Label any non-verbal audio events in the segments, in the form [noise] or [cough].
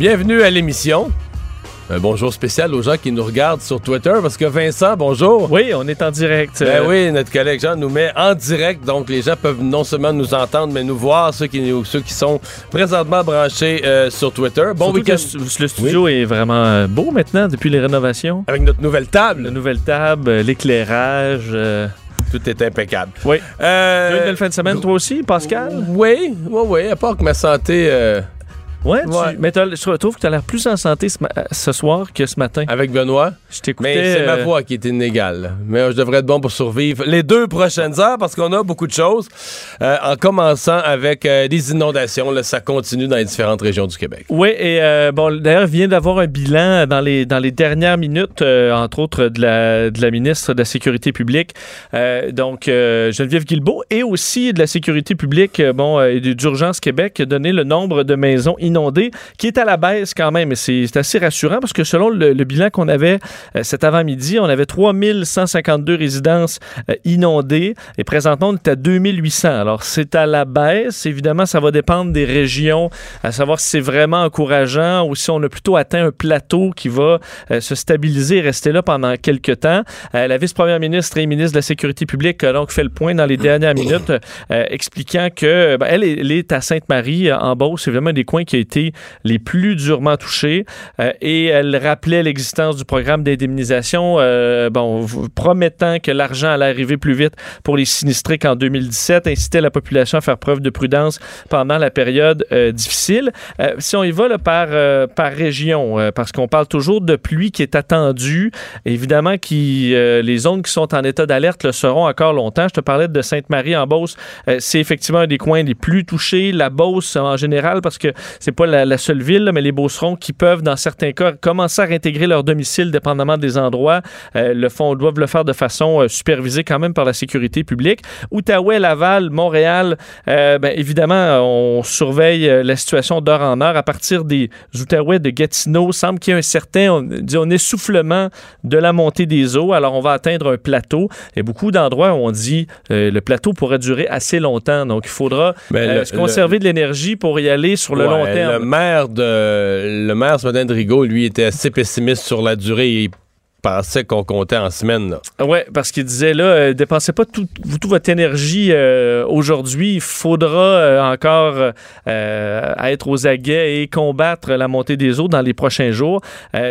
Bienvenue à l'émission. Un bonjour spécial aux gens qui nous regardent sur Twitter parce que Vincent, bonjour. Oui, on est en direct. Ben Euh, oui, notre collègue Jean nous met en direct, donc les gens peuvent non seulement nous entendre, mais nous voir, ceux qui, ceux qui sont présentement branchés euh, sur Twitter. Bon week-end le stu- le studio est vraiment euh, beau maintenant depuis les rénovations. avec notre nouvelle La table. nouvelle table, l'éclairage. euh, Tout est impeccable. Oui. Euh, Tu as eu une belle fin de semaine, toi aussi, Pascal? Oui, oui, oui, à part que ma santé Ouais, tu- Ouais. mais je trouve que tu as l'air plus en santé ce, soir que ce matin. avec Benoît, Je t'écoutais. mais c'est ma euh, voix qui est inégale. Mais euh, je devrais être bon pour survivre les deux prochaines heures parce qu'on a beaucoup de choses. Euh, en commençant avec euh, des inondations, là, ça continue dans les différentes régions du Québec. Oui, et bon, d'ailleurs, il vient d'avoir un bilan dans les, dans les dernières minutes, entre autres de la, de la ministre de la Sécurité publique, donc Geneviève Guilbeault, et aussi de la Sécurité publique, bon, et d'Urgence Québec, donné le nombre de maisons inondées, qui est à la baisse quand même, et c'est assez rassurant parce que selon le, bilan qu'on avait euh, cet avant-midi, on avait 3152 résidences euh, inondées, et présentement, on est à 2800. Alors, c'est à la baisse. Évidemment, ça va dépendre des régions à savoir si c'est vraiment encourageant ou si on a plutôt atteint un plateau qui va euh, se stabiliser et rester là pendant quelques temps. La vice-première ministre et ministre de la Sécurité publique a donc fait le point dans les dernières minutes, expliquant que ben, elle, est- à Sainte-Marie, en Beauce. C'est vraiment un des coins qui été les plus durement touchés. Euh, et elle rappelait l'existence du programme d'indemnisation, euh, bon, promettant que l'argent allait arriver plus vite pour les sinistrés qu'en 2017, incitait la population à faire preuve de prudence pendant la période euh, difficile. Euh, si on y va par, par région, parce qu'on parle toujours de pluie qui est attendue, évidemment, qui, les zones qui sont en état d'alerte le seront encore longtemps. Je te parlais de Sainte-Marie en Beauce. C'est effectivement un des coins les plus touchés. La Beauce en général, parce que c'est pas la, la seule ville, là, mais les Beaucerons qui peuvent, dans certains cas, commencer à réintégrer leur domicile dépendamment des endroits, euh, le font, doivent le faire de façon euh, supervisée quand même par la sécurité publique. Outaouais, Laval, Montréal, euh, ben, évidemment, on surveille euh, la situation d'heure en heure. À partir des Outaouais de Gatineau, semble qu'il y a un certain on, dit, un essoufflement de la montée des eaux. Alors, on va atteindre un plateau. Il y a beaucoup d'endroits où on dit euh, le plateau pourrait durer assez longtemps. Donc, il faudra le- se conserver de l'énergie pour y aller sur le Ouais, long terme. Le maire de le maire ce matin de Rigaud, lui, était assez pessimiste sur la durée. Il pensait qu'on comptait en semaines. là. Oui, parce qu'il disait là, euh, dépensez pas tout- toute votre énergie euh, aujourd'hui. Il faudra euh, encore être aux aguets et combattre la montée des eaux dans les prochains jours,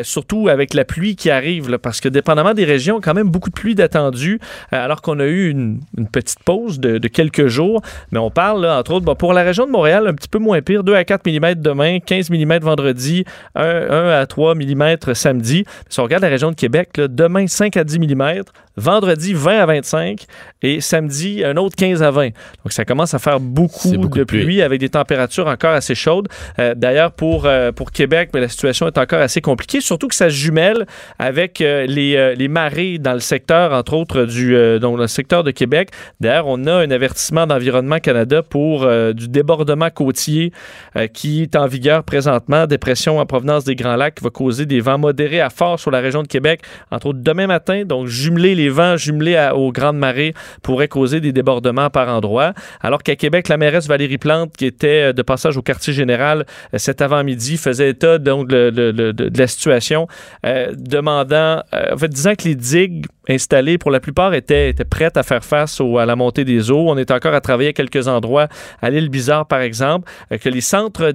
surtout avec la pluie qui arrive, parce que dépendamment des régions, quand même beaucoup de pluie d'attendue, alors qu'on a eu une, petite pause de, quelques jours. Mais on parle, là, entre autres, bon, pour la région de Montréal, un petit peu moins pire, 2 à 4 mm demain, 15 mm vendredi, 1, 1 à 3 mm samedi. Si on regarde la région de Québec, là, demain 5 à 10 mm, vendredi 20 à 25 et samedi un autre 15 à 20. Donc ça commence à faire beaucoup, de de pluie. pluie avec des températures encore assez chaudes. Euh, D'ailleurs, pour, euh, pour Québec, mais la situation est encore assez compliquée, surtout que ça se jumelle avec euh, les, les marées dans le secteur, entre autres, du, donc, dans le secteur de Québec. D'ailleurs, on a un avertissement d'Environnement Canada pour du débordement côtier qui est en vigueur présentement. Dépression en provenance des Grands Lacs qui va causer des vents modérés à forts sur la région de Québec, entre autres demain matin. Donc, jumeler les vents jumelés à- aux grandes marées pourrait causer des débordements par endroits. Alors qu'à Québec, la mairesse Valérie Plante, qui était euh, de passage au quartier général euh, cet avant-midi, faisait état donc de, la situation, euh, demandant, disant que les digues installées pour la plupart étaient, étaient prêtes à faire face à la montée des eaux. On est encore à travailler à quelques endroits, à l'île Bizarre par exemple, euh, que les centres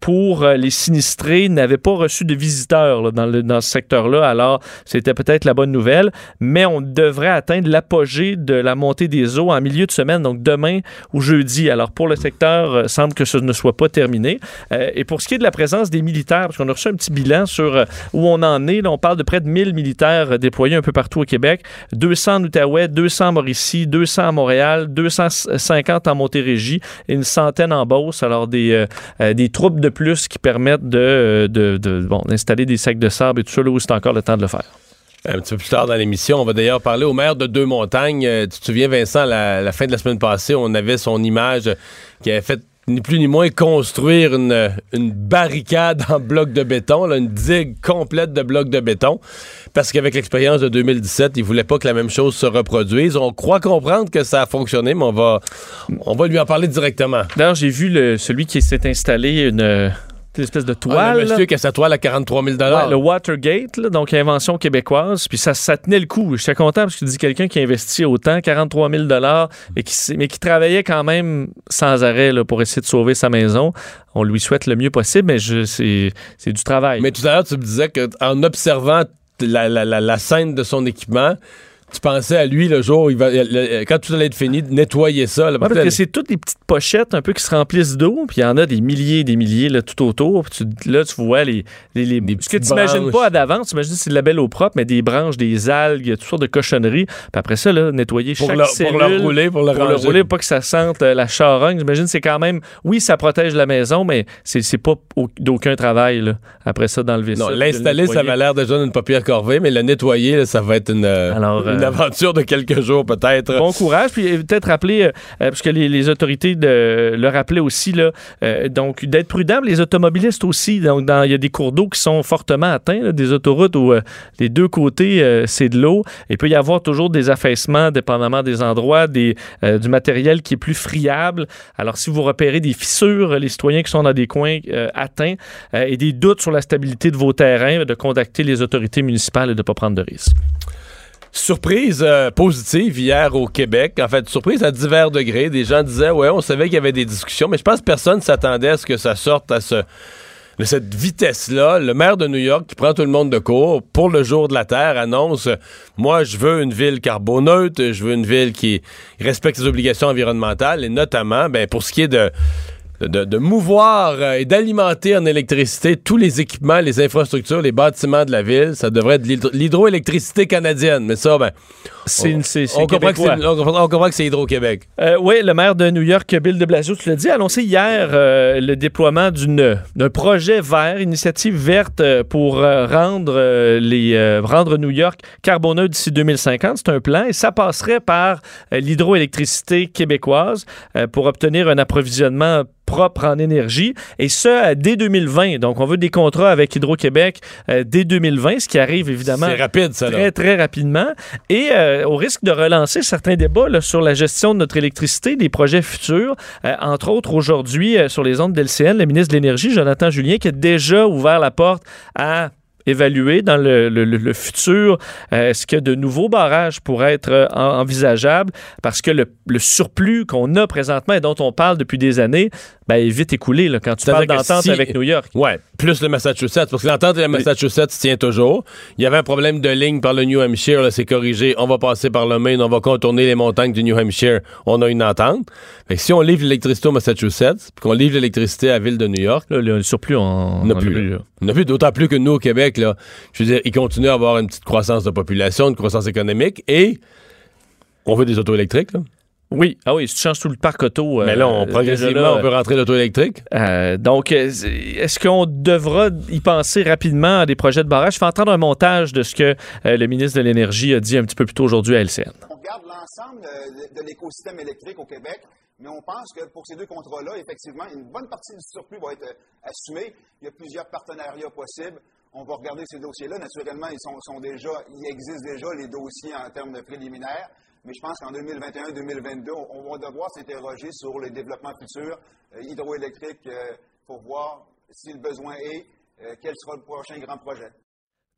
pour euh, les sinistrés n'avaient pas reçu de visiteurs dans, dans ce secteur-là. Alors, c'était peut-être la bonne nouvelle, mais on devrait atteindre l'apogée de la montée des eaux en milieu de semaine, donc demain ou jeudi. Alors, pour le secteur, euh, semble que ce ne soit pas terminé. Et pour ce qui est de la présence des militaires, parce qu'on a reçu un petit bilan sur où on en est, là, on parle de près de 1000 militaires déployés un peu partout au Québec. Québec, 200 en Outaouais, 200 en Mauricie, 200 à Montréal, 250 en Montérégie et une centaine en Beauce. Alors, des, euh, des troupes de plus qui permettent de, de, de bon, d'installer des sacs de sable et tout ça là où c'est encore le temps de le faire. Un petit peu plus tard dans l'émission, on va d'ailleurs parler au maire de Deux-Montagnes. Euh, tu te souviens, Vincent, la, la fin de la semaine passée, on avait son image qui avait fait ni plus ni moins construire une, barricade en bloc de béton, une digue complète de blocs de béton, parce qu'avec l'expérience de 2017, il voulait pas que la même chose se reproduise. On croit comprendre que ça a fonctionné, mais on va, lui en parler directement. D'ailleurs, j'ai vu celui qui s'est installé une, une espèce de toile. Ah, le monsieur qui a sa toile à 43 000 Ouais, le Watergate, là, donc invention québécoise. Puis ça, ça tenait le coup. J'étais content parce que tu dis quelqu'un qui a investi autant, 43 000 et qui, mais qui travaillait quand même sans arrêt là, pour essayer de sauver sa maison. On lui souhaite le mieux possible, mais c'est, c'est du travail. Mais tout à l'heure, tu me disais qu'en observant la, la- la- la scène de son équipement, tu pensais à lui le jour où il va, le- quand tout allait être fini, de nettoyer ça. là. Ouais, parce que c'est toutes des petites pochettes un peu qui se remplissent d'eau, puis il y en a des milliers et des milliers là, tout autour. Puis tu- là, tu vois les. les, les- Des ce que tu n'imagines pas d'avance, tu imagines que c'est de la belle eau propre, mais des branches, des algues, toutes sortes de cochonneries. Puis après ça, là, nettoyer pour, chaque le, cellule. pour le rouler, pour le pour le ranger. rouler, pas que ça sente euh, la charogne. J'imagine que c'est quand même. Oui, ça protège la maison, mais c'est pas au- d'aucun travail, là, après ça, d'enlever Non, ça. le l'installer, ça avait l'air déjà d'une papier corvée, mais le nettoyer, là, ça va être une, euh, Alors, une euh, aventure de quelques jours, peut-être. Bon courage, puis euh, peut-être rappeler, euh, euh, parce que les, autorités de, le rappelaient aussi, là, euh, donc d'être prudent, les automobilistes aussi. Donc, il y a des cours d'eau qui sont fortement atteints, des autoroutes où euh, les deux côtés, c'est de l'eau. Il peut y avoir toujours des affaissements, dépendamment des endroits, des, du matériel qui est plus friable. Alors, si vous repérez des fissures, les citoyens qui sont dans des coins atteints, et des doutes sur la stabilité de vos terrains, de contacter les autorités municipales et de ne pas prendre de risques. Surprise euh, positive hier au Québec. En fait, surprise à divers degrés. Des gens disaient, ouais, on savait qu'il y avait des discussions, mais je pense que personne s'attendait à ce que ça sorte à ce, de cette vitesse-là. Le maire de New York, qui prend tout le monde de court, pour le jour de la Terre, annonce, moi, je veux une ville carboneutre, je veux une ville qui respecte ses obligations environnementales, et notamment, ben, pour ce qui est de de, de mouvoir euh, et d'alimenter en électricité tous les équipements, les infrastructures, les bâtiments de la ville. Ça devrait être l'hydro- l'hydroélectricité canadienne. Mais ça, ben, on, comprend que québécois. c'est- on comprend- on comprend que c'est Hydro-Québec. Euh, oui, le maire de New York, Bill de Blasio, tu l'as dit, a annoncé hier euh, le déploiement d'une- d'un projet vert, initiative verte pour euh, rendre, les, rendre New York carboneux d'ici 2050. C'est un plan et ça passerait par l'hydroélectricité québécoise pour obtenir un approvisionnement propre en énergie et ce euh, dès 2020. Donc on veut des contrats avec Hydro-Québec euh, dès 2020, ce qui arrive évidemment rapide, ça. très, très rapidement. Et euh, au risque de relancer certains débats là, sur la gestion de notre électricité, des projets futurs, euh, entre autres aujourd'hui sur les ondes d'LCN, le ministre de l'Énergie, Jonathan Julien, qui a déjà ouvert la porte à évaluer dans le, le- le- le futur euh, est-ce que de nouveaux barrages pourraient être euh, en- envisageables? Parce que le, le surplus qu'on a présentement et dont on parle depuis des années ben, est vite écoulé là, quand tu parles d'entente si- avec New York. Ouais, plus le Massachusetts. Parce que l'entente de la Massachusetts tient toujours. Il y avait un problème de ligne par le New Hampshire, c'est corrigé. On va passer par le Maine, on va contourner les montagnes du New Hampshire. On a une entente. Fait que si on livre l'électricité au Massachusetts, puis qu'on livre l'électricité à la ville de New York, Là, le surplus, on On n'a plus. là. On n'a plus, d'autant plus que nous, au Québec, là, je veux dire, ils continuent à avoir une petite croissance de population, une croissance économique, et on veut des autos électriques. Là. Oui, ah oui, si tu changes tout le parc auto. Mais là, on, euh, progressivement, là, on peut rentrer l'auto électrique. Euh, donc, euh, est-ce qu'on devra y penser rapidement à des projets de barrage? Je fais entendre un montage de ce que euh, le ministre de l'Énergie a dit un petit peu plus tôt aujourd'hui à LCN. On regarde l'ensemble euh, de, de l'écosystème électrique au Québec, mais on pense que pour ces deux contrats-là, effectivement, une bonne partie du surplus va être euh, assumée. Il y a plusieurs partenariats possibles. On va regarder ces dossiers-là. Naturellement, ils sont, déjà, il existe déjà les dossiers en termes de préliminaires. Mais je pense qu'en 2021-2022, on, va devoir s'interroger sur les développements futurs euh, hydroélectriques euh, pour voir si le besoin est, euh, quel sera le prochain grand projet.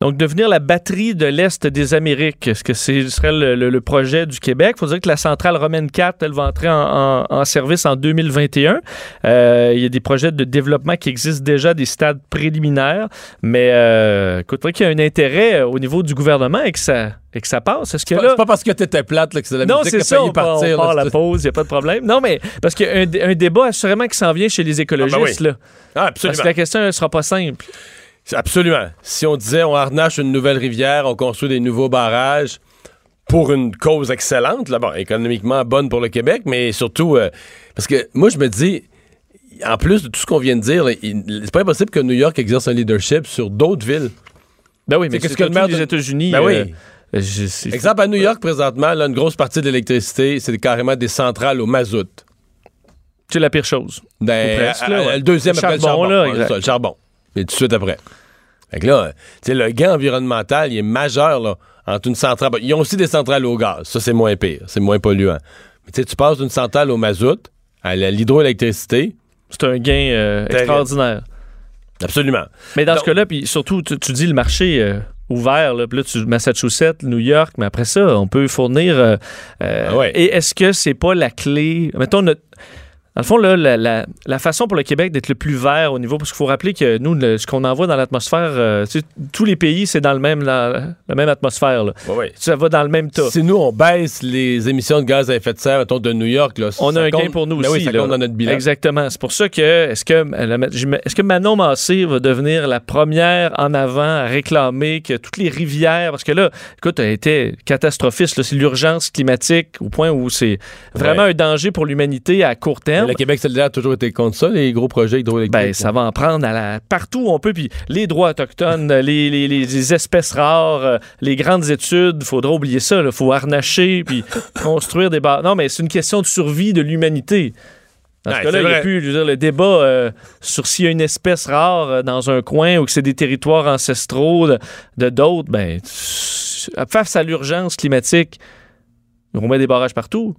Donc, devenir la batterie de l'Est des Amériques, est-ce que ce serait le, le- le projet du Québec? Il faut dire que la centrale Romaine 4, elle va entrer en, en- en service en 2021. Euh, il y a des projets de développement qui existent déjà, des stades préliminaires, mais euh, écoute, qu'il y ait un intérêt euh, au niveau du gouvernement et que ça, et que ça passe. Est-ce que C'est là... pas- c'est pas parce que t'étais plate là, que c'est la Non, musique c'est qui a ça, failli on, part- partir. on part là. à la pause, il n'y a pas de problème. Non, mais parce qu'il y a un, dé- un débat assurément qui s'en vient chez les écologistes, Ah, ben oui. là. Ah, Parce absolument. que la question ne sera pas simple. Absolument. Si on disait on harnache une nouvelle rivière, on construit des nouveaux barrages, pour une cause excellente, là, bon, économiquement bonne pour le Québec, mais surtout, euh, parce que moi, je me dis, en plus de tout ce qu'on vient de dire, c'est pas impossible que New York exerce un leadership sur d'autres villes. Ben oui, mais qu'est-ce que le maire des de- États-Unis. Ben oui. euh, je- Exemple, à New York, présentement, là, une grosse partie de l'électricité, c'est carrément des centrales au mazout. C'est la pire chose. Ben, presque, là, ouais. Le deuxième Le après le charbon, charbon. là, Ouais, ça, le charbon. Et tout de suite après. Fait que là, tu sais, le gain environnemental, il est majeur, là, entre une centrale. Ils ont aussi des centrales au gaz. Ça, c'est moins pire. C'est moins polluant. Mais tu sais, tu passes d'une centrale au mazout à l'hydroélectricité. C'est un gain euh, extraordinaire. Absolument. Mais dans Donc- ce cas-là, puis surtout, tu, tu dis le marché euh, ouvert, là, puis là, tu, Massachusetts, New York, mais après ça, on peut fournir. euh, euh, Ah ouais. Et est-ce que c'est pas la clé? Mettons, notre- dans le fond, là, la, la- la façon pour le Québec d'être le plus vert au niveau, parce qu'il faut rappeler que nous, le- ce qu'on envoie dans l'atmosphère, euh, tu sais, tous les pays, c'est dans le même, la, la même atmosphère. Là. Ouais, ouais. Ça va dans le même tas. Si nous, on baisse les émissions de gaz à effet de serre, mettons, de New York, là, On ça a un gain pour nous Ben aussi. Oui, ça là. compte dans notre bilan. Exactement. C'est pour ça que est-ce que est-ce que Manon Massé va devenir la première en avant à réclamer que toutes les rivières, parce que là, écoute, elle a été catastrophiste. C'est l'urgence climatique au point où c'est vraiment Ouais. un danger pour l'humanité à court terme. Le Québec solidaire a toujours été contre ça, les gros projets hydroélectriques. Ben, ça va en prendre à la, partout où on peut. Puis les droits autochtones, les, les- les- espèces rares, euh, les grandes études, faudra oublier ça. Il faut harnacher puis [laughs] construire des barres. Non, mais c'est une question de survie de l'humanité. Dans ce Ouais, cas-là, c'est il n'y a plus je veux dire, le débat euh, sur s'il y a une espèce rare euh, dans un coin ou que c'est des territoires ancestraux de d'autres. Ben, face à l'urgence climatique, on met des barrages partout.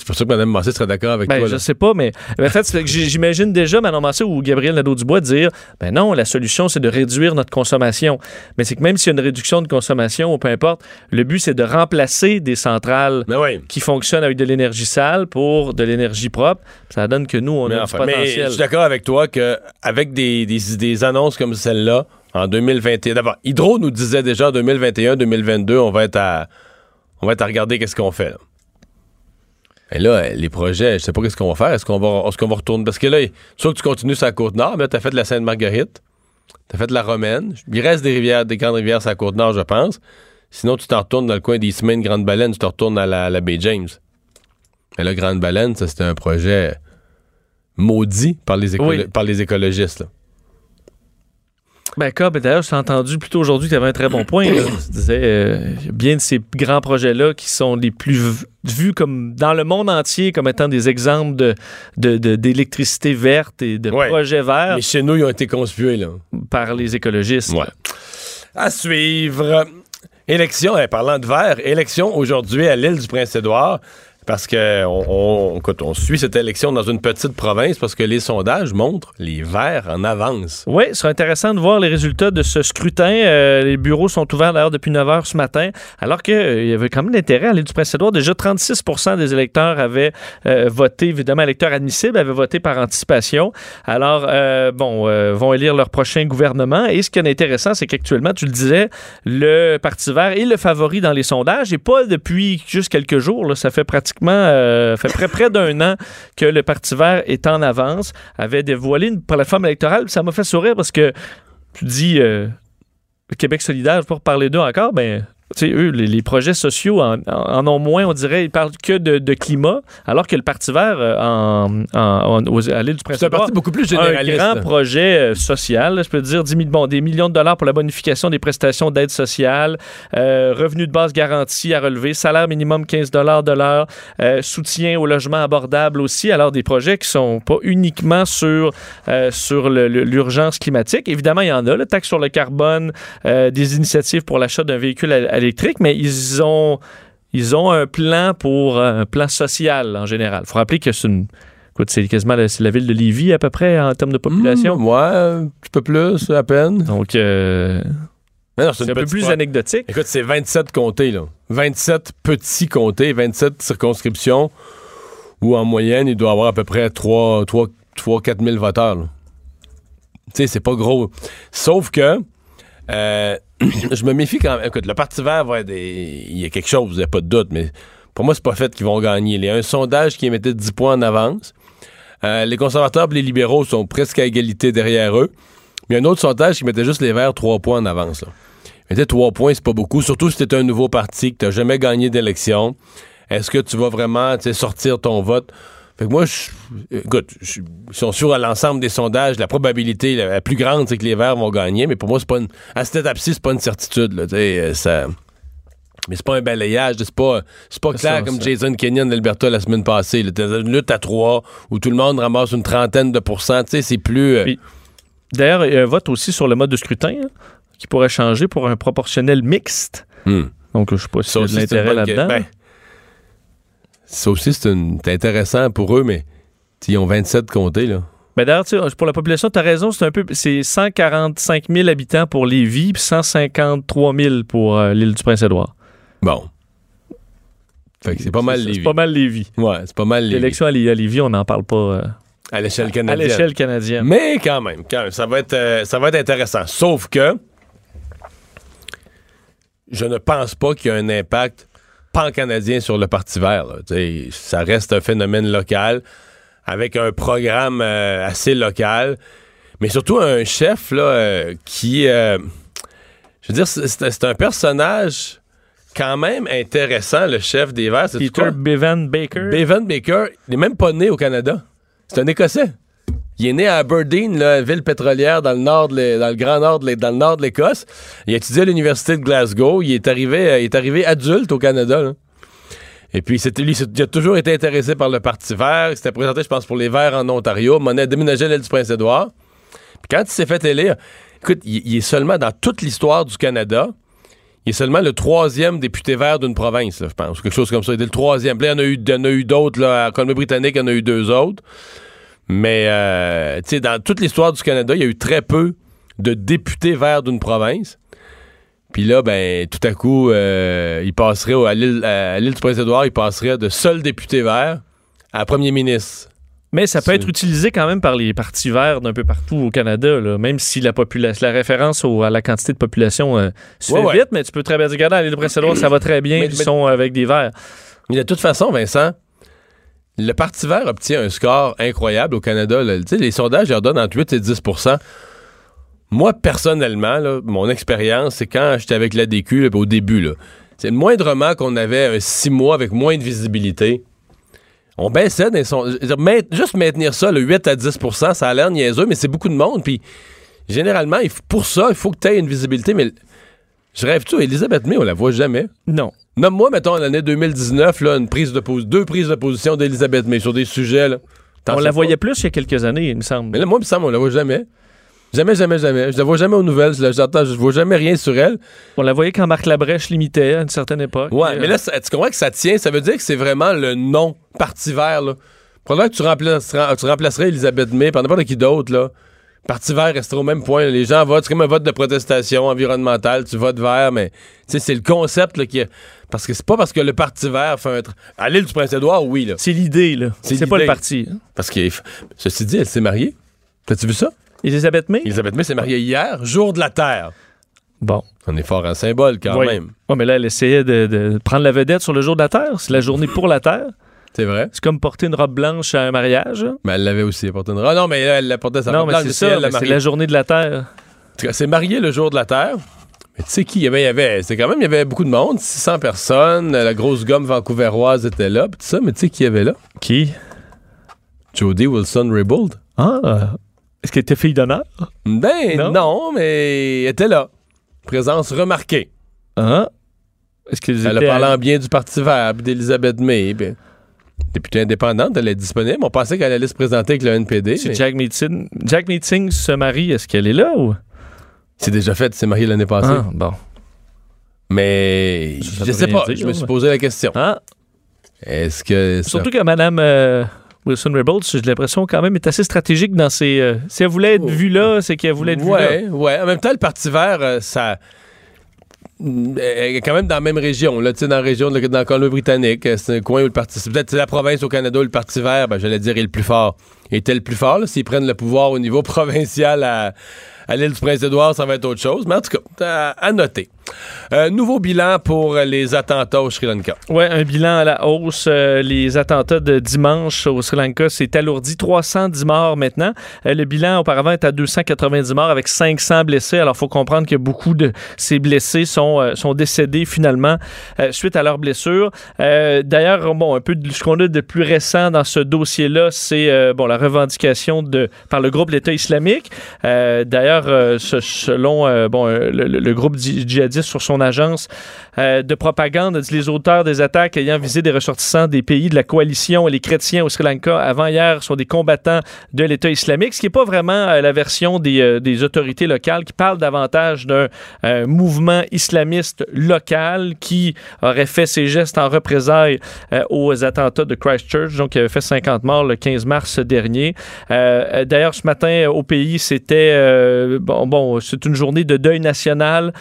C'est pour ça que Mme Massé serait d'accord avec Ben, toi. je là. sais pas, mais en fait, j'imagine déjà Manon Massé ou Gabriel Nadeau-Dubois dire ben non, la solution, c'est de réduire notre consommation. Mais c'est que même s'il y a une réduction de consommation, ou peu importe, le but, c'est de remplacer des centrales oui. qui fonctionnent avec de l'énergie sale pour de l'énergie propre. Ça donne que nous, on Mais, a enfin, du mais je potentiel. suis d'accord avec toi qu'avec des, des, des annonces comme celle-là, en 2021, d'abord, Hydro nous disait déjà en 2021-2022, on va être à on va être à regarder qu'est-ce qu'on fait. Là. Et là, les projets, je sais pas qu'est-ce qu'on va faire. Est-ce qu'on va, est-ce qu'on va retourner? Parce que là, soit que tu continues sur la Côte-Nord, mais là, tu as fait de la Sainte-Marguerite, tu as fait de la Romaine. Il reste des rivières, des grandes rivières sur la Côte-Nord, je pense. Sinon, tu t'en retournes dans le coin des semaines Grande Baleine, tu te retournes à la, la baie James. Mais là, Grande Baleine, ça, c'était un projet maudit par les, écolo- Oui. par les écologistes. là. Ben, Cobb, d'ailleurs, j'ai entendu plus tôt aujourd'hui que tu avais un très bon point. là. Tu disais, euh, il y a bien de ces grands projets-là qui sont les plus vus comme dans le monde entier comme étant des exemples de, d'électricité verte et de Ouais. projets verts Mais chez nous, ils ont été conspués, là. par les écologistes. Ouais. À suivre. Élection, eh, parlant de vert, élection aujourd'hui à l'île du Prince-Édouard. Parce que on, on- suit cette élection dans une petite province parce que les sondages montrent les verts en avance. Oui, ce sera intéressant de voir les résultats de ce scrutin. Euh, les bureaux sont ouverts d'ailleurs depuis 9 heures ce matin, alors qu'il y avait quand même l'intérêt à l'île du Prince-Édouard. Déjà, 36% des électeurs avaient euh, voté, évidemment, électeurs admissibles avaient voté par anticipation. Alors, euh, bon, euh, vont élire leur prochain gouvernement. Et ce qui est intéressant, c'est qu'actuellement, tu le disais, le Parti vert est le favori dans les sondages et pas depuis juste quelques jours. ça fait pratiquement, euh, fait près, près d'un an que le Parti vert est en avance, avait dévoilé une plateforme électorale. Ça m'a fait sourire parce que tu dis euh, Québec solidaire, pour parler d'eux encore, ben. Tu sais, eux, les, les projets sociaux en, en- en ont moins, on dirait, ils parlent que de, de climat, alors que le Parti vert euh, en, en- en- aux- à l'île du C'est un Prince-Édouard parti beaucoup plus un généraliste. grand projet euh, social, je peux dire 10 000 bon, des millions de dollars pour la bonification des prestations d'aide sociale, euh, revenus de base garantis à relever, salaire minimum 15 dollars de l'heure, euh, soutien au logement abordable aussi. Alors des projets qui sont pas uniquement sur euh, sur l'urgence climatique. Évidemment, il y en a, le taxe sur le carbone, euh, des initiatives pour l'achat d'un véhicule à- électrique, mais ils ont ils ont un plan pour euh, un plan social en général. Il faut rappeler que c'est une c'est quasiment la, ville de Lévis à peu près en termes de population. Mmh, ouais, un petit peu plus, à peine. Donc, euh, c'est un peu plus anecdotique. Écoute, c'est 27 comtés, là. 27 petits comtés, 27 circonscriptions où, en moyenne, il doit y avoir à peu près 3, 3, 3 4 000 voteurs. Tu sais, c'est pas gros. Sauf que, euh, [coughs] je me méfie quand même. Écoute, le Parti vert va être Il y a quelque chose, il n'y a pas de doute, mais pour moi, c'est pas fait qu'ils vont gagner. Il y a un sondage qui émettait 10 points en avance. Euh, les conservateurs et les libéraux sont presque à égalité derrière eux. Mais il y a un autre sondage qui mettait juste les verts 3 points en avance. sais, trois points, c'est pas beaucoup. Surtout si t'es un nouveau parti, que t'as jamais gagné d'élection. Est-ce que tu vas vraiment sortir ton vote? Fait que moi, je, écoute, je, ils sont sûrs à l'ensemble des sondages, la probabilité la, la plus grande, c'est que les Verts vont gagner. Mais pour moi, c'est pas une, à cette étape-ci, c'est pas une certitude. Là, euh, ça, mais c'est pas un balayage, c'est pas, c'est pas clair ça, comme ça. Jason Kenyon d'Alberta la semaine passée. là. T'as une lutte à trois où tout le monde ramasse une trentaine de pourcents. C'est plus. euh, D'ailleurs, il y a un vote aussi sur le mode de scrutin hein, qui pourrait changer pour un proportionnel mixte. hmm. Donc, je sais pas si Ça y a de l'intérêt là-dedans. ben, ça aussi, c'est une- c'est intéressant pour eux, mais ils ont 27 comtés, là. Mais d'ailleurs, pour la population, tu as raison, c'est un peu. C'est 145 000 habitants pour Lévis, puis 153 000 pour euh, l'île du Prince-Édouard. Bon. Fait que c'est pas mal C'est- Lévis. C'est pas mal Lévis. Ouais, c'est pas mal Lévis. L'élection à Lé- à Lévis, on n'en parle pas euh, À l'échelle à canadienne. l'échelle canadienne. Mais quand même, quand même, ça va être, euh, ça va être intéressant. Sauf que je ne pense pas qu'il y a un impact pan-canadien sur le Parti vert. là. Ça reste un phénomène local avec un programme euh, assez local, mais surtout un chef là, euh, qui, euh, je veux dire, c'est- un personnage quand même intéressant, le chef des Verts. Peter? Bevan Baker. Bevan Baker, il n'est même pas né au Canada. C'est un Écossais. Il est né à Aberdeen, là, ville pétrolière dans le nord, de dans le grand nord, de dans le nord de l'Écosse. Il a étudié à l'université de Glasgow. Il est arrivé, euh, il est arrivé adulte au Canada. Et puis, c'était lui, il a toujours été intéressé par le Parti vert. Il s'était présenté, je pense, pour les Verts en Ontario. Monet a déménagé à du Prince-Édouard. Puis quand il s'est fait élire, écoute, il, est seulement dans toute l'histoire du Canada, il est seulement le troisième député vert d'une province, je pense. Quelque chose comme ça. Il est le troisième. Puis Là, il y en a eu, a eu d'autres. Là, à Colombie-Britannique, il y en a eu deux autres. Mais, euh, tu sais, dans toute l'histoire du Canada, il y a eu très peu de députés verts d'une province. Puis là, ben, tout à coup, euh, il passerait au- à l'île du Prince-Édouard, il passerait de seul député vert à premier ministre. Mais ça peut être utilisé quand même par les partis verts d'un peu partout au Canada, là, même si la, population, la référence au- à la quantité de population euh, se Ouais, fait ouais. vite, mais tu peux très bien dire, regarde, à l'île du Prince-Édouard, ça va très bien, Mais- ils mais- sont avec des verts. Mais de toute façon, Vincent, le Parti vert obtient un score incroyable au Canada. les sondages leur donnent entre 8 et 10% Moi, personnellement, mon expérience, c'est quand j'étais avec l'ADQ là, au début. C'est moindrement qu'on avait un six mois avec moins de visibilité. On baissait des sondages. Juste maintenir ça, le 8 à 10% ça a l'air niaiseux, mais c'est beaucoup de monde. Puis, généralement, pour ça, il faut que tu aies une visibilité. Mais je rêve-tu, Elisabeth May, on la voit jamais? Non. Nomme-moi, mettons, l'année 2019, là, une prise de deux prises de position d'Elisabeth May sur des sujets. Là. On la pas. voyait plus il y a quelques années, il me semble. Mais là, moi, il me semble, on la voit jamais. Jamais, jamais, jamais. Je la vois jamais aux nouvelles. Je la- je vois jamais rien sur elle. On la voyait quand Marc Labrèche l'imitait à une certaine époque. Ouais, Euh, mais là, ça- tu comprends que ça tient. Ça veut dire que c'est vraiment le nom Parti vert. Là. Probablement que tu, remplaceras- tu remplacerais Elisabeth May par n'importe qui d'autre. Là. Parti vert restera au même point. Les gens votent. C'est comme un vote de protestation environnementale. Tu votes vert, mais c'est le concept là, qui est- Parce que c'est pas parce que le Parti vert fait un. tr- À l'île du Prince-Édouard, oui. Là. C'est l'idée, là. C'est pas le parti. hein. Parce que, ceci dit, elle s'est mariée. T'as-tu vu ça? Elisabeth May? Elisabeth May s'est mariée hier, jour de la Terre. Bon. On est fort en symbole quand Oui. même. Ouais, mais là, elle essayait de, de prendre la vedette sur le jour de la Terre. C'est la journée pour la Terre. C'est vrai. C'est comme porter une robe blanche à un mariage. Mais elle l'avait aussi apporté une Ah non, mais elle l'apportait sa non, robe mais blanche, c'est ça. elle l'a C'est la journée de la Terre. En tout cas, c'est marié le jour de la Terre. Mais tu sais qui? Il y avait, c'est quand même, il y avait beaucoup de monde, 600 personnes. La grosse gomme vancouveroise était là, pis tout ça. Mais tu sais qui y avait là? Qui? Jodie Wilson-Raybould. Ah. Est-ce qu'elle était fille d'honneur? Ben Non? non. mais elle était là. Présence remarquée. Ah. Est-ce Elle a parlé en bien du Parti vert, puis d'Elisabeth May. puis députée indépendante, elle est disponible. On pensait qu'elle allait se présenter avec le NPD. Mais Jack Meeting, Jack Meeting se marie, est-ce qu'elle est là ou? C'est déjà fait, c'est marié l'année passée. Ah, bon. Mais Ça, ça je sais pas, dire, je me suis posé la question. Ah. Est-ce que ça- Surtout que Mme euh, Wilson Raybould, j'ai l'impression quand même est assez stratégique dans ses. euh, si elle voulait être Oh. vue là, c'est qu'elle voulait être vue là. Ouais, ouais. En même temps, le Parti vert, euh, ça. Elle est quand même dans la même région, là, dans la région de la Colombie-Britannique. euh, C'est un coin où le Parti. C'est peut-être la province au Canada où le Parti vert, ben, j'allais dire, est le plus fort. Était le plus fort, s'ils prennent le pouvoir au niveau [laughs] provincial à, À l'île du Prince-Édouard, ça va être autre chose. Mais en tout cas, à, noter. Euh, nouveau bilan pour les attentats au Sri Lanka. Oui, un bilan à la hausse. Euh, les attentats de dimanche au Sri Lanka, c'est alourdi. 310 morts maintenant. Euh, le bilan auparavant est à 290 morts avec 500 blessés. Alors, il faut comprendre que beaucoup de ces blessés sont, sont décédés finalement suite à leurs blessures. D'ailleurs, bon, un peu de ce qu'on a de plus récent dans ce dossier-là, c'est bon, la revendication de, par le groupe l'État islamique. D'ailleurs, selon bon, le, le groupe djihadiste sur son agence euh, de propagande, les auteurs des attaques ayant visé des ressortissants des pays de la coalition et les chrétiens au Sri Lanka avant-hier sont des combattants de l'État islamique, ce qui n'est pas vraiment euh, la version des, euh, des, autorités locales qui parlent davantage d'un mouvement islamiste local qui aurait fait ses gestes en représailles aux attentats de Christchurch, donc qui avait fait 50 morts le 15 mars dernier. D'ailleurs, ce matin au pays, c'était bon, bon c'est une journée de deuil national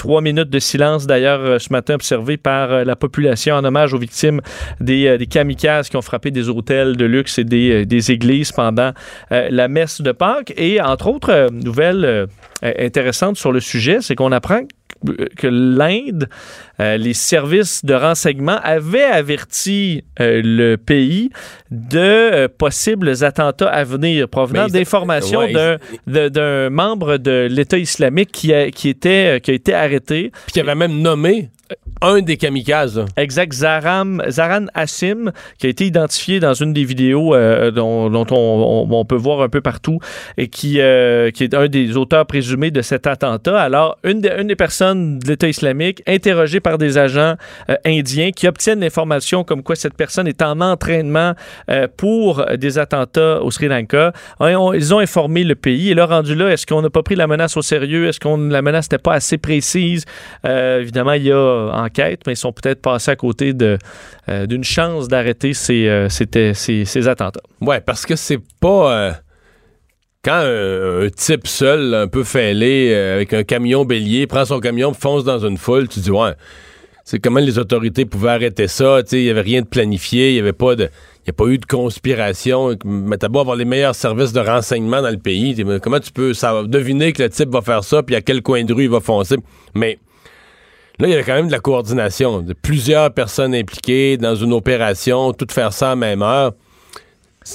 trois minutes de silence, d'ailleurs, euh, ce matin observé par euh, la population en hommage aux victimes des, euh, des kamikazes qui ont frappé des hôtels de luxe et des, des églises pendant la messe de Pâques. Et entre autres nouvelles intéressantes sur le sujet, c'est qu'on apprend que l'Inde, les services de renseignement avaient averti le pays de possibles attentats à venir provenant d'informations d'un membre de l'État islamique qui, a, qui, était, qui a été arrêté. Puis qui avait même nommé un des kamikazes. Exact, Zaram, Zaran Assim, qui a été identifié dans une des vidéos euh, dont, on, peut voir un peu partout et qui, euh, qui est un des auteurs présumés de cet attentat. Alors, une, des personnes de l'État islamique, interrogée par des agents euh, indiens qui obtiennent l'information comme quoi cette personne est en entraînement pour des attentats au Sri Lanka. ils ont informé le pays et là, rendu là, est-ce qu'on n'a pas pris la menace au sérieux? Est-ce que la menace n'était pas assez précise? évidemment, il y a mais ils sont peut-être passés à côté euh, d'une chance d'arrêter ces, euh, ces, attentats. Ouais, parce que c'est pas. Euh, quand un, type seul, un peu fêlé, avec un camion bélier, prend son camion, fonce dans une foule, tu dis, ouais, c'est comment les autorités pouvaient arrêter ça, il n'y avait rien de planifié, il n'y avait pas de. Il a pas eu de conspiration. Mais t'as beau avoir les meilleurs services de renseignement dans le pays. Comment tu peux deviner que le type va faire ça, puis à quel coin de rue il va foncer? Mais Là, il y avait quand même de la coordination, de plusieurs personnes impliquées dans une opération, tout faire ça à même heure.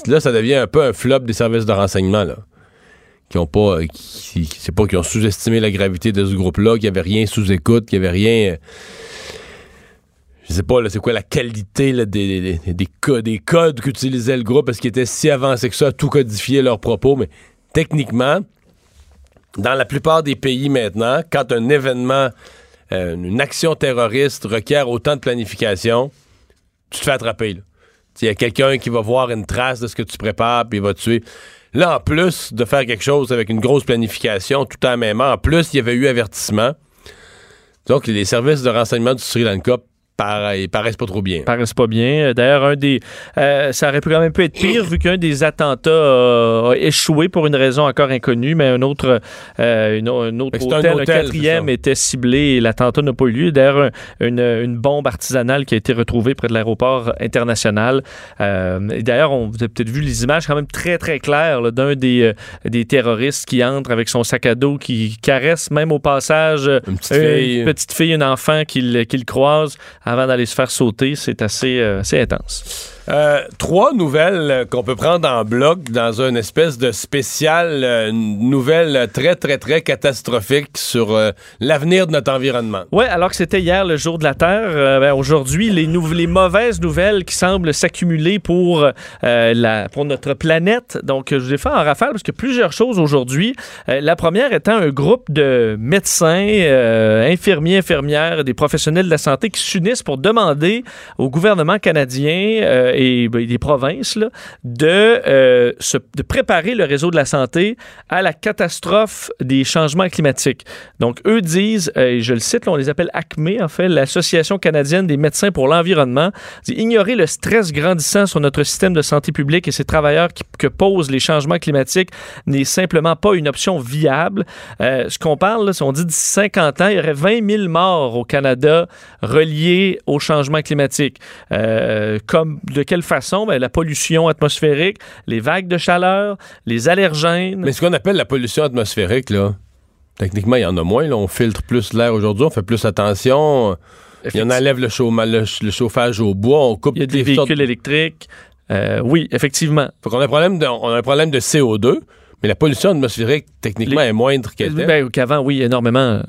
Là, ça devient un peu un flop des services de renseignement, là. Qui ont pas, qui, c'est pas, qui ont sous-estimé la gravité de ce groupe-là, qu'il n'y avait rien sous écoute, qu'il n'y avait rien. Je sais pas, c'est quoi la qualité des, des, codes, des codes qu'utilisait le groupe, parce qu'ils étaient si avancés que ça tout codifier leurs propos, mais techniquement, dans la plupart des pays maintenant, quand un événement euh, une action terroriste requiert autant de planification, tu te fais attraper. Il y a quelqu'un qui va voir une trace de ce que tu prépares, puis il va te tuer. Là, en plus de faire quelque chose avec une grosse planification, tout en même en plus, il y avait eu avertissement. Donc, les services de renseignement du Sri Lanka ils paraissent pas trop bien. Paraissent pas bien. D'ailleurs, un des, euh, ça aurait pu quand même peu être pire vu qu'un des attentats a échoué pour une raison encore inconnue, mais un autre, euh, une, un autre hôtel, un, quatrième était ciblé et l'attentat n'a pas eu lieu. D'ailleurs, une, une, bombe artisanale qui a été retrouvée près de l'aéroport international. Euh, D'ailleurs, on vous a peut-être vu les images quand même très très claires d'un des, euh, des terroristes qui entre avec son sac à dos, qui caresse même au passage une petite fille, une, petite fille, un enfant qu'il qu croise avant d'aller se faire sauter. C'est assez, euh, assez intense. Euh, trois nouvelles euh, qu'on peut prendre en bloc dans une espèce de spécial euh, nouvelle très, très, très catastrophique sur l'avenir de notre environnement. Oui, alors que c'était hier le jour de la Terre, ben, aujourd'hui, les, les mauvaises nouvelles qui semblent s'accumuler pour, pour notre planète. Donc, je vais faire en rafale parce que plusieurs choses aujourd'hui. la première étant un groupe de médecins, infirmiers, infirmières, des professionnels de la santé qui s'unissent pour demander au gouvernement canadien et ben, des provinces de, euh, de préparer le réseau de la santé à la catastrophe des changements climatiques. Donc, eux disent, euh, et je le cite, on les appelle ACME, en fait, l'Association canadienne des médecins pour l'environnement, ignorer le stress grandissant sur notre système de santé publique et ses travailleurs que posent les changements climatiques n'est simplement pas une option viable. Euh, ce qu'on parle, là, on dit d'ici 50 ans, il y aurait 20 000 morts au Canada reliés au changement climatique, comme de quelle façon? Ben, la pollution atmosphérique, les vagues de chaleur, les allergènes. Mais ce qu'on appelle la pollution atmosphérique, là, techniquement, il y en a moins. là. On filtre plus l'air aujourd'hui, on fait plus attention. Il y en enlève le, le le chauffage au bois, on coupe Il y a des toutes sortes- véhicules électriques. Euh, oui, effectivement. Fait qu'on a un problème de, on a un problème de CO2, mais la pollution atmosphérique, techniquement, Les- est moindre qu'elle était. Ben, Qu'avant, oui, énormément.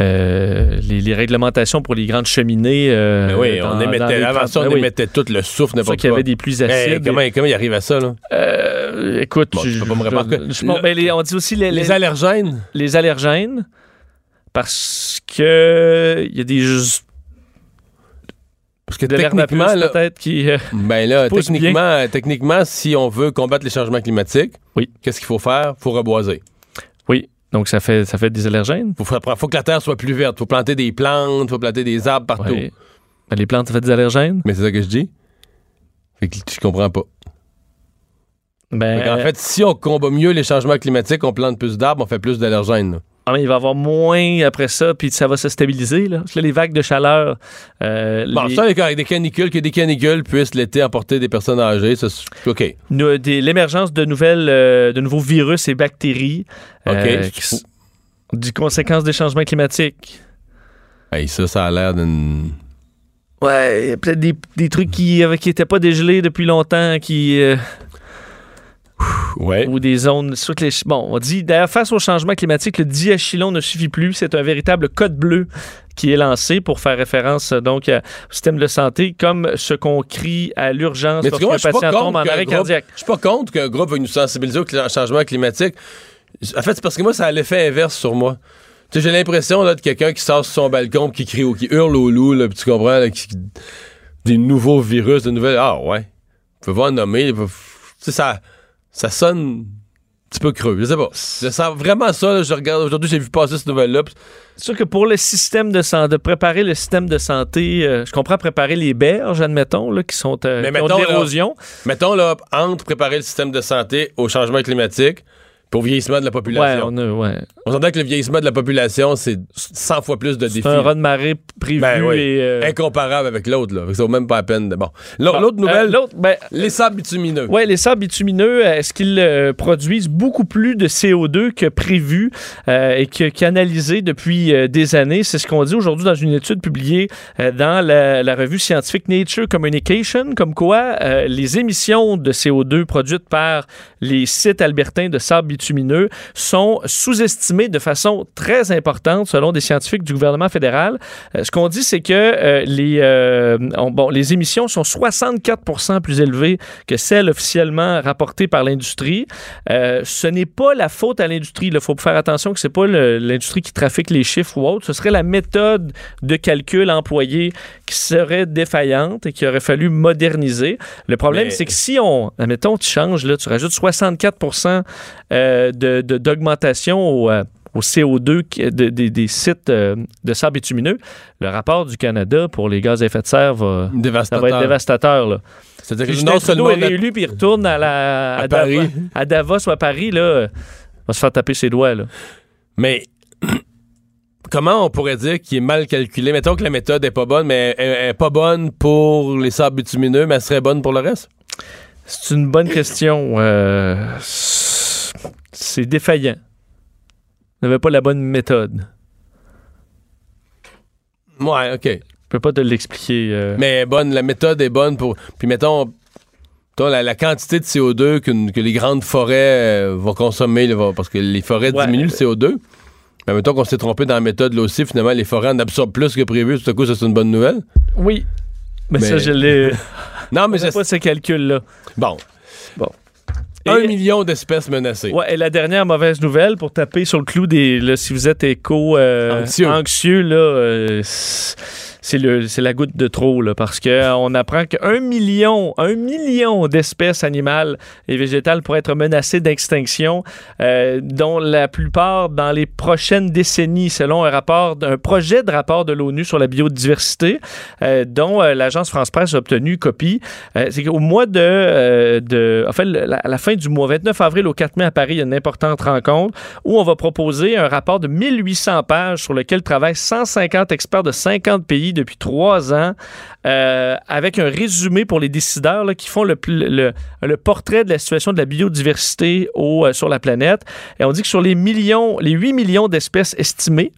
Euh, les, les réglementations pour les grandes cheminées. euh, oui, dans- on émettait, avant ça, on ben oui. émettait tout le souffle, n'importe qu'il y quoi. avait des pluies Hey, acides. comment, comment il arrive à ça, là? Euh, écoute, Bon, je peux pas me je- bon, ben, les- on dit aussi les, Les les- allergènes? les allergènes parce que il y a des Parce que de techniquement, là, peut-être qui ben là, techniquement, techniquement, si on veut combattre les changements climatiques, Oui. qu'est-ce qu'il faut faire? faut reboiser. Donc ça fait ça fait des allergènes? Faut, faut, faut que la terre soit plus verte. faut planter des plantes, faut planter des arbres partout. Ouais. Ben, les plantes ça fait des allergènes? Mais c'est ça que je dis. Fait que tu comprends pas. ben Fait qu'en fait, si on combat mieux les changements climatiques, on plante plus d'arbres, on fait plus d'allergènes. Ah, mais il va y avoir moins après ça puis ça va se stabiliser là, Parce que là, les vagues de chaleur euh, Bon, les- ça, avec avec des canicules, que des canicules puissent l'été emporter des personnes âgées, ça, OK. des- l'émergence de nouvelles euh, de nouveaux virus et bactéries OK. euh, qui s- du conséquences des changements climatiques Hey, ça, ça a l'air d'une. Ouais, peut-être des, des trucs qui n'étaient pas dégelés depuis longtemps, qui euh, Ouais. ou des zones. les- bon, on dit d'ailleurs face au changement climatique, le diachylon ne suffit plus. C'est un véritable code bleu qui est lancé pour faire référence euh, donc à- au système de santé, comme ce qu'on crie à l'urgence lorsqu'un pas patient tombe en arrêt cardiaque. Je suis pas contre qu'un groupe veuille nous sensibiliser au cl- changement climatique. En fait, c'est parce que moi, ça a l'effet inverse sur moi. J'ai l'impression de quelqu'un qui sort sur son balcon qui crie ou qui hurle au loup, là, pis tu comprends, là, qui- des nouveaux virus, de nouvelles. Ah ouais. Vous pouvez voir nommer. sais, ça, ça sonne un petit peu creux. Je sais pas. Je sens vraiment ça. là, je regarde aujourd'hui, j'ai vu passer cette nouvelle-là. C'est sûr que pour le système de santé, de préparer le système de santé, euh, je comprends préparer les berges, admettons, là, qui sont euh, Mais qui ont mettons, là, l'érosion. Mettons, là, entre préparer le système de santé au changement climatique puis au vieillissement de la Ouais, population. on a, ouais. On s'entend que le vieillissement de la population, c'est 100 fois plus de défis. C'est un raz de marée prévu Ben oui. et. euh, Incomparable avec l'autre, là. Ça vaut même pas la peine de. Bon. L'autre l'autre euh, nouvelle, L'autre, ben, les sables bitumineux. Ouais, les sables bitumineux, est-ce qu'ils euh, produisent beaucoup plus de CO2 que prévu euh, et que- qu'analysé depuis euh, des années? C'est ce qu'on dit aujourd'hui dans une étude publiée euh, dans la, la revue scientifique Nature Communication, comme quoi euh, les émissions de CO2 produites par les sites albertains de sables bitumineux sont sous-estimées de façon très importante selon des scientifiques du gouvernement fédéral. Euh, ce qu'on dit, c'est que euh, les, euh, on- bon, les émissions sont 64% plus élevées que celles officiellement rapportées par l'industrie. Ce n'est pas la faute à l'industrie. Il faut faire attention que c'est pas le- l'industrie qui trafique les chiffres ou autre. Ce serait la méthode de calcul employée qui serait défaillante et qu'il aurait fallu moderniser. Le problème, Mais- c'est que si on, admettons, tu changes, là, tu rajoutes 64 euh, de- de- d'augmentation au, euh, au CO2 qui- de- des- des sites euh, de sable bitumineux, le rapport du Canada pour les gaz à effet de serre va, ça va être dévastateur. Là. C'est-à-dire que non Trudeau seulement. est réélu puis il retourne à, la, À Davos- Paris. à Davos ou à Paris, là, va se faire taper ses doigts. Là. Mais. [clears throat] Comment on pourrait dire qu'il est mal calculé? Mettons que la méthode est pas bonne, mais elle, elle est pas bonne pour les sables bitumineux, mais elle serait bonne pour le reste? C'est une bonne question. euh, c'est défaillant. On n'avait pas la bonne méthode. Ouais, OK. Je peux pas te l'expliquer. euh. Mais bonne, la méthode est bonne pour. Puis mettons, mettons, la, la quantité de CO2 qu'une- que les grandes forêts euh, vont consommer, là, parce que les forêts Ouais. diminuent le CO2. Mais mettons qu'on s'est trompé dans la méthode là aussi, finalement, les forêts en absorbent plus que prévu. Tout à coup, ça, c'est une bonne nouvelle. Oui. Mais, Mais- ça, je l'ai. [laughs] Non, mais Je c'est. pas ce calcul-là. Bon. Bon. Un million d'espèces menacées. Ouais, et la dernière mauvaise nouvelle pour taper sur le clou des. Là, si vous êtes éco euh, Anxieux. anxieux, là, euh, c'est la goutte de trop là, parce que euh, apprend qu'un million, un million d'espèces animales et végétales pourraient être menacées d'extinction, euh, dont la plupart dans les prochaines décennies, selon un rapport, un projet de rapport de l'ONU sur la biodiversité, euh, dont l'agence France Presse a obtenu copie. C'est qu'au mois de, de en fait, la- la fin du mois 29 avril au 4 mai à Paris, il y a une importante rencontre où on va proposer un rapport de 1800 pages sur lequel travaillent 150 experts de 50 pays depuis trois ans euh, avec un résumé pour les décideurs là, qui font le, plus- le, le portrait de la situation de la biodiversité au, euh, sur la planète. Et on dit que sur les millions, les 8 millions d'espèces estimées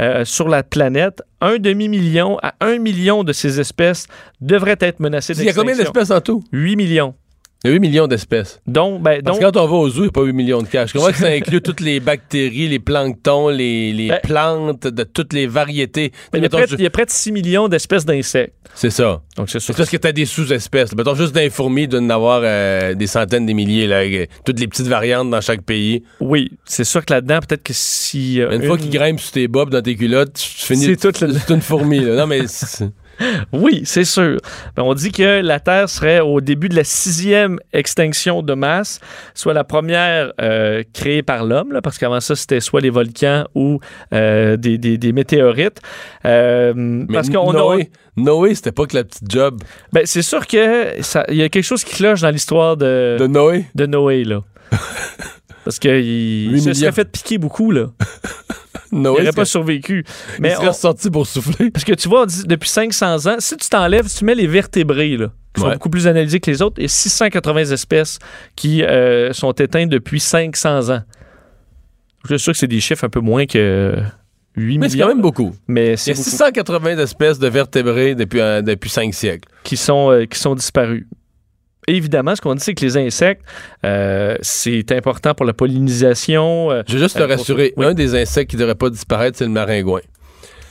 euh, sur la planète, un demi-million à un million de ces espèces devraient être menacées Il y a combien d'extinction. d'espèces en tout? 8 millions. Il y a 8 millions d'espèces. Donc, ben, Parce donc quand on va au zoo, il n'y a pas 8 millions de cash. Je comprends que ça [laughs] inclut toutes les bactéries, les planctons, les, les Ben- plantes de toutes les variétés? il, y a Mettons, près, je- il y a près de 6 millions d'espèces d'insectes. C'est ça. Donc, c'est sûr. C'est parce que tu as des sous-espèces. Mettons, juste d'un fourmi, il doit en avoir euh, des centaines, des milliers. Là, euh, toutes les petites variantes dans chaque pays. Oui, c'est sûr que là-dedans, peut-être que si. euh, Une, fois qu'il grimpe sur tes bobs dans tes culottes, tu finis. C'est toute C'est une fourmi. Là. Non, mais. [laughs] Oui, c'est sûr. Ben, on dit que la Terre serait au début de la sixième extinction de masse, soit la première euh, créée par l'homme, parce qu'avant ça, c'était soit les volcans ou euh, des, des- des météorites. Euh, parce qu'on a- Noé, Noé, c'était pas que la petite job ben, c'est sûr que il y a quelque chose qui cloche dans l'histoire de, de Noé? de Noé, là. [laughs] parce qu'il Huit se serait fait piquer beaucoup, là. [laughs] Il Noé, n'aurait pas survécu. il Mais serait on- sorti pour souffler. Parce que tu vois, dit depuis 500 ans, si tu t'enlèves, tu mets les vertébrés, là, qui sont beaucoup plus analysés que les autres, il a 680 espèces qui euh, sont éteintes depuis 500 ans. Je suis sûr que c'est des chiffres un peu moins que 8 Mais c'est quand même beaucoup. Mais Il y a beaucoup 680 espèces de vertébrés depuis, euh, depuis 5 siècles. qui sont, euh, qui sont disparus. Évidemment, ce qu'on dit, c'est que les insectes, euh, c'est important pour la pollinisation. euh, Je veux juste te Euh, pour rassurer, oui. un des insectes qui ne devrait pas disparaître, c'est le maringouin.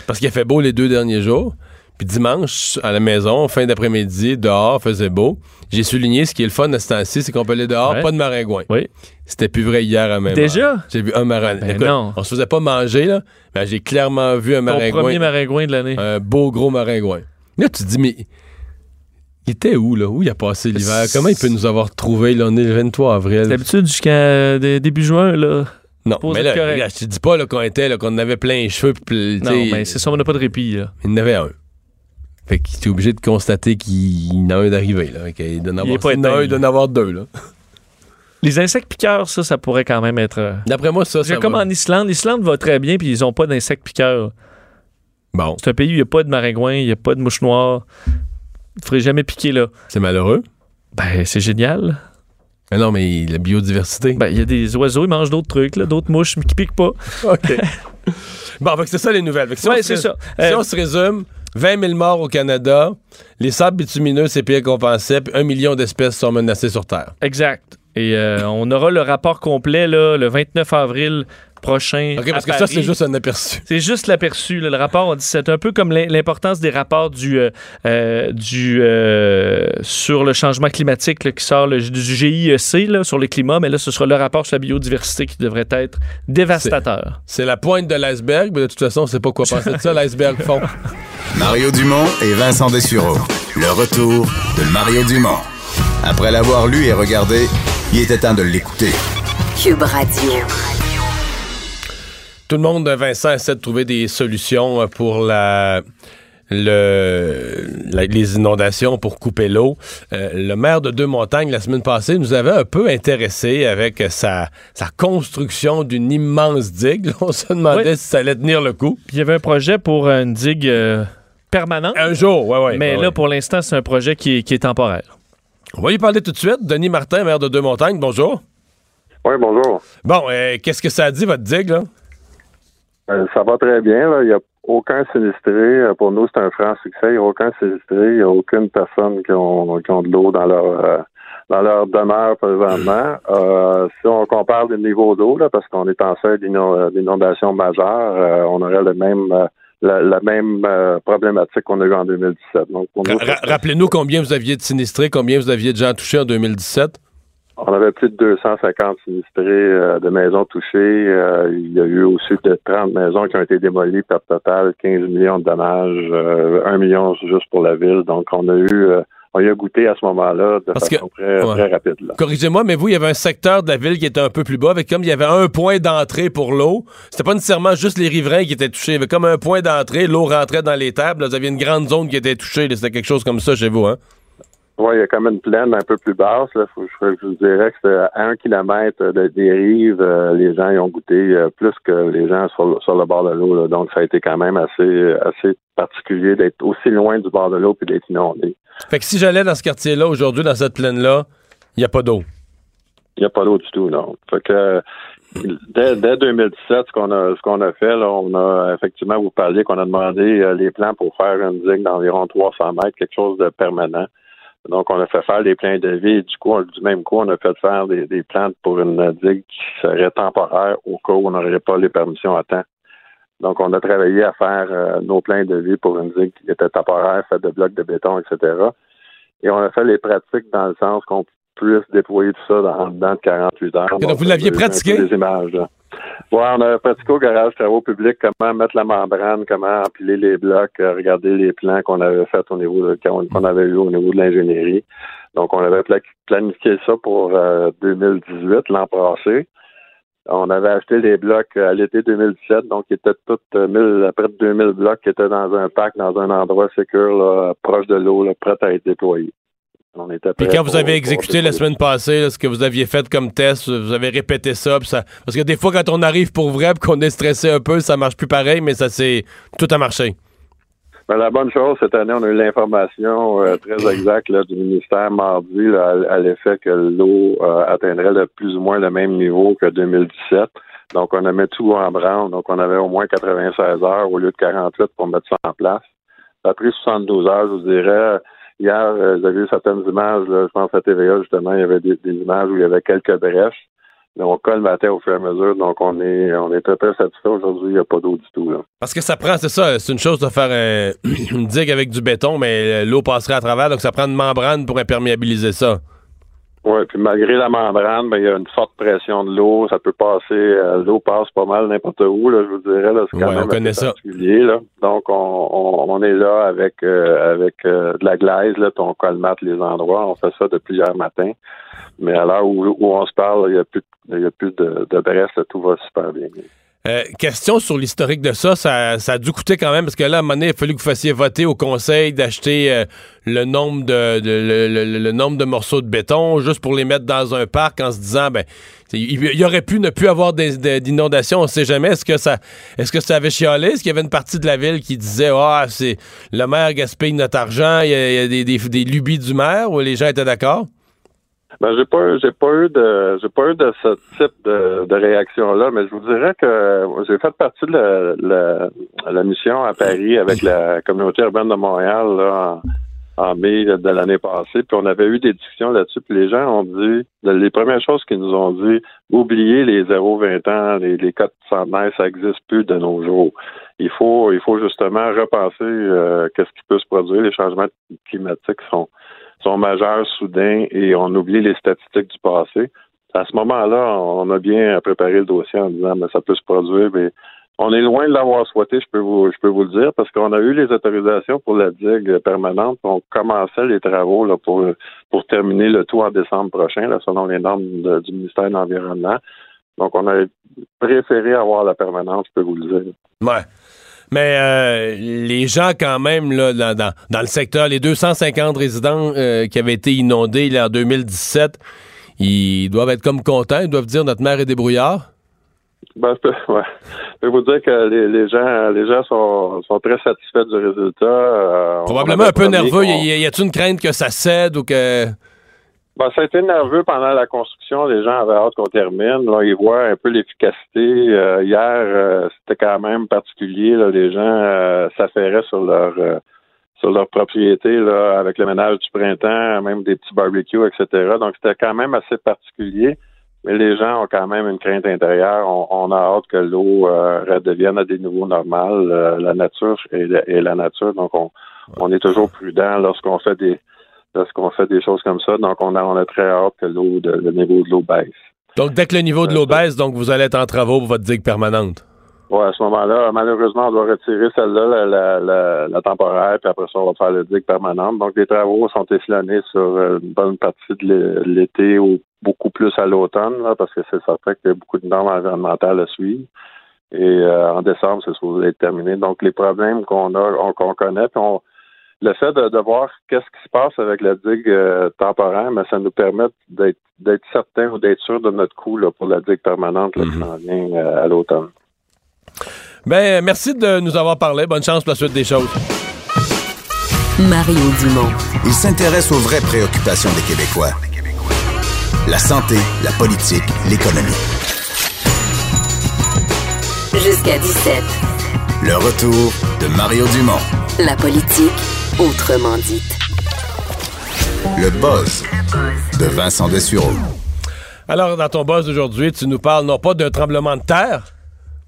Parce qu'il a fait beau les deux derniers jours. Puis dimanche, à la maison, fin d'après-midi, dehors, faisait beau. J'ai souligné ce qui est le fun à ce temps-ci, c'est qu'on peut aller dehors, Ouais. pas de maringouin. Oui. C'était plus vrai hier à même Déjà? J'ai vu un maringouin. Ben non. On se faisait pas manger, là. Mais j'ai clairement vu un Ton maringouin. premier maringouin de l'année. Un beau gros maringouin. Là, tu te dis, mais il était où, là? Où il a passé l'hiver? Comment il peut nous avoir trouvé, là? On est le 23 avril. D'habitude, jusqu'à euh, dé- début juin, là. Non, mais là, je te dis pas là, qu'on était, là, qu'on avait plein les cheveux. Puis, Non, mais c'est ça, on n'a pas de répit, là. Il en avait un. Fait qu'il était obligé de constater qu'il en a un d'arrivé. Là. Qu'il doit en Il avoir, est pas en un, il doit en avoir deux. Là. Les insectes piqueurs, ça, ça pourrait quand même être. euh, D'après moi, ça, que comme va. en Islande, l'Islande va très bien, puis ils n'ont pas d'insectes piqueurs. Bon, C'est un pays où il n'y a pas de maringouin, il n'y a pas de mouche noire. Il ne ferait jamais piquer là. c'est malheureux. Ben, c'est génial. Mais non, mais la biodiversité. Ben, il y a des oiseaux, ils mangent d'autres trucs, d'autres mouches, mais qui piquent pas. [laughs] OK. bon, fait que c'est ça les nouvelles. Si on Ouais, se c'est ré- ça. Si Euh, on se résume, 20 000 morts au Canada, les sables bitumineux, c'est pire qu'on pensait, puis un million d'espèces sont menacées sur Terre. Exact. Et euh, on aura le rapport complet là, le 29 avril prochain. OK, parce à que ça, c'est juste un aperçu. [laughs] C'est juste l'aperçu. Le rapport, on dit, c'est un peu comme l'im- l'importance des rapports du, euh, euh, du, euh, sur le changement climatique là, qui sort le- du GIEC là, sur le climat, mais là, ce sera le rapport sur la biodiversité qui devrait être dévastateur. C'est la pointe de l'iceberg, mais de toute façon, on sait pas quoi penser de ça, [laughs] l'iceberg fond. Mario Dumont et Vincent Dessureau. Le retour de Mario Dumont. Après l'avoir lu et regardé, il était temps de l'écouter. Cube Radio. Tout le monde, Vincent, essaie de trouver des solutions euh, pour la, le, la- les inondations, pour couper l'eau. Euh, le maire de Deux-Montagnes, la semaine passée, nous avait un peu intéressé avec sa, sa construction d'une immense digue. [laughs] On se demandait Oui. si ça allait tenir le coup. Puis il y avait un projet pour une digue euh, permanente, Un jour, ouais, ouais. mais ouais, là, ouais. pour l'instant, c'est un projet qui est, qui est temporaire. On va y parler tout de suite. Denis Martin, maire de Deux-Montagnes, bonjour. Oui, bonjour. Bon, euh, qu'est-ce que ça a dit, votre digue, là? Euh, ça va très bien. là. Il n'y a aucun sinistré. Euh, Pour nous, c'est un franc succès. Il n'y a aucun sinistré. Il n'y a aucune personne qui ont, qui ont de l'eau dans leur euh, dans leur demeure présentement. Euh, si on compare le niveau d'eau, parce qu'on est en seuil d'inon- d'inondation majeure, euh, on aurait le même euh, la, même euh, problématique qu'on a eu en 2017. Donc, pour nous, Ra- ra- Rappelez-nous combien vous aviez de sinistrés, combien vous aviez de gens touchés en 2017. On avait plus de 250 sinistrés euh, de maisons touchées. Euh, il y a eu aussi de 30 maisons qui ont été démolies par total 15 millions de dommages, euh, 1 million juste pour la ville. Donc on a eu euh, on y a goûté à ce moment-là de Parce façon que- très, ouais. très rapide. Corrigez-moi, mais vous, il y avait un secteur de la ville qui était un peu plus bas, avec comme il y avait un point d'entrée pour l'eau. C'était pas nécessairement juste les riverains qui étaient touchés. Comme un point d'entrée, l'eau rentrait dans les tables. Là, vous aviez une grande zone qui était touchée. C'était quelque chose comme ça chez vous, hein? Oui, il y a comme une plaine un peu plus basse. Là. je, vous dirais que c'est à un kilomètre de, des rives, euh, les gens y ont goûté euh, plus que les gens sur, sur le bord de l'eau. Donc, ça a été quand même assez, assez particulier d'être aussi loin du bord de l'eau puis d'être inondé. Fait que si j'allais dans ce quartier-là aujourd'hui, dans cette plaine-là, il n'y a pas d'eau. Il n'y a pas d'eau du tout, non. Fait que dès, dès 2017, ce qu'on a ce qu'on a fait, là, on a effectivement vous parliez qu'on a demandé euh, les plans pour faire une digue d'environ 300 mètres, quelque chose de permanent. Donc, on a fait faire des plans de vie. Du coup, du même coup, on a fait faire des, des plans pour une digue qui serait temporaire au cas où on n'aurait pas les permissions à temps. Donc, on a travaillé à faire euh, nos plans de vie pour une digue qui était temporaire, faite de blocs de béton, etc. Et on a fait les pratiques dans le sens qu'on puisse déployer tout ça dans, dans 48 heures. donc, vous l'aviez pratiqué? Des images, Ouais, on a pratiqué au garage travaux publics comment mettre la membrane, comment empiler les blocs, euh, regarder les plans qu'on avait fait au niveau de, qu'on avait eu au niveau de l'ingénierie. Donc, on avait planifié ça pour 2018, euh, l'an passé. On avait acheté les blocs à l'été 2017, donc il était tout euh, près de 2000 blocs qui étaient dans un parc, dans un endroit sécure, proche de l'eau, prêt à être déployés. On Puis quand vous avez exécuté la semaine passée, ce que vous aviez fait comme test, vous avez répété ça, ça, parce que des fois quand on arrive pour vrai, qu'on est stressé un peu, ça marche plus pareil, mais ça c'est tout a marché. Ben, la bonne chose, cette année, on a eu l'information euh, très exacte du ministère mardi à, l'effet que l'eau euh, atteindrait de plus ou moins le même niveau que 2017. Donc, on a mis tout en branle. Donc, on avait au moins 96 heures au lieu de 48 pour mettre ça en place. Ça a pris 72 heures, je vous dirais. Hier, euh, vous avez vu certaines images, je pense à TVA, justement, il y avait des, images où il y avait quelques brèches. Mais on colmatait au fur et à mesure, donc on est on est très très satisfait aujourd'hui, il n'y a pas d'eau du tout. Là. Parce que ça prend, c'est ça, c'est une chose de faire [clears throat] une digue avec du béton, mais l'eau passerait à travers, donc ça prend une membrane pour imperméabiliser ça. Oui, puis malgré la membrane, ben, il y a une forte pression de l'eau. Ça peut passer, euh, l'eau passe pas mal n'importe où, là, je vous dirais. Là, c'est quand même on connaît ça. Là. Donc, on, on, est là avec euh, avec euh, de la glaise, là, puis on colmate les endroits. On fait ça depuis hier matin. Mais à l'heure où, où, on se parle, il n'y a plus, il y a plus de, de bresse, tout va super bien. Euh, question sur l'historique de ça, ça, a dû coûter quand même, parce que là, à un moment donné, il a fallu que vous fassiez voter au conseil d'acheter euh, le nombre de, le, nombre de morceaux de béton juste pour les mettre dans un parc en se disant ben il y aurait pu ne plus avoir d'inondation, on ne sait jamais. Est-ce que ça est-ce que ça avait chialé? Est-ce qu'il y avait une partie de la ville qui disait Ah, c'est le maire gaspille notre argent, il y a, des, des lubies du maire ou les gens étaient d'accord? Ben, j'ai pas, j'ai pas eu de, j'ai pas eu de ce type de, de réaction-là, mais je vous dirais que j'ai fait partie de la, mission à Paris avec la communauté urbaine de Montréal là, en, mai de l'année passée, puis on avait eu des discussions là-dessus, puis les gens ont dit, les premières choses qu'ils nous ont dit, oubliez les 0-20 ans, les, les cas de centenaire, ça n'existe plus de nos jours. Il faut, il faut justement repenser euh, qu'est-ce qui peut se produire. Les changements climatiques sont sont majeurs soudains et on oublie les statistiques du passé. À ce moment-là, on a bien préparé le dossier en disant mais ça peut se produire, mais on est loin de l'avoir souhaité, je peux vous je peux vous le dire, parce qu'on a eu les autorisations pour la digue permanente. On commençait les travaux là, pour pour terminer le tout en décembre prochain, là, selon les normes du ministère de l'Environnement. Donc, on a préféré avoir la permanente, je peux vous le dire. Ouais. Mais euh, les gens, quand même, là, dans, dans, le secteur, les 250 résidents euh, qui avaient été inondés là, en 2017, ils doivent être comme contents. Ils doivent dire notre mère est débrouillard. Ben, je, peux, [laughs] ouais. je peux vous dire que les, les gens, les gens sont, sont, très satisfaits du résultat. Euh, Probablement un peu nerveux. Y, a-t-il une crainte que ça cède ou que. Ben, ça a été nerveux pendant la construction. Les gens avaient hâte qu'on termine. Là, ils voient un peu l'efficacité. Euh, hier, euh, c'était quand même particulier. Là, les gens euh, s'affairaient sur leur sur leur propriété là, avec le ménage du printemps, même des petits barbecues, etc. Donc, c'était quand même assez particulier. Mais les gens ont quand même une crainte intérieure. On, a hâte que l'eau redevienne à des niveaux normaux. la nature et la, nature. Donc, on, on est toujours prudent lorsqu'on fait des parce qu'on fait des choses comme ça. Donc, on a, on a très hâte que l'eau, le niveau de l'eau baisse. Donc, dès que le niveau de l'eau baisse, donc vous allez être en travaux pour votre digue permanente. Oui, à ce moment-là, malheureusement, on doit retirer celle-là, la, la, temporaire, puis après ça, on va faire le digue permanente. Donc, les travaux sont échelonnés sur euh, une bonne partie de l'été ou beaucoup plus à l'automne, parce que c'est certain qu'il y a beaucoup de normes environnementales à suivre. Et euh, en décembre, c'est supposé être terminé. Donc, les problèmes qu'on a, qu'on connaît, puis on, le fait de, de voir qu'est-ce qui se passe avec la digue euh, temporaire, mais ça nous permet d'être d'être certain ou d'être sûr de notre coup là, pour la digue permanente là, qui s'en vient euh, à l'automne. Ben, merci de nous avoir parlé. Bonne chance pour la suite des choses. Mario Dumont. Il s'intéresse aux vraies préoccupations des Québécois. La santé, la politique, l'économie. Jusqu'à 17. Le retour de Mario Dumont. La politique, autrement dite. Le buzz de Vincent Dessureau. Alors, dans ton buzz d'aujourd'hui, tu nous parles non pas d'un tremblement de terre,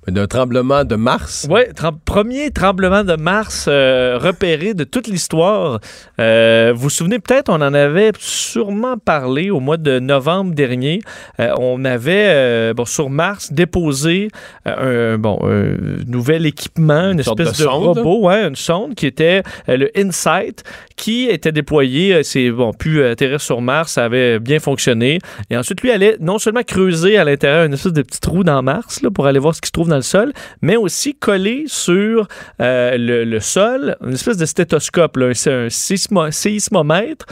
d'un tremblement de Mars? Oui, premier tremblement de Mars euh, repéré de toute l'histoire. Euh, vous vous souvenez peut-être, on en avait sûrement parlé au mois de novembre dernier. Euh, on avait bon, sur Mars déposé un, bon, un nouvel équipement, une, espèce de de, robot, ouais, une sonde qui était le InSight, qui était déployé. euh, C'est bon, pu atterrir sur Mars, ça avait bien fonctionné. Et ensuite, lui allait non seulement creuser à l'intérieur une espèce de petit trou dans Mars là, pour aller voir ce qui se trouve dans le sol, mais aussi coller sur euh, le, le sol une espèce de stéthoscope, là, un, un séismomètre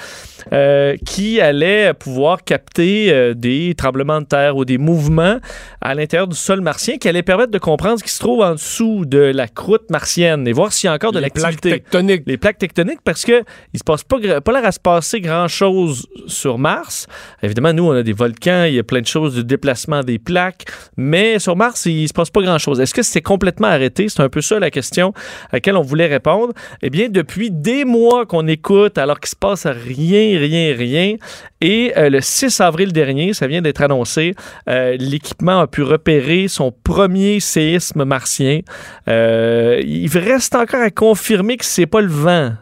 euh, qui allait pouvoir capter euh, des tremblements de terre ou des mouvements à l'intérieur du sol martien qui allait permettre de comprendre ce qui se trouve en dessous de la croûte martienne et voir s'il y a encore de Les plaques l'activité tectoniques. les plaques tectoniques parce que il se passe pas, pas l'air à se passer grand chose sur Mars. Évidemment, nous, on a des volcans, il y a plein de choses de déplacement des plaques, mais sur Mars, il se passe pas grand chose. Est-ce que c'est complètement arrêté? C'est un peu ça la question à laquelle on voulait répondre. Eh bien, depuis des mois qu'on écoute, alors qu'il se passe rien, rien, rien, et euh, le 6 avril dernier, ça vient d'être annoncé, euh, l'équipement a pu repérer son premier séisme martien. Euh, il reste encore à confirmer que c'est pas le vent.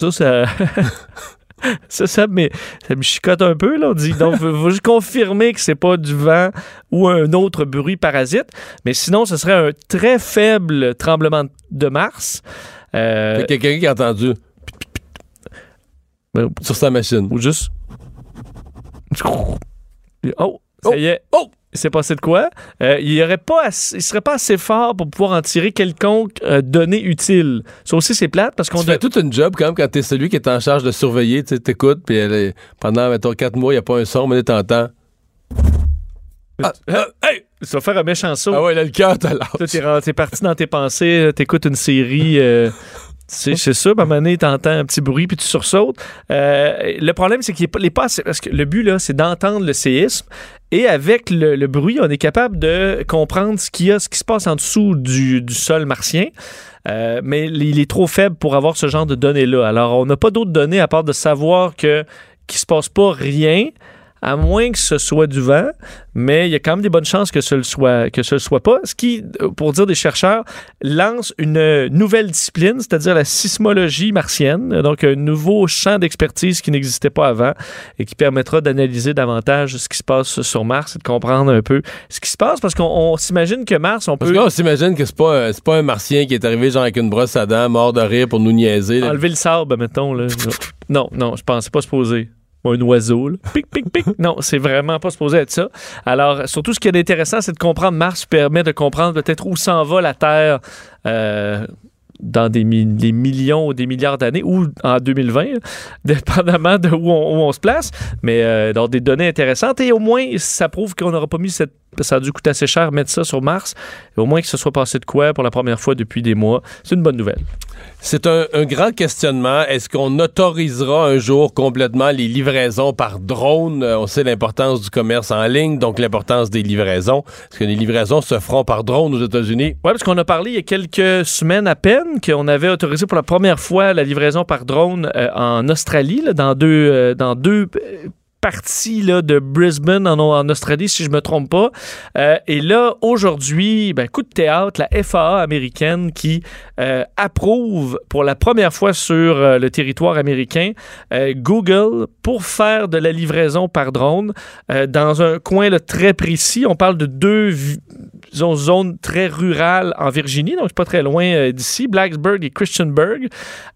Ça, ça. [laughs] Ça, ça, me- ça me chicote un peu, là. On dit, donc, faut, faut juste confirmer que c'est pas du vent ou un autre bruit parasite. Mais sinon, ce serait un très faible tremblement de Mars. Euh, quelqu'un qui a entendu ben, sur sa machine. ou juste. Oh, ça Oh, y est. oh! S'est passé de quoi? Euh, il aurait pas assez- il serait pas assez fort pour pouvoir en tirer quelconque euh, donnée utile. Ça aussi, c'est plate parce qu'on Tu fais toute une job quand même quand t'es celui qui est en charge de surveiller, tu t'écoutes, puis est- pendant, mettons, quatre mois, il n'y a pas un son, mais t'entends. Ah, ah, hey! Ça va faire un méchant saut. Ah ouais, là, le cœur, t'as t'es, parti dans tes pensées, t'écoutes une série. euh, c'est, ça, à un moment donné, t'entends un petit bruit puis tu sursautes. Euh, le problème, c'est qu'il est pas, Parce que le but, là, c'est d'entendre le séisme. Et avec le, le bruit, on est capable de comprendre ce qu'il y a, ce qui se passe en dessous du, du sol martien. Euh, mais il est trop faible pour avoir ce genre de données-là. Alors, on n'a pas d'autres données à part de savoir que qu'il se passe pas rien, à moins que ce soit du vent, mais il y a quand même des bonnes chances que ce le soit, que ce le soit pas. Ce qui, euh, pour dire des chercheurs, lance une euh, nouvelle discipline, c'est-à-dire la sismologie martienne, donc un nouveau champ d'expertise qui n'existait pas avant et qui permettra d'analyser davantage ce qui se passe sur Mars et de comprendre un peu ce qui se passe parce qu'on on s'imagine que Mars, on Parce peut qu'on s'imagine que c'est pas, un- c'est pas un martien qui est arrivé genre avec une brosse à dents, mort de rire pour nous niaiser. là. enlever le sable, mettons. Là. non, non, je pensais pas se poser. Un oiseau, là. pic, pic, pic. Non, c'est vraiment pas supposé être ça. Alors, surtout, ce qui est intéressant, c'est de comprendre. Mars permet de comprendre peut-être où s'en va la Terre euh, dans des, mi- des millions ou des milliards d'années ou en 2020, là, [laughs] dépendamment de où on, où on se place. Mais euh, dans des données intéressantes. Et au moins, ça prouve qu'on n'aura pas mis cette. Ça a dû coûter assez cher mettre ça sur Mars. Et au moins que ce soit passé de quoi pour la première fois depuis des mois. C'est une bonne nouvelle. C'est un, grand questionnement. Est-ce qu'on autorisera un jour complètement les livraisons par drone? Euh, On sait l'importance du commerce en ligne, donc l'importance des livraisons. Est-ce que les livraisons se feront par drone aux États-Unis? Oui, parce qu'on a parlé il y a quelques semaines à peine qu'on avait autorisé pour la première fois la livraison par drone euh, en Australie, dans deux, euh, dans deux parties là, de Brisbane en, Australie, si je me trompe pas. Euh, et là, aujourd'hui, ben, coup de théâtre, la FAA américaine qui euh, approuve pour la première fois sur euh, le territoire américain Google pour faire de la livraison par drone dans un coin là, très précis. On parle de deux disons, zone très rurale en Virginie, donc pas très loin euh, d'ici, Blacksburg et Christiansburg,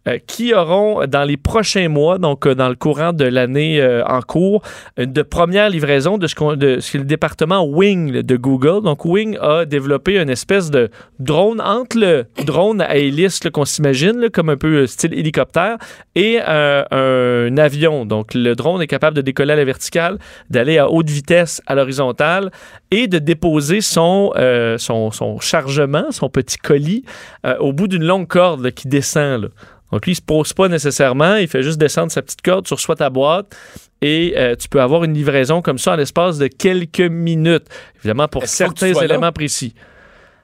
euh, qui auront dans les prochains mois, donc euh, dans le courant de l'année en cours, de première livraison de ce, qu'on- de ce que le département Wing de Google. Donc Wing a développé une espèce de drone entre le drone à hélice qu'on s'imagine, comme un peu style hélicoptère, et un avion. Donc le drone est capable de décoller à la verticale, d'aller à haute vitesse à l'horizontale et de déposer son, euh, son, son chargement, son petit colis, euh, au bout d'une longue corde là, qui descend. là. Donc lui, il se pose pas nécessairement, il fait juste descendre sa petite corde, tu reçois ta boîte et euh, tu peux avoir une livraison comme ça en l'espace de quelques minutes. Évidemment, pour certains là? éléments précis.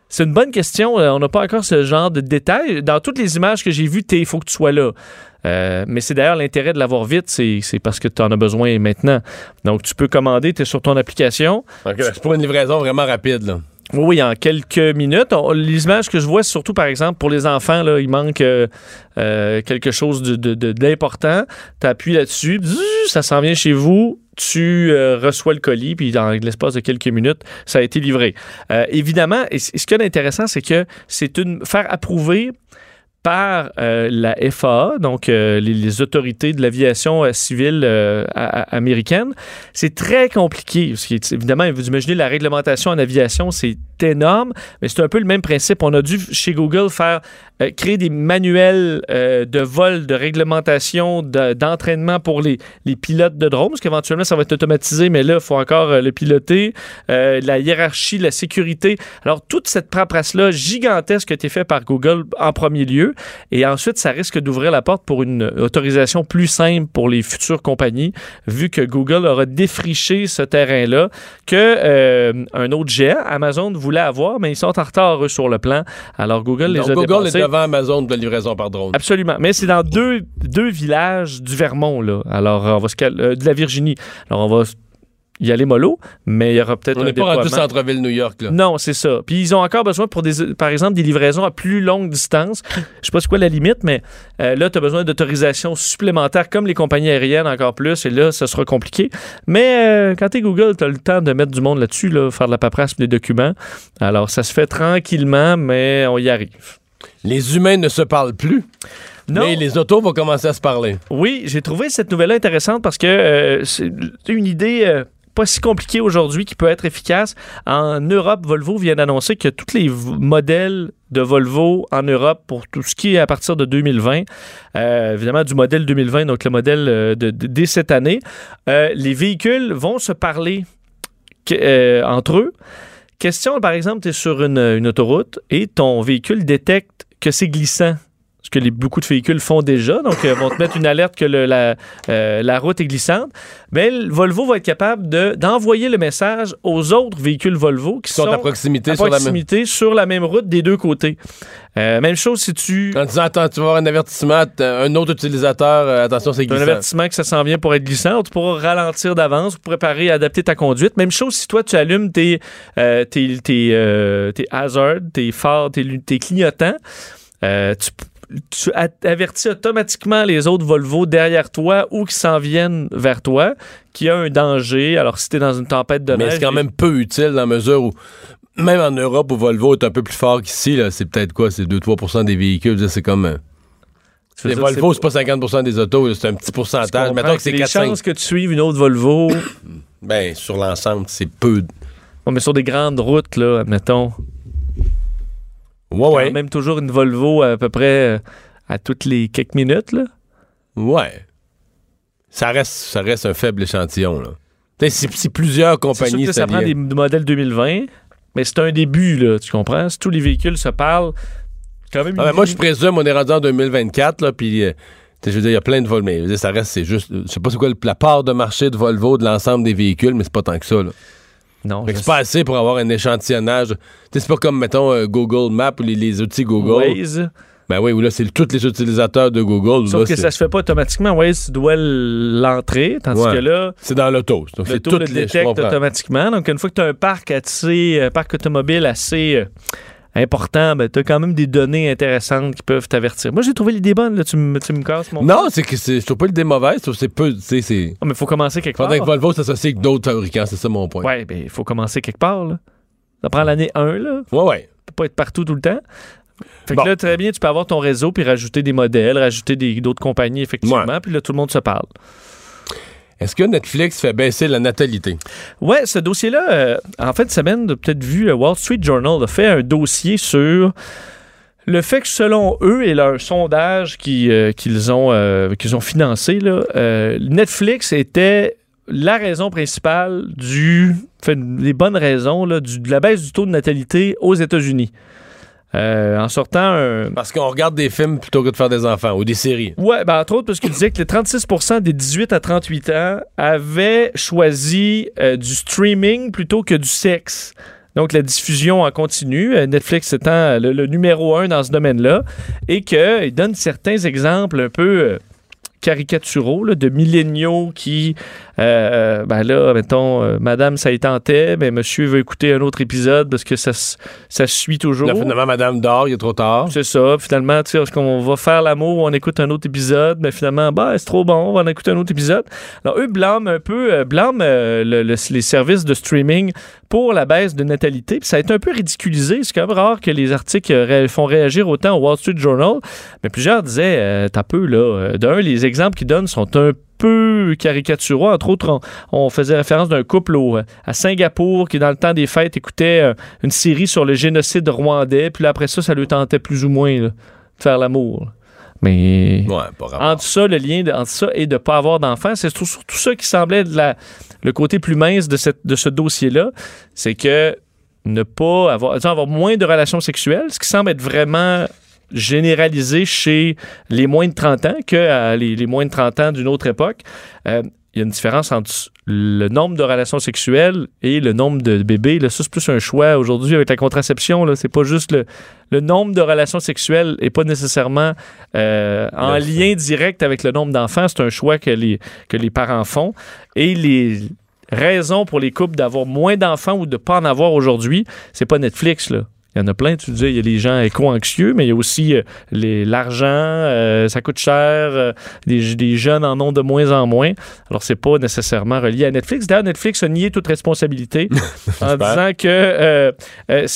C'est une bonne question. On n'a pas encore ce genre de détails. Dans toutes les images que j'ai vues, il faut que tu sois là. Euh, mais c'est d'ailleurs l'intérêt de l'avoir vite, c'est parce que tu en as besoin maintenant. Donc, tu peux commander, tu es sur ton application. Ok, C'est pour une livraison vraiment rapide. Là. Oui, en quelques minutes. On- les images que je vois, surtout, par exemple, pour les enfants, là, il manque euh, euh, quelque chose de- de- d'important. Tu appuies là-dessus, ça s'en vient chez vous. Tu euh, reçois le colis, puis dans l'espace de quelques minutes, ça a été livré. Évidemment, et ce qui est intéressant, c'est que c'est une faire approuver par euh, la FAA, donc euh, les, autorités de l'aviation euh, civile américaine. C'est très compliqué. Parce que, évidemment, vous imaginez la réglementation en aviation, c'est énorme, mais c'est un peu le même principe. On a dû, chez Google, faire euh, créer des manuels euh, de vol, de réglementation, de- d'entraînement pour les, les pilotes de drones, parce qu'éventuellement, ça va être automatisé, mais là, il faut encore euh, le piloter. Euh, la hiérarchie, la sécurité. Alors, toute cette paperasse-là gigantesque qui a été faite par Google en premier lieu, et ensuite, ça risque d'ouvrir la porte pour une autorisation plus simple pour les futures compagnies, vu que Google aura défriché ce terrain-là que euh, un autre géant, Amazon, voulait avoir, mais ils sont en retard, eux, sur le plan. Alors, Google les Donc, a Google est devant Amazon de la livraison par drone. Absolument. Mais c'est dans deux, deux villages du Vermont, là. Alors, on va se cal- euh, de la Virginie. Alors, on va y aller mollo, mais il y aura peut-être On n'est pas rendu centre-ville New York. Là. Non, c'est ça. Puis ils ont encore besoin pour des, par exemple, des livraisons à plus longue distance. Je sais pas c'est quoi la limite, mais euh, là, tu as besoin d'autorisation supplémentaire, comme les compagnies aériennes encore plus, et là, ça sera compliqué. Mais euh, quand tu es Google, tu as le temps de mettre du monde là-dessus, là, faire de la paperasse, des documents. Alors, ça se fait tranquillement, mais on y arrive. Les humains ne se parlent plus, Non. mais les autos vont commencer à se parler. Oui, j'ai trouvé cette nouvelle-là intéressante parce que euh, c'est une idée euh, pas si compliquée aujourd'hui qui peut être efficace. En Europe, Volvo vient d'annoncer que tous les modèles de Volvo en Europe pour tout ce qui est à partir de 2020, euh, évidemment du modèle 2020, donc le modèle euh, de, de- dès cette année, euh, les véhicules vont se parler entre eux. Question, par exemple, tu es sur une, une autoroute et ton véhicule détecte que c'est glissant. Ce que les, beaucoup de véhicules font déjà. Donc, ils vont te mettre une alerte que le- la, euh, la route est glissante. Mais le Volvo va être capable de- d'envoyer le message aux autres véhicules Volvo qui sont sont à proximité à sur la même. proximité sur la même route des deux côtés. Euh, même chose si tu... En disant, attends, tu vas avoir un avertissement, un autre utilisateur, euh, attention, c'est T'as un glissant. avertissement que ça s'en vient pour être glissant. Tu pourras ralentir d'avance, préparer, adapter ta conduite. Même chose si toi, tu allumes tes, euh, tes, tes, euh, tes hazards, tes phares, tes, clignotants. Euh, tu, tu avertis automatiquement les autres Volvo derrière toi ou qui s'en viennent vers toi qu'il y a un danger. Alors, si tu es dans une tempête de Mais neige... c'est quand même peu utile dans la mesure où, même en Europe où Volvo est un peu plus fort qu'ici, c'est peut-être quoi, c'est 2-3% des véhicules, c'est comme... euh, les Volvo, c'est pas 50% des autos, c'est un petit pourcentage. Mettons que c'est les 4-5. chances que tu suives une autre Volvo, [coughs] Ben, sur l'ensemble, c'est peu. on met sur des grandes routes, là, admettons. Ouais, ouais. Même toujours une Volvo à peu près euh, à toutes les quelques minutes, là. Ouais. Ça reste, ça reste un faible échantillon, là. Si, si plusieurs C'est sûr compagnies que ça prend des modèles 2020, mais c'est un début, là, tu comprends? Si tous les véhicules se parlent, quand même... Ah, ben, moi, je présume, on est rendu en 2024, là, puis... euh, je veux dire, il y a plein de Volvo, mais ça reste, c'est juste... Je sais pas c'est quoi la part de marché de Volvo de l'ensemble des véhicules, mais c'est pas tant que ça, là. Non, c'est pas assez pour avoir un échantillonnage. C'est pas comme, mettons, euh, Google Maps ou les, les outils Google. Waze. Ben oui, où là, c'est tous les utilisateurs de Google. Sauf là, que ça se fait pas automatiquement. Waze, tu dois l'entrer, tandis Ouais. que là, C'est dans l'auto. Donc, le c'est toutes le détecte automatiquement. Donc, une fois que tu as un parc assez, un parc automobile assez euh, important, ben, tu as quand même des données intéressantes qui peuvent t'avertir. Moi, j'ai trouvé l'idée bonne. Là, tu, me, tu me casses mon... Non, c'est que c'est- je trouve pas l'idée mauvaise, c'est peu, tu c'est... Ah, mais il faut commencer quelque part. Faudrait que Volvo s'associe avec d'autres fabricants, c'est ça mon point. Ouais, ben, il faut commencer quelque part. Là. Ça prend l'année 1, là. Ouais, ouais. peut pas être partout tout le temps. Fait que Bon. là, très bien, tu peux avoir ton réseau puis rajouter des modèles, rajouter des- d'autres compagnies, effectivement. Puis là, tout le monde se parle. Est-ce que Netflix fait baisser la natalité? Ouais, ce dossier-là, euh, en fait, semaine, t'as peut-être vu, le Wall Street Journal a fait un dossier sur le fait que selon eux et leur sondage euh, qu'ils ont, euh, ont financé, euh, Netflix était la raison principale du, fait, les bonnes raisons là, de la baisse du taux de natalité aux États-Unis. Euh, en sortant un, Parce qu'on regarde des films plutôt que de faire des enfants ou des séries. Ouais, ben entre autres parce qu'il disait que les 36% des 18 à 38 ans avaient choisi euh, du streaming plutôt que du sexe. Donc la diffusion en continu, euh, Netflix étant euh, le, le numéro un dans ce domaine-là, et qu'il donne certains exemples un peu euh, caricaturaux là, de milléniaux qui, euh, ben là, mettons, euh, Madame ça y tentait, mais Monsieur veut écouter un autre épisode parce que ça, se- ça suit toujours. Là, finalement, Madame dort, il est trop tard. C'est ça. Finalement, tu sais, est-ce qu'on va faire l'amour ou on écoute un autre épisode? Mais finalement, bah, c'est trop bon, on va en écouter un autre épisode. Alors, eux blâment un peu, euh, blâment euh, le- le- les services de streaming pour la baisse de natalité. Puis ça a été un peu ridiculisé. C'est quand même rare que les articles euh, ré- font réagir autant au Wall Street Journal. Mais plusieurs disaient, euh, t'as peu, là. euh, D'un, les exemples qu'ils donnent sont un peu caricaturaux. Entre autres, on, on faisait référence d'un couple au- à Singapour qui, dans le temps des fêtes, écoutait euh, une série sur le génocide rwandais. Puis là, après ça, ça lui tentait plus ou moins là, de faire l'amour. Mais Ouais, pas grave. entre ça, le lien de- entre ça et de ne pas avoir d'enfants, c'est surtout ça qui semblait de la- le côté plus mince de, cette, de ce dossier-là. C'est que ne pas avoir, avoir moins de relations sexuelles, ce qui semble être vraiment généralisé chez les moins de 30 ans que euh, les, les moins de 30 ans d'une autre époque. Euh, il y a une différence entre le nombre de relations sexuelles et le nombre de bébés. Là, ça, c'est plus un choix aujourd'hui avec la contraception. Là, c'est pas juste le, le nombre de relations sexuelles et pas nécessairement euh, en lien direct avec le nombre d'enfants. C'est un choix que les, que les parents font. Et les raisons pour les couples d'avoir moins d'enfants ou de ne pas en avoir aujourd'hui, c'est pas Netflix. Là. Il y en a plein, tu disais, il y a les gens éco-anxieux, mais il y a aussi euh, les- l'argent, euh, ça coûte cher, euh, les, les jeunes en ont de moins en moins. Alors, c'est pas nécessairement relié à Netflix. D'ailleurs, Netflix a nié toute responsabilité [laughs] en disant que euh, euh,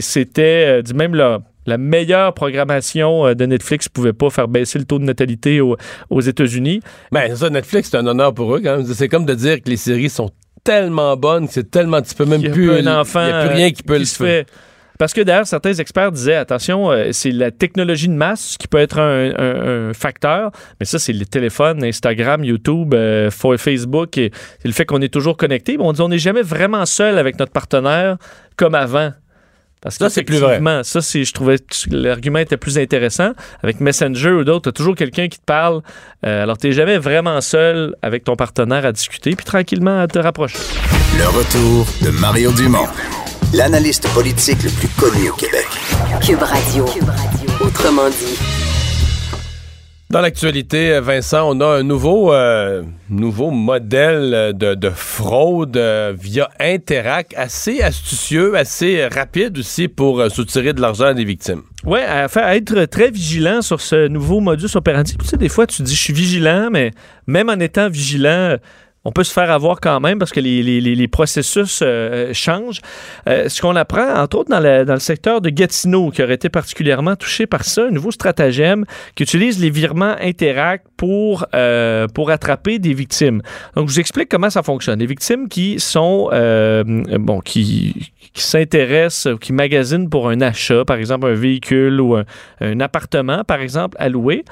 c'était, euh, dit même là, la meilleure programmation euh, de Netflix pouvait pas faire baisser le taux de natalité au- aux États-Unis. Ben, c'est ça, Netflix, c'est un honneur pour eux quand même. C'est comme de dire que les séries sont tellement bonnes que c'est tellement. Tu peux même Il y a plus. un enfant Il n'y a plus rien qui peut euh, le se fait. Parce que d'ailleurs, certains experts disaient, attention, euh, c'est la technologie de masse qui peut être un, un- un facteur, mais ça, c'est les téléphones, Instagram, YouTube, euh, Facebook, et, c'est le fait qu'on est toujours connecté. On dit on n'est jamais vraiment seul avec notre partenaire comme avant. Parce que Ça, c'est plus vrai. Ça, c'est, je trouvais que l'argument était plus intéressant. Avec Messenger ou d'autres, tu as toujours quelqu'un qui te parle. Euh, alors, tu n'es jamais vraiment seul avec ton partenaire à discuter, puis tranquillement à te rapprocher. Le retour de Mario Dumont, l'analyste politique le plus connu au Québec. Cube Radio. Autrement dit. Dans l'actualité, Vincent, on a un nouveau, euh, nouveau modèle de, de fraude euh, via Interac, assez astucieux, assez rapide aussi pour euh, soutirer de l'argent des victimes. Oui, à, faire- à être très vigilant sur ce nouveau modus operandi. Tu sais, des fois, tu dis, je suis vigilant, mais même en étant vigilant, on peut se faire avoir quand même parce que les, les- les- processus euh, changent. Euh, ce qu'on apprend, entre autres, dans, le- dans le secteur de Gatineau, qui aurait été particulièrement touché par ça, un nouveau stratagème qui utilise les virements Interact pour, euh, pour attraper des victimes. Donc, je vous explique comment ça fonctionne. Les victimes qui sont, euh, bon, qui, qui s'intéressent, qui magasinent pour un achat, par exemple un véhicule ou un, un appartement, par exemple, à louer.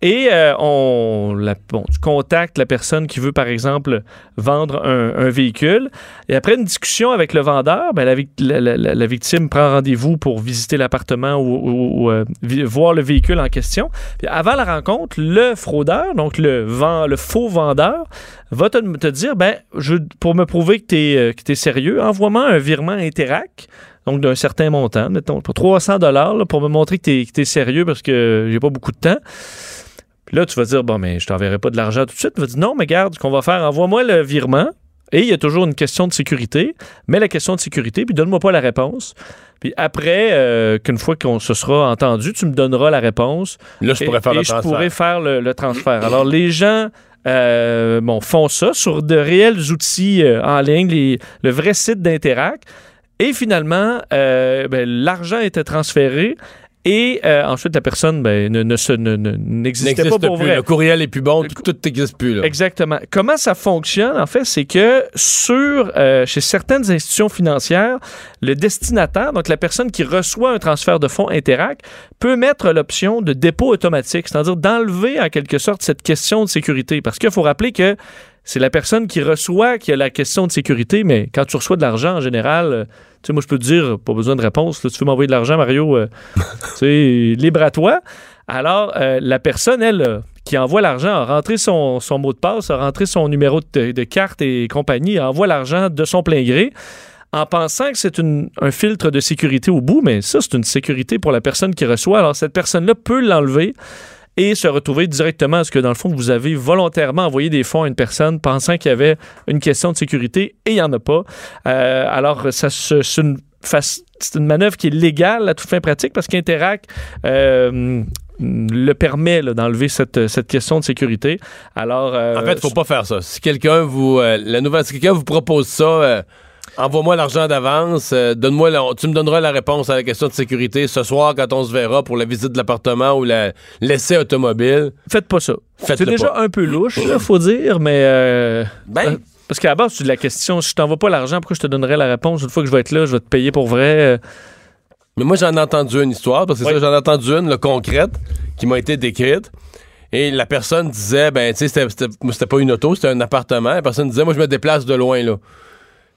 Et euh, on la, tu contactes la personne qui veut, par exemple, vendre un, véhicule. Et après une discussion avec le vendeur, ben, la, la- la- victime prend rendez-vous pour visiter l'appartement ou, euh, voir le véhicule en question. Avant la rencontre, le fraudeur, donc le, vend, le faux vendeur, va te, te dire, ben, je, pour me prouver que tu es, sérieux, envoie-moi un virement Interac. Donc, d'un certain montant, mettons, pour 300 dollars pour me montrer que tu es, sérieux parce que j'ai pas beaucoup de temps. Puis là, tu vas dire, bon, mais je t'enverrai pas de l'argent tout de suite. Tu vas dire, non, mais garde, ce qu'on va faire, envoie-moi le virement. Et il y a toujours une question de sécurité. Mets la question de sécurité, puis donne-moi pas la réponse. Puis après, euh, qu'une fois qu'on se sera entendu, tu me donneras la réponse. Là, je Et- pourrais faire et le je transfert. pourrais faire le, le transfert. Alors, les gens euh, bon, font ça sur de réels outils euh, en ligne, les- le vrai site d'Interac. Et finalement, ben, l'argent était transféré. Et euh, ensuite, la personne ben, ne, ne- ne- pas N'existe pour plus. vrai. Le courriel est plus bon, Le tout n'existe plus. Là. Exactement. Comment ça fonctionne, en fait, c'est que sur, euh, chez certaines institutions financières, le destinataire, donc la personne qui reçoit un transfert de fonds Interac, peut mettre l'option de dépôt automatique, c'est-à-dire d'enlever en quelque sorte cette question de sécurité. Parce qu'il faut rappeler que c'est la personne qui reçoit qui a la question de sécurité, mais quand tu reçois de l'argent en général, euh, sais, moi je peux te dire, pas besoin de réponse, là, tu veux m'envoyer de l'argent, Mario, euh, [laughs] tu sais, libre à toi. Alors, euh, la personne, elle, euh, qui envoie l'argent, a rentré son, son mot de passe, a rentré son numéro de, de carte et compagnie, envoie l'argent de son plein gré, en pensant que c'est un filtre de sécurité au bout, mais ça, c'est une sécurité pour la personne qui reçoit. Alors, cette personne-là peut l'enlever et se retrouver directement à ce que, dans le fond, vous avez volontairement envoyé des fonds à une personne pensant qu'il y avait une question de sécurité et il n'y en a pas? Euh, alors, ça, c'est une, manœuvre qui est légale à toute fin pratique parce qu'Interac euh, le permet d'enlever cette, cette question de sécurité. Alors, euh, En fait, faut pas faire ça. Si quelqu'un vous, la si quelqu'un vous propose ça, envoie-moi l'argent d'avance, euh, donne-moi, la- tu me donneras la réponse à la question de sécurité ce soir quand on se verra pour la visite de l'appartement ou la- l'essai automobile. faites pas ça. C'est déjà pas. un peu louche, là, faut dire, mais... euh, Ben, parce qu'à la base, c'est de la question, si je t'envoie pas l'argent, pourquoi je te donnerais la réponse? Une fois que je vais être là, je vais te payer pour vrai. euh. Mais moi, j'en ai entendu une histoire, parce que c'est Oui. ça, j'en ai entendu une, le concrète, qui m'a été décrite. Et la personne disait, ben, tu sais, c'était pas une auto, c'était un appartement. La personne disait, moi, je me déplace de loin, là.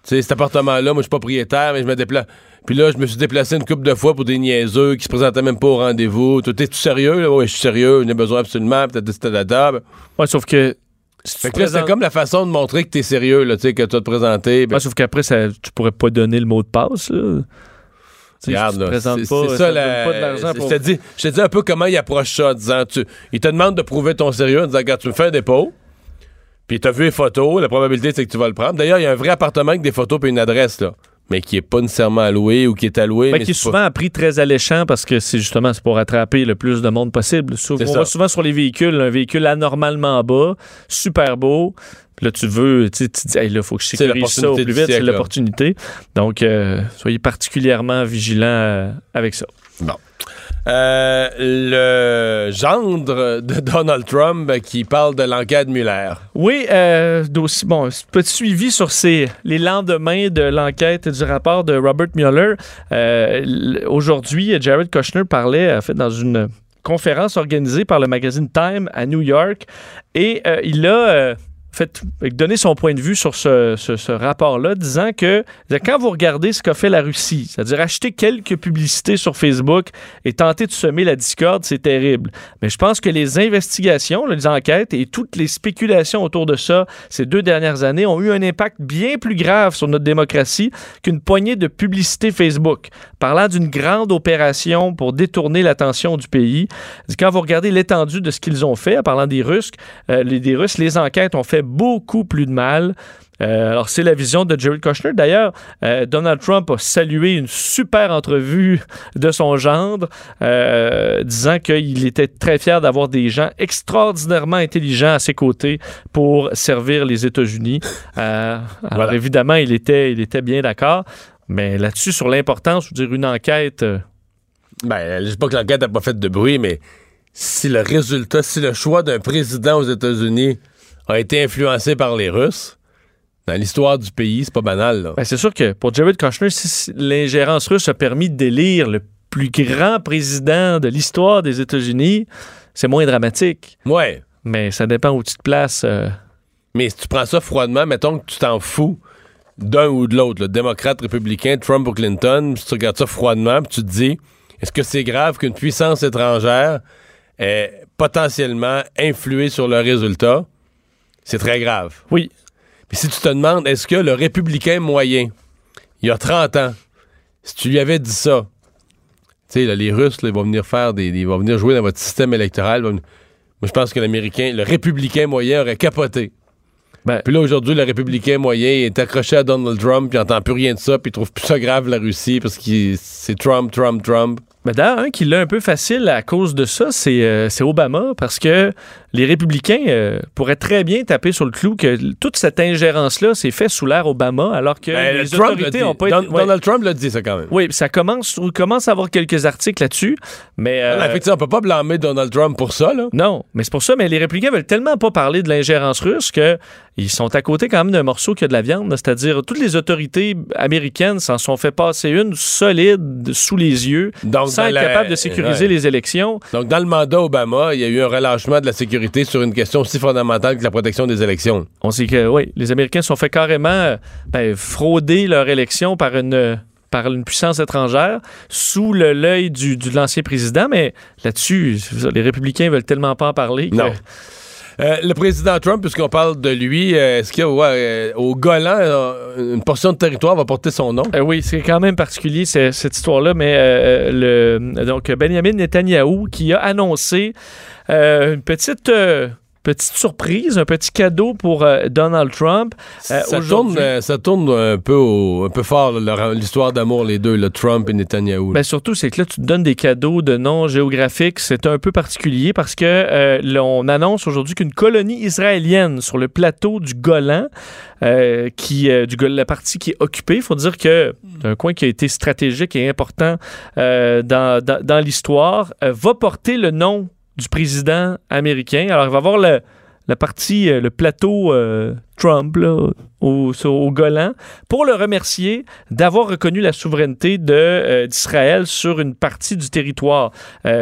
Sais, cet appartement-là, moi, je suis propriétaire, mais je me déplace. Puis là, je me suis déplacé une couple de fois pour des niaiseux qui se présentaient même pas au rendez-vous. Toi, T'es-tu sérieux? Oui, je suis sérieux, j'en ai besoin absolument, peut-être c'était la table. Ouais, sauf que... si Fait que là, c'est comme la façon de montrer que t'es sérieux, là, que tu vas te présenter. Ben, Ouais, sauf qu'après, ça, tu pourrais pas donner le mot de passe, là. Regarde, c'est ça la- pas de pour- je te dis un peu comment il approche ça en disant, tu, il te demande de prouver ton sérieux en disant, regarde, tu me fais un dépôt, puis t'as vu les photos, la probabilité c'est que tu vas le prendre. D'ailleurs, il y a un vrai appartement avec des photos et une adresse, là, mais qui est pas nécessairement alloué ou qui est alloué. Ben, mais qui est c'est pas- souvent à prix très alléchant parce que c'est justement pour attraper le plus de monde possible. Sou- C'est on ça. va souvent sur les véhicules, un véhicule anormalement bas, super beau. Puis Là, tu veux, tu dis, hey, là, faut que je sécurise ça au plus vite, c'est l'opportunité. Donc, euh, soyez particulièrement vigilants euh, avec ça. Euh, le gendre de Donald Trump qui parle de l'enquête Mueller. Oui, euh, bon, petit suivi sur ces, les lendemains de l'enquête du rapport de Robert Mueller. Euh, Aujourd'hui, Jared Kushner parlait, en fait, dans une conférence organisée par le magazine Time à New York et euh, il a fait donné son point de vue sur ce, ce- rapport-là, disant que quand vous regardez ce qu'a fait la Russie, c'est-à-dire acheter quelques publicités sur Facebook et tenter de semer la discorde, c'est terrible. Mais je pense que les investigations, les enquêtes et toutes les spéculations autour de ça ces deux dernières années ont eu un impact bien plus grave sur notre démocratie qu'une poignée de publicités Facebook. Parlant d'une grande opération pour détourner l'attention du pays, quand vous regardez l'étendue de ce qu'ils ont fait, en parlant des Russes, euh, les, des Russes, les enquêtes ont fait beaucoup plus de mal. Euh, alors, c'est la vision de Jared Kushner. D'ailleurs, euh, Donald Trump a salué une super entrevue de son gendre, euh, disant qu'il était très fier d'avoir des gens extraordinairement intelligents à ses côtés pour servir les États-Unis. Alors, Voilà. évidemment, il était, il était bien d'accord. Mais là-dessus, sur l'importance, je veux dire, une enquête. Ben, je dis pas que l'enquête n'a pas fait de bruit, mais si le résultat, si le choix d'un président aux États-Unis a été influencé par les Russes, dans l'histoire du pays, c'est pas banal. Ben, c'est sûr que pour Jared Kushner, si si l'ingérence russe a permis d'élire le plus grand président de l'histoire des États-Unis, c'est moins dramatique. Ouais. Mais ça dépend où tu te places. euh. Mais si tu prends ça froidement, mettons que tu t'en fous d'un ou de l'autre, le démocrate, républicain, Trump ou Clinton, si tu regardes ça froidement, puis tu te dis, est-ce que c'est grave qu'une puissance étrangère ait potentiellement influé sur le résultat? C'est très grave. Oui. Puis si tu te demandes, est-ce que le républicain moyen, il y a 30 ans, si tu lui avais dit ça, tu sais, là, les Russes, là, ils vont venir faire des. Ils vont venir jouer dans votre système électoral. venir- Moi, je pense que l'Américain, le républicain moyen aurait capoté. Ben- puis là, aujourd'hui, le républicain moyen est accroché à Donald Trump, puis il n'entend plus rien de ça, puis il trouve plus ça grave, la Russie, parce que c'est Trump, Trump, Trump. Mais d'ailleurs, un qui l'a un peu facile à cause de ça, c'est euh, c'est Obama, parce que les républicains euh, pourraient très bien taper sur le clou que toute cette ingérence-là s'est faite sous l'ère Obama, alors que Ben, les Trump autorités n'ont pas Don- été... ouais. Donald Trump l'a dit, ça, quand même. Oui, ça commence, on commence à avoir quelques articles là-dessus, mais... euh, Là, effectivement, on peut pas blâmer Donald Trump pour ça, là. non, mais c'est pour ça, mais les républicains veulent tellement pas parler de l'ingérence russe que ils sont à côté quand même d'un morceau qui a de la viande, c'est-à-dire toutes les autorités américaines s'en sont fait passer une solide sous les yeux, Donc, sans être la- capable de sécuriser ouais. les élections. Donc, dans le mandat Obama, il y a eu un relâchement de la sécurité sur une question aussi fondamentale que la protection des élections. On sait que oui, les Américains se sont fait carrément euh, ben, frauder leur élection par une par une puissance étrangère sous le- l'œil du, du- de l'ancien président, mais là-dessus, les républicains veulent tellement pas en parler. que- Non. Euh, le président Trump, puisqu'on parle de lui, euh, est-ce qu'il y a euh, au Golan, une portion de territoire va porter son nom? Oui, c'est quand même particulier cette histoire-là, mais le, donc Benjamin Netanyahou qui a annoncé une petite petite surprise, un petit cadeau pour euh, Donald Trump. Euh, ça, aujourd'hui- tourne, euh, ça tourne un peu, au- un peu fort, l'histoire d'amour, les deux, le Trump et Netanyahou. Ben surtout, c'est que là, tu te donnes des cadeaux de noms géographiques. C'est un peu particulier parce que euh, là, on annonce aujourd'hui qu'une colonie israélienne sur le plateau du Golan, qui, du, la partie qui est occupée, il faut dire que c'est un coin qui a été stratégique et important dans, dans- dans l'histoire, va porter le nom du président américain. Alors, il va avoir le, la partie, euh, le plateau euh, Trump là, au, Golan pour le remercier d'avoir reconnu la souveraineté euh, d'Israël sur une partie du territoire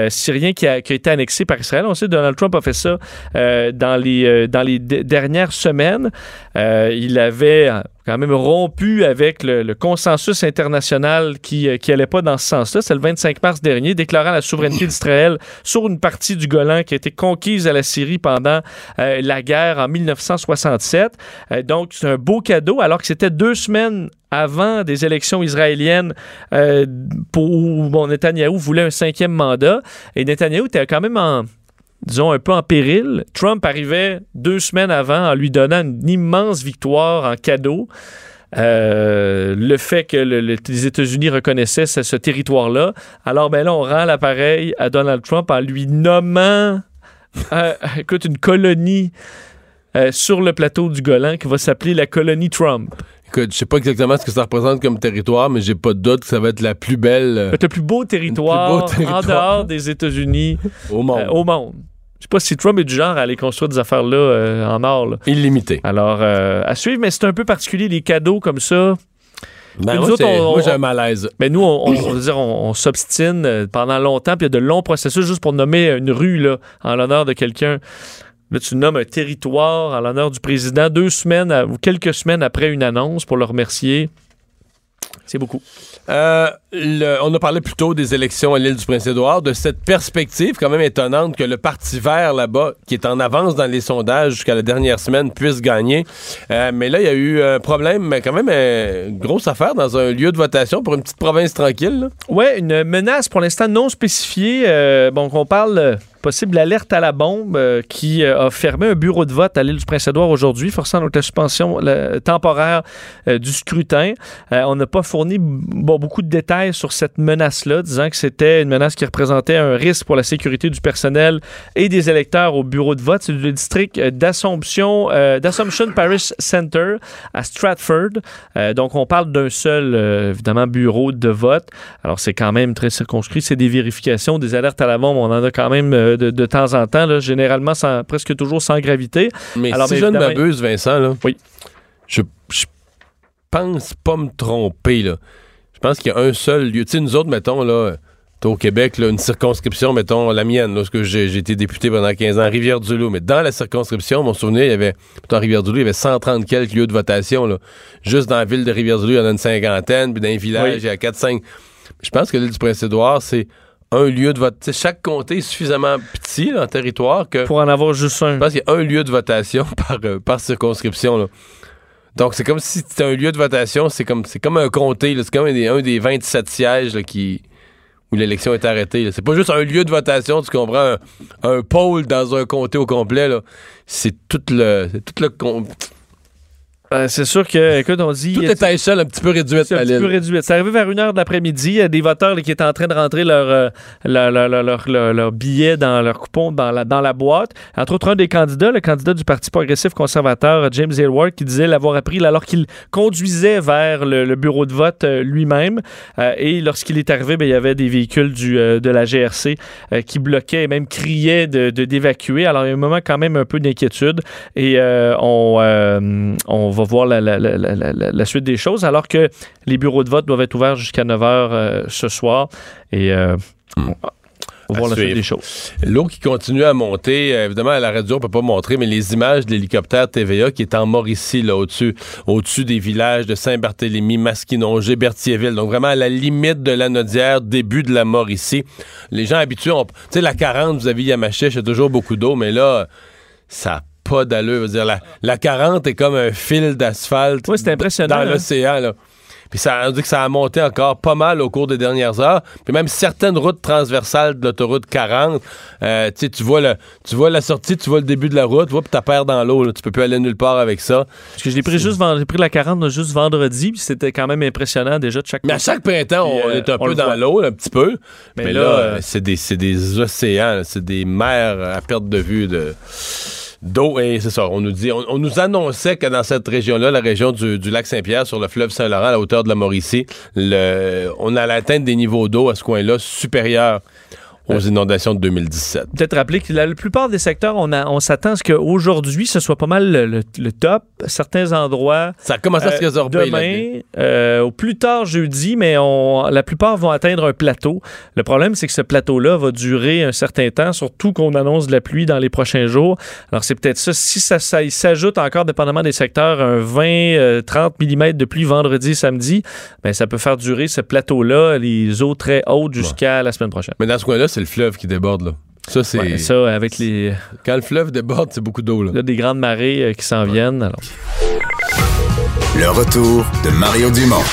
syrien qui a, été annexé par Israël. On sait que Donald Trump a fait ça dans les, dans les dernières semaines. Il avait quand même rompu avec le, consensus international qui euh, qui allait pas dans ce sens-là. C'est le 25 mars dernier, déclarant la souveraineté d'Israël sur une partie du Golan qui a été conquise à la Syrie pendant euh, la guerre en 1967. Euh, donc, c'est un beau cadeau, alors que c'était deux semaines avant des élections israéliennes euh, pour, où bon, Netanyahou voulait un cinquième mandat. Et Netanyahou était quand même en disons, un peu en péril. Trump arrivait deux semaines avant en lui donnant une immense victoire en cadeau. Euh, le fait que le- le- les États-Unis reconnaissaient ce, ce territoire-là. Alors, ben là, on rend l'appareil à Donald Trump en lui nommant, euh, [laughs] écoute, une colonie euh, sur le plateau du Golan qui va s'appeler la colonie Trump. Écoute, je sais pas exactement ce que ça représente comme territoire, mais j'ai pas de doute que ça va être la plus belle euh, Le plus beau territoire, Le plus beau territoire. en dehors des États-Unis [laughs] au monde. euh, au monde. Je sais pas si Trump est du genre à aller construire des affaires-là euh, en or. là. Illimité. Alors, euh, à suivre, mais c'est un peu particulier, les cadeaux comme ça. Ben, nous moi, autres, on- moi, j'ai un malaise. Mais nous, on, on- on s'obstine pendant longtemps, puis il y a de longs processus juste pour nommer une rue là, en l'honneur de quelqu'un. Là, tu nommes un territoire en l'honneur du président deux semaines à- ou quelques semaines après une annonce pour le remercier. C'est beaucoup. Euh, le- on a parlé plus tôt des élections à l'île du Prince-Édouard, de cette perspective quand même étonnante que le Parti vert là-bas, qui est en avance dans les sondages jusqu'à la dernière semaine, puisse gagner. Euh, mais là, il y a eu un problème, mais quand même euh, une grosse affaire dans un lieu de votation pour une petite province tranquille. Ouais, une menace pour l'instant non spécifiée. Euh, bon, qu'on parle euh, possible alerte à la bombe euh, qui euh, a fermé un bureau de vote à l'île du Prince-Édouard aujourd'hui, forçant donc la suspension temporaire euh, du scrutin. On n'a pas fourni beaucoup de détails sur cette menace-là, disant que c'était une menace qui représentait un risque pour la sécurité du personnel et des électeurs au bureau de vote. C'est le district d'Assomption, d'Assumption Parish Center à Stratford. Donc, on parle d'un seul, évidemment, bureau de vote. Alors, c'est quand même très circonscrit. C'est des vérifications, des alertes à la bombe. On en a quand même de, de temps en temps, là, généralement sans, presque toujours sans gravité. Mais Alors, si mais je ne m'abuse, Vincent, là, Oui. je, je pense pas me tromper. Là. Je pense qu'il y a un seul lieu. Tu sais, nous autres, mettons, là, au Québec, là, une circonscription, mettons, la mienne, lorsque j'ai j'ai été député pendant 15 ans, Rivière-du-Loup. Mais dans la circonscription, mon souvenir, il y avait, Rivière-du-Loup, il y avait 130 quelques lieux de votation. Là. Juste dans la ville de Rivière-du-Loup, il y en a une cinquantaine, puis dans les villages, Oui. il y a 4-5. Je pense que l'île du Prince-Édouard, c'est un lieu de vote. Chaque comté est suffisamment petit là, en territoire que Pour en avoir juste un. je pense qu'il y a un lieu de votation [laughs] par, euh, par circonscription. là. Donc, c'est comme si c'était un lieu de votation, c'est comme, c'est comme un comté, c'est comme un des, un des 27 sièges là, qui, où l'élection est arrêtée. C'est pas juste un lieu de votation, tu comprends, un, un pôle dans un comté au complet. là. C'est tout le. C'est tout le Euh, c'est sûr que, écoute, on dit. Tout est à échelle un petit peu réduite, un petit peu réduite. C'est arrivé vers une heure de l'après-midi. Il y a des voteurs là, qui étaient en train de rentrer leur, euh, leur, leur, leur, leur- billet dans leur coupon dans la, dans la boîte. Entre autres, un des candidats, le candidat du Parti progressif conservateur, James Aylward, qui disait l'avoir appris là, alors qu'il conduisait vers le, le bureau de vote euh, lui-même. Euh, et lorsqu'il est arrivé, ben, il y avait des véhicules du, euh, de la GRC euh, qui bloquaient et même criaient de, de- d'évacuer. Alors, il y a un moment quand même un peu d'inquiétude. Et euh, on, euh, on va voir la, la- la- la- la- la suite des choses, alors que les bureaux de vote doivent être ouverts jusqu'à 9 h ce soir. Et euh, on on va voir la suite des choses. L'eau qui continue à monter, euh, évidemment à la radio on peut pas montrer, mais les images de l'hélicoptère TVA qui est en Mauricie là au-dessus, au-dessus des villages de Saint-Barthélemy, Masquinongé, Berthierville, donc vraiment à la limite de la Nodière, début de la Mauricie. Les gens habitués, ont- tu sais la 40, vous avez Yamachiche, il y a toujours beaucoup d'eau, mais là ça a pas d'allure, dire la, la 40 est comme un fil d'asphalte Oui, c'est impressionnant, dans hein. l'océan là. Puis ça, on dit que ça a monté encore pas mal au cours des dernières heures. Puis même certaines routes transversales de l'autoroute 40, euh, tu vois le, tu vois la sortie, tu vois le début de la route, puis ta paire dans l'eau. là. Tu peux plus aller nulle part avec ça. Parce que je l'ai pris juste j'ai pris la 40 juste vendredi, puis c'était quand même impressionnant déjà de chaque Mais à chaque printemps, on Puis, euh, est un on peu dans voit. l'eau, un petit peu. Mais, Mais là, euh, euh, c'est des, c'est des océans, là. c'est des mers à perte de vue de d'eau. Et c'est ça, on nous dit, on, nous annonçait que dans cette région-là, la région du, lac Saint-Pierre, sur le fleuve Saint-Laurent, à la hauteur de la Mauricie, on allait atteindre des niveaux d'eau à ce coin-là supérieurs aux inondations de 2017. Peut-être rappeler que la, la plupart des secteurs, on, a- on s'attend à ce qu'aujourd'hui, ce soit pas mal le, le- le top. Certains endroits. Ça a commencé à se euh, résorber. demain, euh, au plus tard jeudi, mais on, la plupart vont atteindre un plateau. Le problème, c'est que ce plateau-là va durer un certain temps, surtout qu'on annonce de la pluie dans les prochains jours. Alors, c'est peut-être ça. Si ça, s'ajoute encore, dépendamment des secteurs, un 20, euh, 30 mm de pluie vendredi, samedi, ben, ça peut faire durer ce plateau-là, les eaux très hautes jusqu'à la semaine prochaine. Mais dans ce coin-là, c'est le fleuve qui déborde. Là. Ça, c'est. Ouais, ça, avec les, Quand le fleuve déborde, c'est beaucoup d'eau. là. là, des grandes marées euh, qui s'en viennent. Alors, Le retour de Mario Dumont.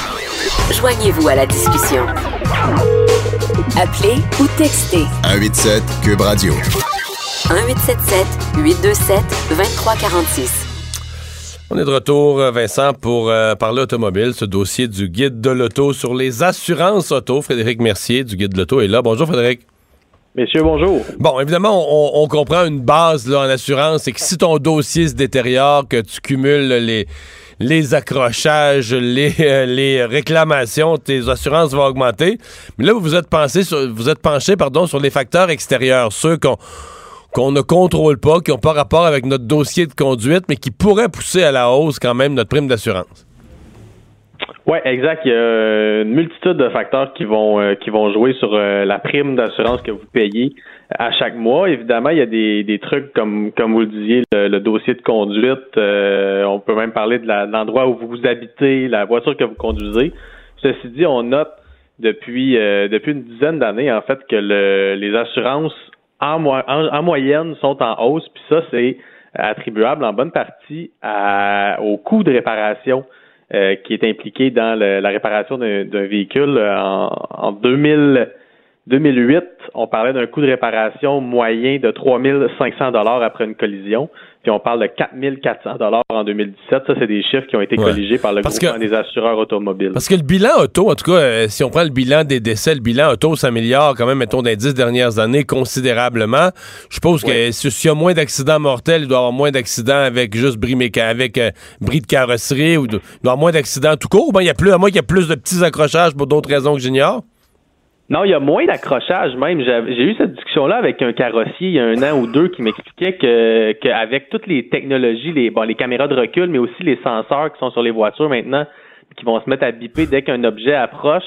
Joignez-vous à la discussion. Appelez ou textez 187 Cube Radio. 1877 827 2346. On est de retour, euh, Vincent, pour euh, parler automobile, ce dossier du guide de l'auto sur les assurances auto. Frédéric Mercier du guide de l'auto est là. Bonjour, Frédéric. Messieurs, bonjour. Bon, évidemment, on, comprend une base là, en assurance, c'est que si ton dossier se détériore, que tu cumules les, accrochages, les, euh, les réclamations, tes assurances vont augmenter. Mais là, vous vous êtes, penché sur les facteurs extérieurs, ceux qu'on qu'on ne contrôle pas, qui n'ont pas rapport avec notre dossier de conduite, mais qui pourraient pousser à la hausse quand même notre prime d'assurance. Oui, exact. Il y a une multitude de facteurs qui vont euh, qui vont jouer sur euh, la prime d'assurance que vous payez à chaque mois. Évidemment, il y a des, des trucs comme comme vous le disiez, le, le dossier de conduite. euh, on peut même parler de l'endroit où vous habitez, la voiture que vous conduisez. Ceci dit, on note depuis euh, depuis une dizaine d'années en fait que le, les assurances en, mo- en, en moyenne sont en hausse. Puis ça, c'est attribuable en bonne partie à, au coût de réparation euh, qui est impliqué dans le- la réparation d'un d'un véhicule. Euh, En, en 2000, 2008, on parlait d'un coût de réparation moyen de 3500 dollars après une collision, puis on parle de 4400 dollars en 2017. Ça, c'est des chiffres qui ont été Ouais. colligés par le Parce groupement que- des assureurs automobiles. Parce que le bilan auto, en tout cas, euh, si on prend le bilan des décès, le bilan auto s'améliore quand même, mettons, dans les dix dernières années considérablement. Je suppose que si- s'il y a moins d'accidents mortels, il doit y avoir moins d'accidents avec juste bris, méca- avec, euh, bris de carrosserie, ou de- il doit y avoir moins d'accidents tout court. Ben, il y a plus, à moins qu'il y ait plus de petits accrochages pour d'autres raisons que j'ignore? Non, il y a moins d'accrochage même. J'ai eu cette discussion-là avec un carrossier il y a un an ou deux qui m'expliquait que qu'avec toutes les technologies, les bon, les caméras de recul, mais aussi les senseurs qui sont sur les voitures maintenant, qui vont se mettre à biper dès qu'un objet approche,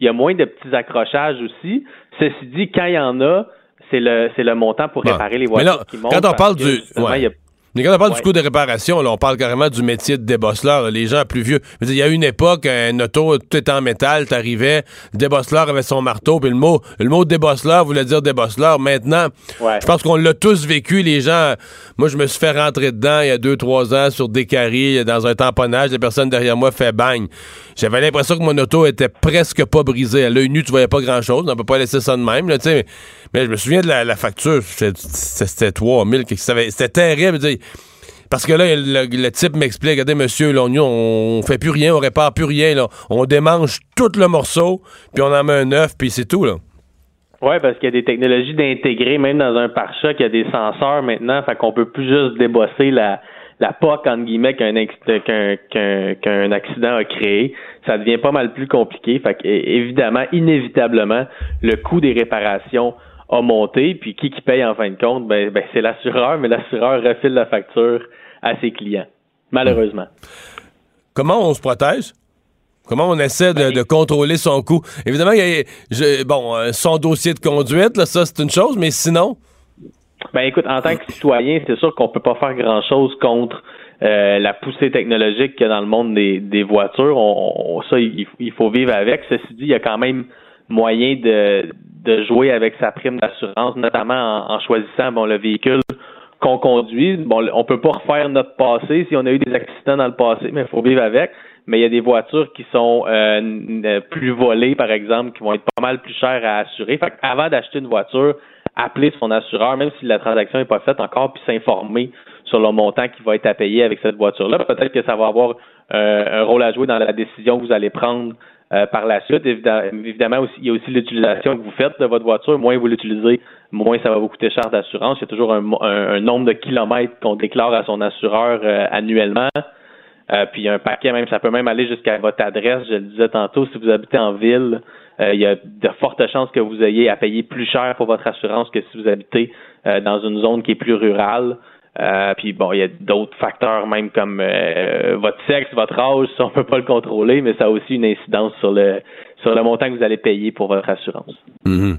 il y a moins de petits accrochages aussi. Ceci dit, quand il y en a, c'est le c'est le montant pour Bon. réparer les Mais voitures là, qui montent. quand on parle du- ouais. Mais quand on parle du coût de réparation, là, on parle carrément du métier de débosseleur. là. Les gens plus vieux. Il y a une époque, un auto, tout était en métal, t'arrivais, le débosseleur avait son marteau, puis le mot, le mot débosseleur voulait dire débosseleur. Maintenant, Ouais. je pense qu'on l'a tous vécu, les gens. Moi, je me suis fait rentrer dedans il y a deux, trois ans sur des caries, dans un tamponnage, la personne derrière moi fait bang. J'avais l'impression que mon auto était presque pas brisée. À l'œil nu, tu voyais pas grand-chose. On peut pas laisser ça de même, là, tu sais. Mais je me souviens de la, facture. C'était c'était 3000. que ça avait- C'était terrible. Parce que là, le, type m'explique, regardez, monsieur, là, nous, on fait plus rien, on répare plus rien, là. On démange tout le morceau, puis on en met un neuf, puis c'est tout, là. Oui, parce qu'il y a des technologies d'intégrer, même dans un pare-choc, il y a des senseurs maintenant, fait qu'on peut plus juste débosser la, la POC, entre guillemets, qu'un qu'un accident a créé. Ça devient pas mal plus compliqué. Fait évidemment, inévitablement, le coût des réparations a monté, puis qui qui paye en fin de compte? Ben, ben c'est l'assureur, mais l'assureur refile la facture à ses clients, malheureusement. Comment on se protège? Comment on essaie de, contrôler son coût? Évidemment, il y a, bon, euh, son dossier de conduite, là, ça c'est une chose, mais sinon? Ben écoute, en tant que citoyen, c'est sûr qu'on peut pas faire grand-chose contre euh, la poussée technologique qu'il y a dans le monde des, voitures. On, ça, il, faut vivre avec. Ceci dit, il y a quand même moyen de, de jouer avec sa prime d'assurance, notamment en, choisissant bon le véhicule qu'on conduit. Bon, on peut pas refaire notre passé si on a eu des accidents dans le passé, mais il faut vivre avec mais il y a des voitures qui sont euh, plus volées, par exemple, qui vont être pas mal plus chères à assurer. Fait avant d'acheter une voiture, appeler son assureur, même si la transaction n'est pas faite encore, puis s'informer sur le montant qui va être à payer avec cette voiture-là. Peut-être que ça va avoir euh, un rôle à jouer dans la décision que vous allez prendre euh, par la suite. Évidemment, il y a aussi l'utilisation que vous faites de votre voiture. Moins vous l'utilisez, moins ça va vous coûter cher d'assurance. Il y a toujours un, nombre de kilomètres qu'on déclare à son assureur annuellement. Euh, puis un paquet même, ça peut même aller jusqu'à votre adresse. Je le disais tantôt, si vous habitez en ville, euh, il y a de fortes chances que vous ayez à payer plus cher pour votre assurance que si vous habitez euh, dans une zone qui est plus rurale. Puis bon, il y a d'autres facteurs même comme votre sexe, votre âge, ça on peut pas le contrôler, mais ça a aussi une incidence sur le sur le montant que vous allez payer pour votre assurance. Mm-hmm.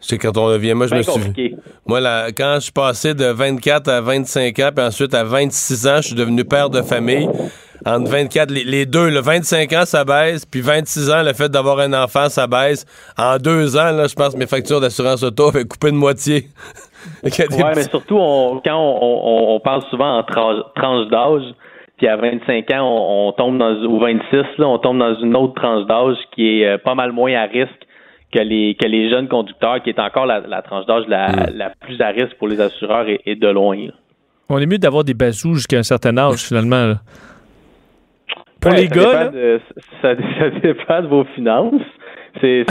C'est quand on revient. Moi, je me suis. Moi, là, quand je suis passé de 24 à 25 ans, puis ensuite à 26 ans, je suis devenu père de famille. Entre 24, les, deux, le 25 ans, ça baisse, puis 26 ans, le fait d'avoir un enfant, ça baisse. En deux ans, là, je pense que mes factures d'assurance auto avaient coupé de moitié. [laughs] oui, mais surtout, quand on, parle souvent en tranche d'âge, puis à 25 ans, on, tombe dans, ou 26, là, on tombe dans une autre tranche d'âge qui est euh, pas mal moins à risque que les que les jeunes conducteurs, qui est encore la, tranche d'âge la, mm. la, plus à risque pour les assureurs et, de loin. On est mieux d'avoir des bazous jusqu'à un certain âge, finalement. Pour les gars, ça, dépend de vos finances. C'est,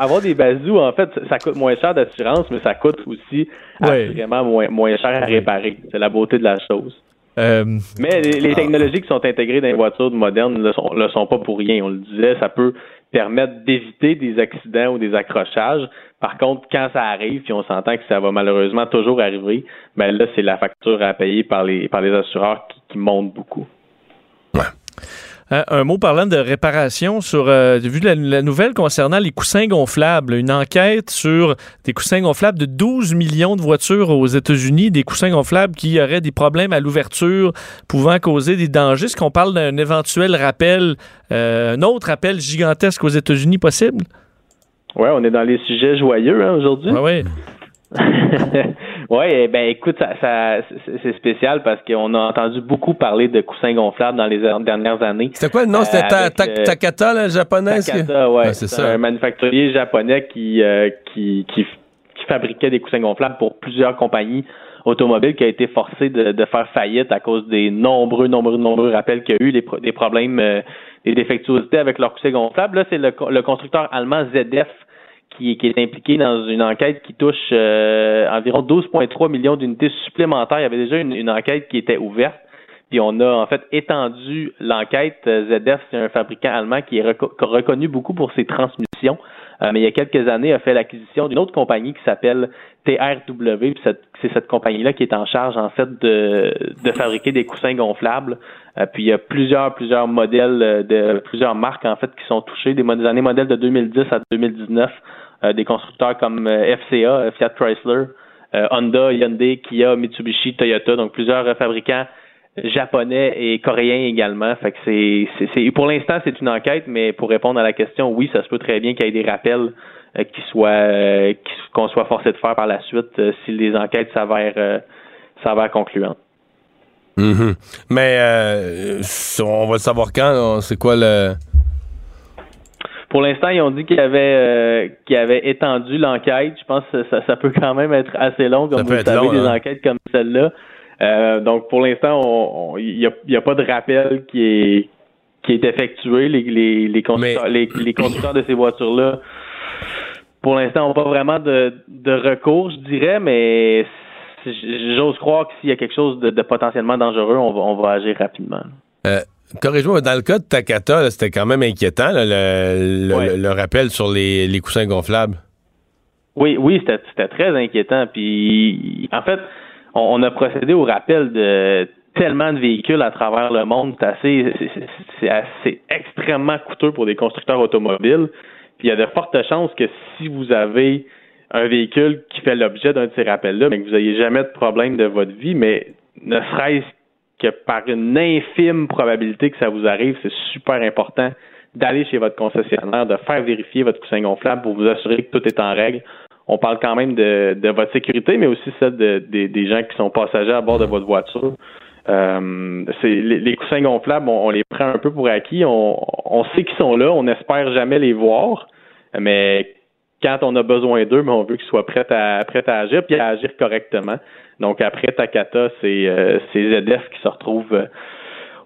avoir des bazous, en fait, ça coûte moins cher d'assurance, mais ça coûte aussi vraiment moins, moins cher à réparer. C'est la beauté de la chose. Euh, mais les, technologies qui sont intégrées dans les voitures modernes ne le sont, le sont pas pour rien. On le disait, ça peut permettre d'éviter des accidents ou des accrochages. Par contre, quand ça arrive, puis on s'entend que ça va malheureusement toujours arriver, ben là, c'est la facture à payer par les par les assureurs qui, qui monte beaucoup. Hein, un mot parlant de réparation sur euh, vu la, nouvelle concernant les coussins gonflables, une enquête sur des coussins gonflables de 12 millions de voitures aux États-Unis, des coussins gonflables qui auraient des problèmes à l'ouverture pouvant causer des dangers. Est-ce qu'on parle d'un éventuel rappel, euh, un autre rappel gigantesque aux États-Unis possible? Oui, on est dans les sujets joyeux hein, aujourd'hui. Oui, [laughs] oui, eh ben écoute, ça, c'est spécial parce qu'on a entendu beaucoup parler de coussins gonflables dans les dernières années. C'était quoi le nom? C'était euh, euh, Takata, le japonais? Takata, ouais. c'est ça. un manufacturier japonais euh, qui, qui, qui, fabriquait des coussins gonflables pour plusieurs compagnies automobiles qui a été forcé de, faire faillite à cause des nombreux, nombreux, nombreux rappels qu'il y a eu, des, problèmes, des défectuosités avec leurs coussins gonflables. Là, c'est le, le constructeur allemand ZF qui, est impliqué dans une enquête qui touche euh, environ 12,3 millions d'unités supplémentaires. Il y avait déjà une, enquête qui était ouverte. Puis on a en fait étendu l'enquête. ZF, c'est un fabricant allemand qui est reconnu beaucoup pour ses transmissions. Euh, mais il y a quelques années, a fait l'acquisition d'une autre compagnie qui s'appelle TRW. C'est cette compagnie-là qui est en charge en fait de, de fabriquer des coussins gonflables. Euh, puis il y a plusieurs, plusieurs modèles de plusieurs marques en fait qui sont touchées, des, des années modèles de 2010 à 2019 euh, des constructeurs comme euh, FCA, euh, Fiat Chrysler, Honda, Hyundai, Kia, Mitsubishi, Toyota, donc plusieurs fabricants japonais et coréens également. Fait que c'est, pour l'instant c'est une enquête, mais pour répondre à la question, oui, ça se peut très bien qu'il y ait des rappels qu'on soit forcé de faire par la suite si les enquêtes s'avèrent s'avèrent concluantes. Mm-hmm. Mais on va le savoir quand. C'est quoi le pour l'instant, ils ont dit qu'ils avaient, euh, avaient étendu l'enquête. Je pense que ça, ça, peut quand même être assez long, comme vous savez, des hein. enquêtes comme celle-là. Euh, donc, pour l'instant, il n'y a, y a, pas de rappel qui est qui est effectué. Les, les, les, conducteurs, les, les conducteurs de ces voitures-là, pour l'instant, n'ont pas vraiment de, de recours, je dirais, mais j'ose croire que s'il y a quelque chose de, de potentiellement dangereux, on va, on va agir rapidement. Euh, Corrige-moi, dans le cas de Takata, c'était quand même inquiétant, le, le, rappel sur les, les coussins gonflables. Oui, oui, c'était très inquiétant. Puis, en fait, on, a procédé au rappel de tellement de véhicules à travers le monde. C'est assez, c'est assez extrêmement coûteux pour des constructeurs automobiles. Puis, il y a de fortes chances que si vous avez un véhicule qui fait l'objet d'un de ces rappels-là, mais que vous n'ayez jamais de problème de votre vie, mais ne serait-ce que par une infime probabilité que ça vous arrive, c'est super important d'aller chez votre concessionnaire, de faire vérifier votre coussin gonflable pour vous assurer que tout est en règle. On parle quand même de, votre sécurité, mais aussi celle des gens qui sont passagers à bord de votre voiture. Euh, les, coussins gonflables, on, les prend un peu pour acquis. On, sait qu'ils sont là, on n'espère jamais les voir, mais quand on a besoin d'eux, on veut qu'ils soient prêts à, prêts à agir puis à agir correctement. Donc après Takata, c'est euh, ZF qui se retrouve euh,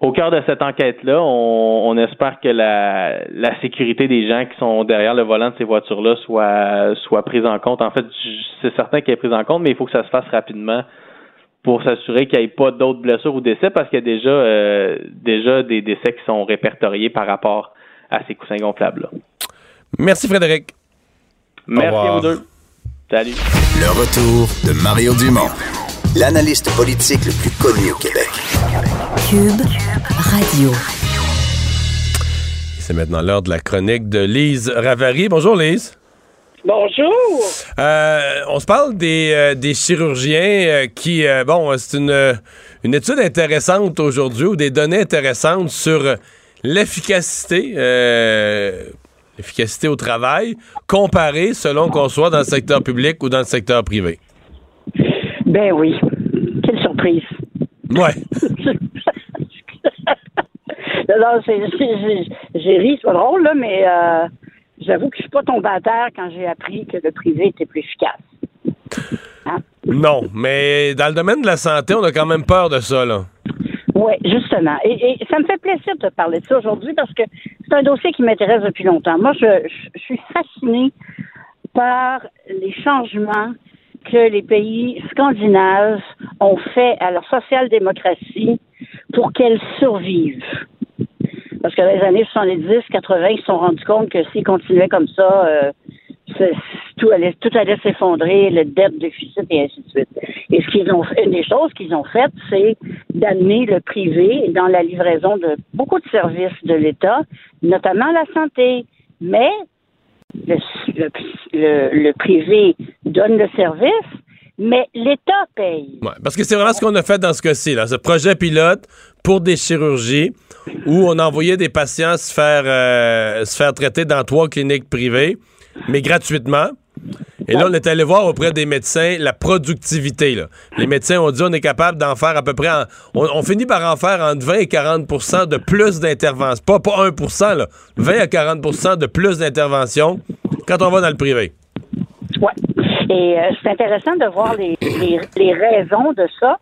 au cœur de cette enquête-là. On, espère que la, sécurité des gens qui sont derrière le volant de ces voitures-là soit, soit prise en compte. En fait, c'est certain qu'elle est prise en compte, mais il faut que ça se fasse rapidement pour s'assurer qu'il n'y ait pas d'autres blessures ou décès parce qu'il y a déjà, euh, déjà des décès qui sont répertoriés par rapport à ces coussins gonflables-là. Merci Frédéric. Merci à vous deux. Salut. Le retour de Mario Dumont l'analyste politique le plus connu au Québec. Cube Radio. C'est maintenant l'heure de la chronique de Lise Ravary. Bonjour Lise. Bonjour. Euh, on se parle des, euh, des chirurgiens euh, qui, bon, c'est une, une étude intéressante aujourd'hui ou des données intéressantes sur l'efficacité, l'efficacité au travail comparée selon qu'on soit dans le secteur public ou dans le secteur privé. Ben oui. Quelle surprise. Ouais. [laughs] non, j'ai ri, c'est pas drôle, là, mais euh, j'avoue que je suis pas tombée à terre quand j'ai appris que le privé était plus efficace. Hein? Non, mais dans le domaine de la santé, on a quand même peur de ça, là. Oui, justement. Et, ça me fait plaisir de te parler de ça aujourd'hui parce que c'est un dossier qui m'intéresse depuis longtemps. Moi, je, je suis fascinée par les changements que les pays scandinaves ont fait à leur social-démocratie pour qu'elle survive. Parce que dans les années 70, 80, ils se sont rendus compte que s'ils continuaient comme ça, euh, tout allait, tout allait s'effondrer, le dette, déficit et ainsi de suite. Et ce qu'ils ont fait, une des choses qu'ils ont faites, c'est d'amener le privé dans la livraison de beaucoup de services de l'État, notamment la santé. Mais le, privé donne le service, mais l'État paye. parce que c'est vraiment ce qu'on a fait dans ce cas-ci, là, ce projet pilote pour des chirurgies où on envoyait des patients se faire, euh, se faire traiter dans trois cliniques privées, mais gratuitement. Et là, on est allé voir auprès des médecins la productivité. Les médecins ont dit on est capable d'en faire à peu près. on, finit par en faire entre 20 et 40% de plus d'interventions. Pas, pas 1 là, 20 à 40% de plus d'interventions quand on va dans le privé. Oui. Et euh, c'est intéressant de voir les, les, raisons de ça.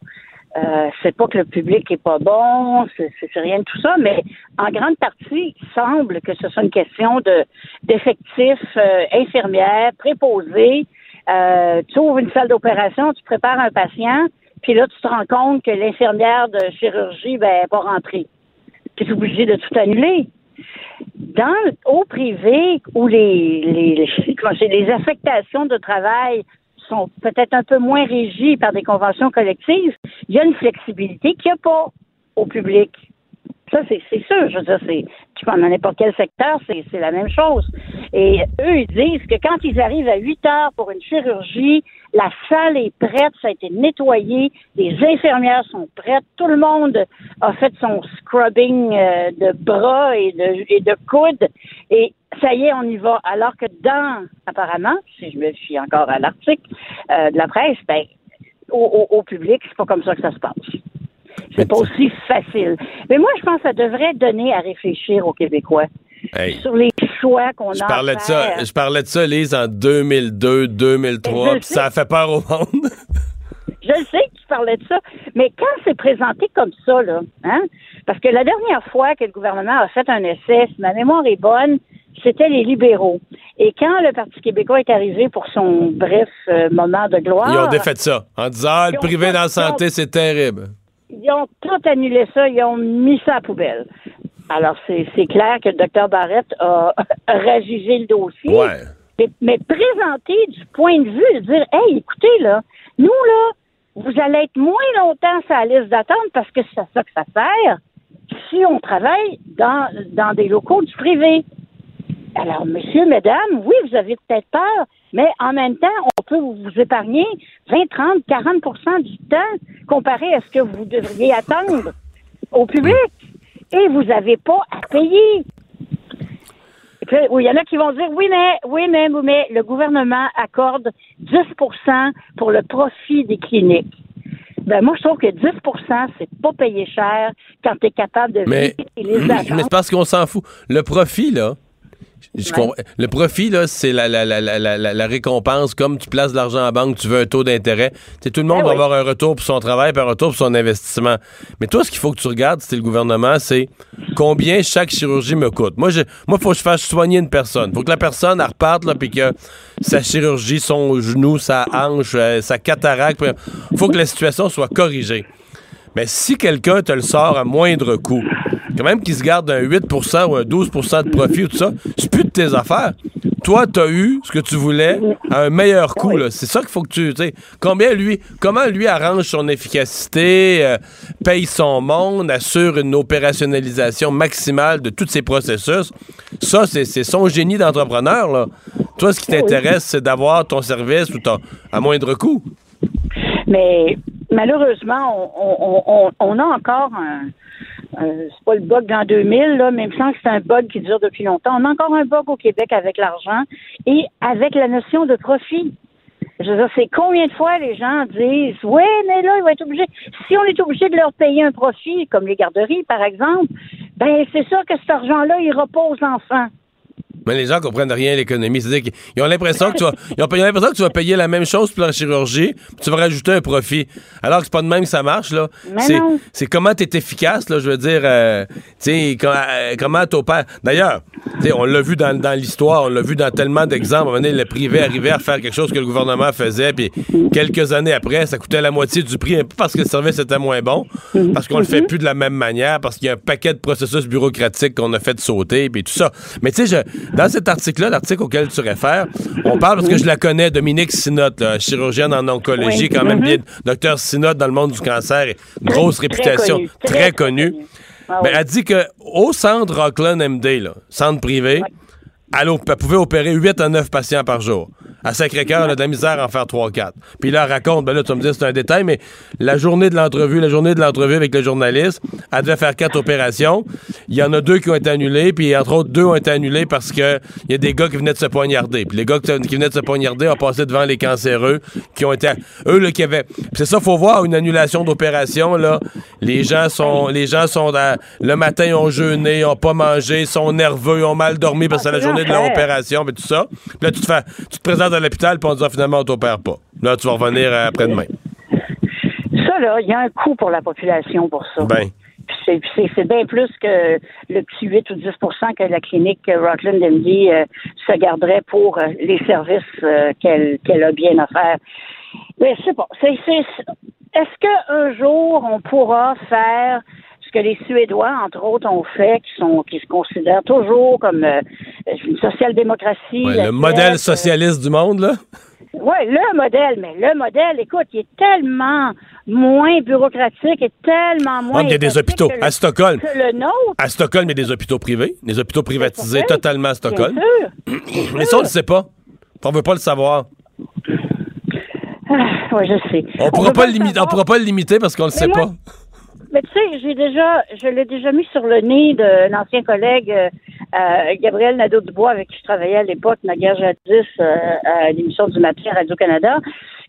Euh, c'est pas que le public est pas bon, c'est rien de tout ça, mais en grande partie, il semble que ce soit une question de d'effectifs euh, infirmières, préposés. Euh, tu ouvres une salle d'opération, tu prépares un patient, puis là, tu te rends compte que l'infirmière de chirurgie, ben, n'est pas rentrée. Tu es obligé de tout annuler. Dans au privé, où les, les, les, les affectations de travail sont peut-être un peu moins régis par des conventions collectives, il y a une flexibilité qu'il n'y a pas au public. Ça, c'est sûr. Je veux dire, c'est, tu prends n'importe quel secteur, c'est la même chose. Et eux, ils disent que quand ils arrivent à 8 heures pour une chirurgie, la salle est prête, ça a été nettoyé, les infirmières sont prêtes, tout le monde a fait son scrubbing euh, de bras et de, et de coudes, et ça y est, on y va. Alors que dans, apparemment, si je me fie encore à l'article euh, de la presse, ben, au, au, public, c'est pas comme ça que ça se passe. C'est pas aussi facile. Mais moi, je pense que ça devrait donner à réfléchir aux Québécois. Sur les choix qu'on a. Parlais, de ça, je parlais de ça, Lise, en 2002, 2003, puis ça a fait peur au monde. [laughs] je le sais que tu parlais de ça, mais quand c'est présenté comme ça, là, hein, parce que la dernière fois que le gouvernement a fait un essai, si ma mémoire est bonne, c'était les libéraux. Et quand le Parti québécois est arrivé pour son bref euh, moment de gloire... Ils ont défait ça en disant, ah, le privé dans la santé, c'est terrible. Ils ont tout annulé ça, ils ont mis ça à poubelle. Alors, c'est clair que le docteur Barrett a [laughs] réagigé le dossier. Ouais. Mais, mais, présenter du point de vue, de dire, hey, écoutez, là, nous, là, vous allez être moins longtemps sur la liste d'attente parce que c'est ça que ça sert si on travaille dans, dans des locaux du privé. Alors, monsieur, mesdames, oui, vous avez peut-être peur, mais en même temps, on peut vous épargner 20, 30, 40% du temps comparé à ce que vous devriez attendre au public. Et vous n'avez pas à payer. il y en a qui vont dire oui, mais oui, mais, oui, mais le gouvernement accorde 10% pour le profit des cliniques. Ben moi, je trouve que 10% c'est pas payé cher quand tu es capable de mais, les [clears throat] Mais c'est parce qu'on s'en fout. Le profit, là, le profit, là, c'est la, la, la, la, récompense. Comme tu places de l'argent en banque, tu veux un taux d'intérêt. tout le monde Ben va oui. avoir un retour pour son travail et un retour pour son investissement. Mais toi, ce qu'il faut que tu regardes, t'es le gouvernement, c'est combien chaque chirurgie me coûte. Moi, il moi, faut que je fasse soigner une personne. faut que la personne elle reparte puis que sa chirurgie, son genou, sa hanche, euh, sa cataracte, faut que la situation soit corrigée. Mais si quelqu'un te le sort à moindre coût, quand même qu'il se garde un 8% ou un 12% de profit ou tout ça, c'est plus de tes affaires. Toi, tu as eu ce que tu voulais à un meilleur coût. C'est ça qu'il faut que tu. sais, Combien lui, comment lui arrange son efficacité, euh, paye son monde, assure une opérationnalisation maximale de tous ses processus? Ça, c'est c'est son génie d'entrepreneur. là. Toi, ce qui t'intéresse, c'est d'avoir ton service ou ton, à moindre coût. Mais malheureusement, on, on, on, on a encore un. Un- c'est pas le bug dans 2000, là, mais il me semble que c'est un bug qui dure depuis longtemps. On a encore un bug au Québec avec l'argent et avec la notion de profit. Je veux dire, c'est combien de fois les gens disent Oui, mais là, il va être obligé. Si on est obligé de leur payer un profit, comme les garderies, par exemple, ben c'est sûr que cet argent-là, il repose aux enfants. Mais les gens comprennent rien à l'économie. C'est-à-dire qu'ils ont l'impression que tu vas, ils ont, ils ont l'impression que tu vas payer la même chose pour la chirurgie, puis tu vas rajouter un profit. Alors que c'est pas de même que ça marche, là. C'est, c'est comment t'es efficace, là, je veux dire, euh, tu sais, com- euh, comment t'opères. D'ailleurs, on l'a vu dans, dans l'histoire, on l'a vu dans tellement d'exemples. À un moment donné, le privé arrivait à faire quelque chose que le gouvernement faisait, puis quelques années après, ça coûtait la moitié du prix, pas parce que le service était moins bon, parce qu'on le fait plus de la même manière, parce qu'il y a un paquet de processus bureaucratiques qu'on a fait sauter, puis tout ça. Mais tu sais, je- dans cet article-là, l'article auquel tu réfères, on parle parce que je la connais, Dominique Sinotte, là, chirurgienne en oncologie, Oui. quand même bien, docteur Sinotte dans le monde du cancer, grosse Très réputation, très, très connue. connu. Ah Mais oui. elle dit que au centre Rockland MD, là, centre privé, elle, elle pouvait opérer 8 à 9 patients par jour. À Sacré-Cœur, de la misère à en faire 3-4. Puis là, elle raconte, ben là, tu vas me dire c'est un détail, mais la journée de l'entrevue, la journée de l'entrevue avec le journaliste, elle devait faire 4 opérations. Il y en a deux qui ont été annulées, puis entre autres, deux ont été annulées parce que il y a des gars qui venaient de se poignarder. Puis les gars qui venaient de se poignarder ont passé devant les cancéreux, qui ont été... Eux, là, qui avaient... Puis c'est ça, faut voir, une annulation d'opération, là, les gens sont... Les gens sont dans- Le matin, ils ont jeûné, ont pas mangé, sont nerveux, ont mal dormi parce que c'est la Ah, journée de leur opération, puis tout ça. Puis là, tu te, fais, tu te présentes à l'hôpital, puis on finalement, on t'opère pas. Là, tu vas revenir euh, après-demain. Ça, là, il y a un coût pour la population pour ça. Ben, Puis c'est- bien plus que le petit 8 ou 10% que la clinique euh, Rockland MD euh, se garderait pour euh, les services euh, qu'elle a bien à faire. Mais c'est bon. C'est- c'est- Est-ce qu'un jour, on pourra faire ce que les Suédois, entre autres, ont fait, qui sont qui se considèrent toujours comme une social-démocratie? ouais, le modèle Suède, socialiste du monde, là. oui, le modèle, mais le modèle, écoute, il est tellement moins bureaucratique et tellement moins. Ah, il y a des hôpitaux. le- À Stockholm, Que le nôtre. à Stockholm, il y a des hôpitaux privés, des hôpitaux privatisés totalement à Stockholm. Bien sûr. [clears throat] Mais ça, on ne sait pas. On veut pas le savoir. Ah, ouais, je sais. On le le savoir. pourra pas le limiter parce qu'on le sait moi- pas. Mais tu sais, j'ai déjà, je l'ai déjà mis sur le nez d'un ancien collègue, euh, Gabriel Nadeau-Dubois, avec qui je travaillais à l'époque, ma guerre jadis, euh, à l'émission du matin à Radio-Canada.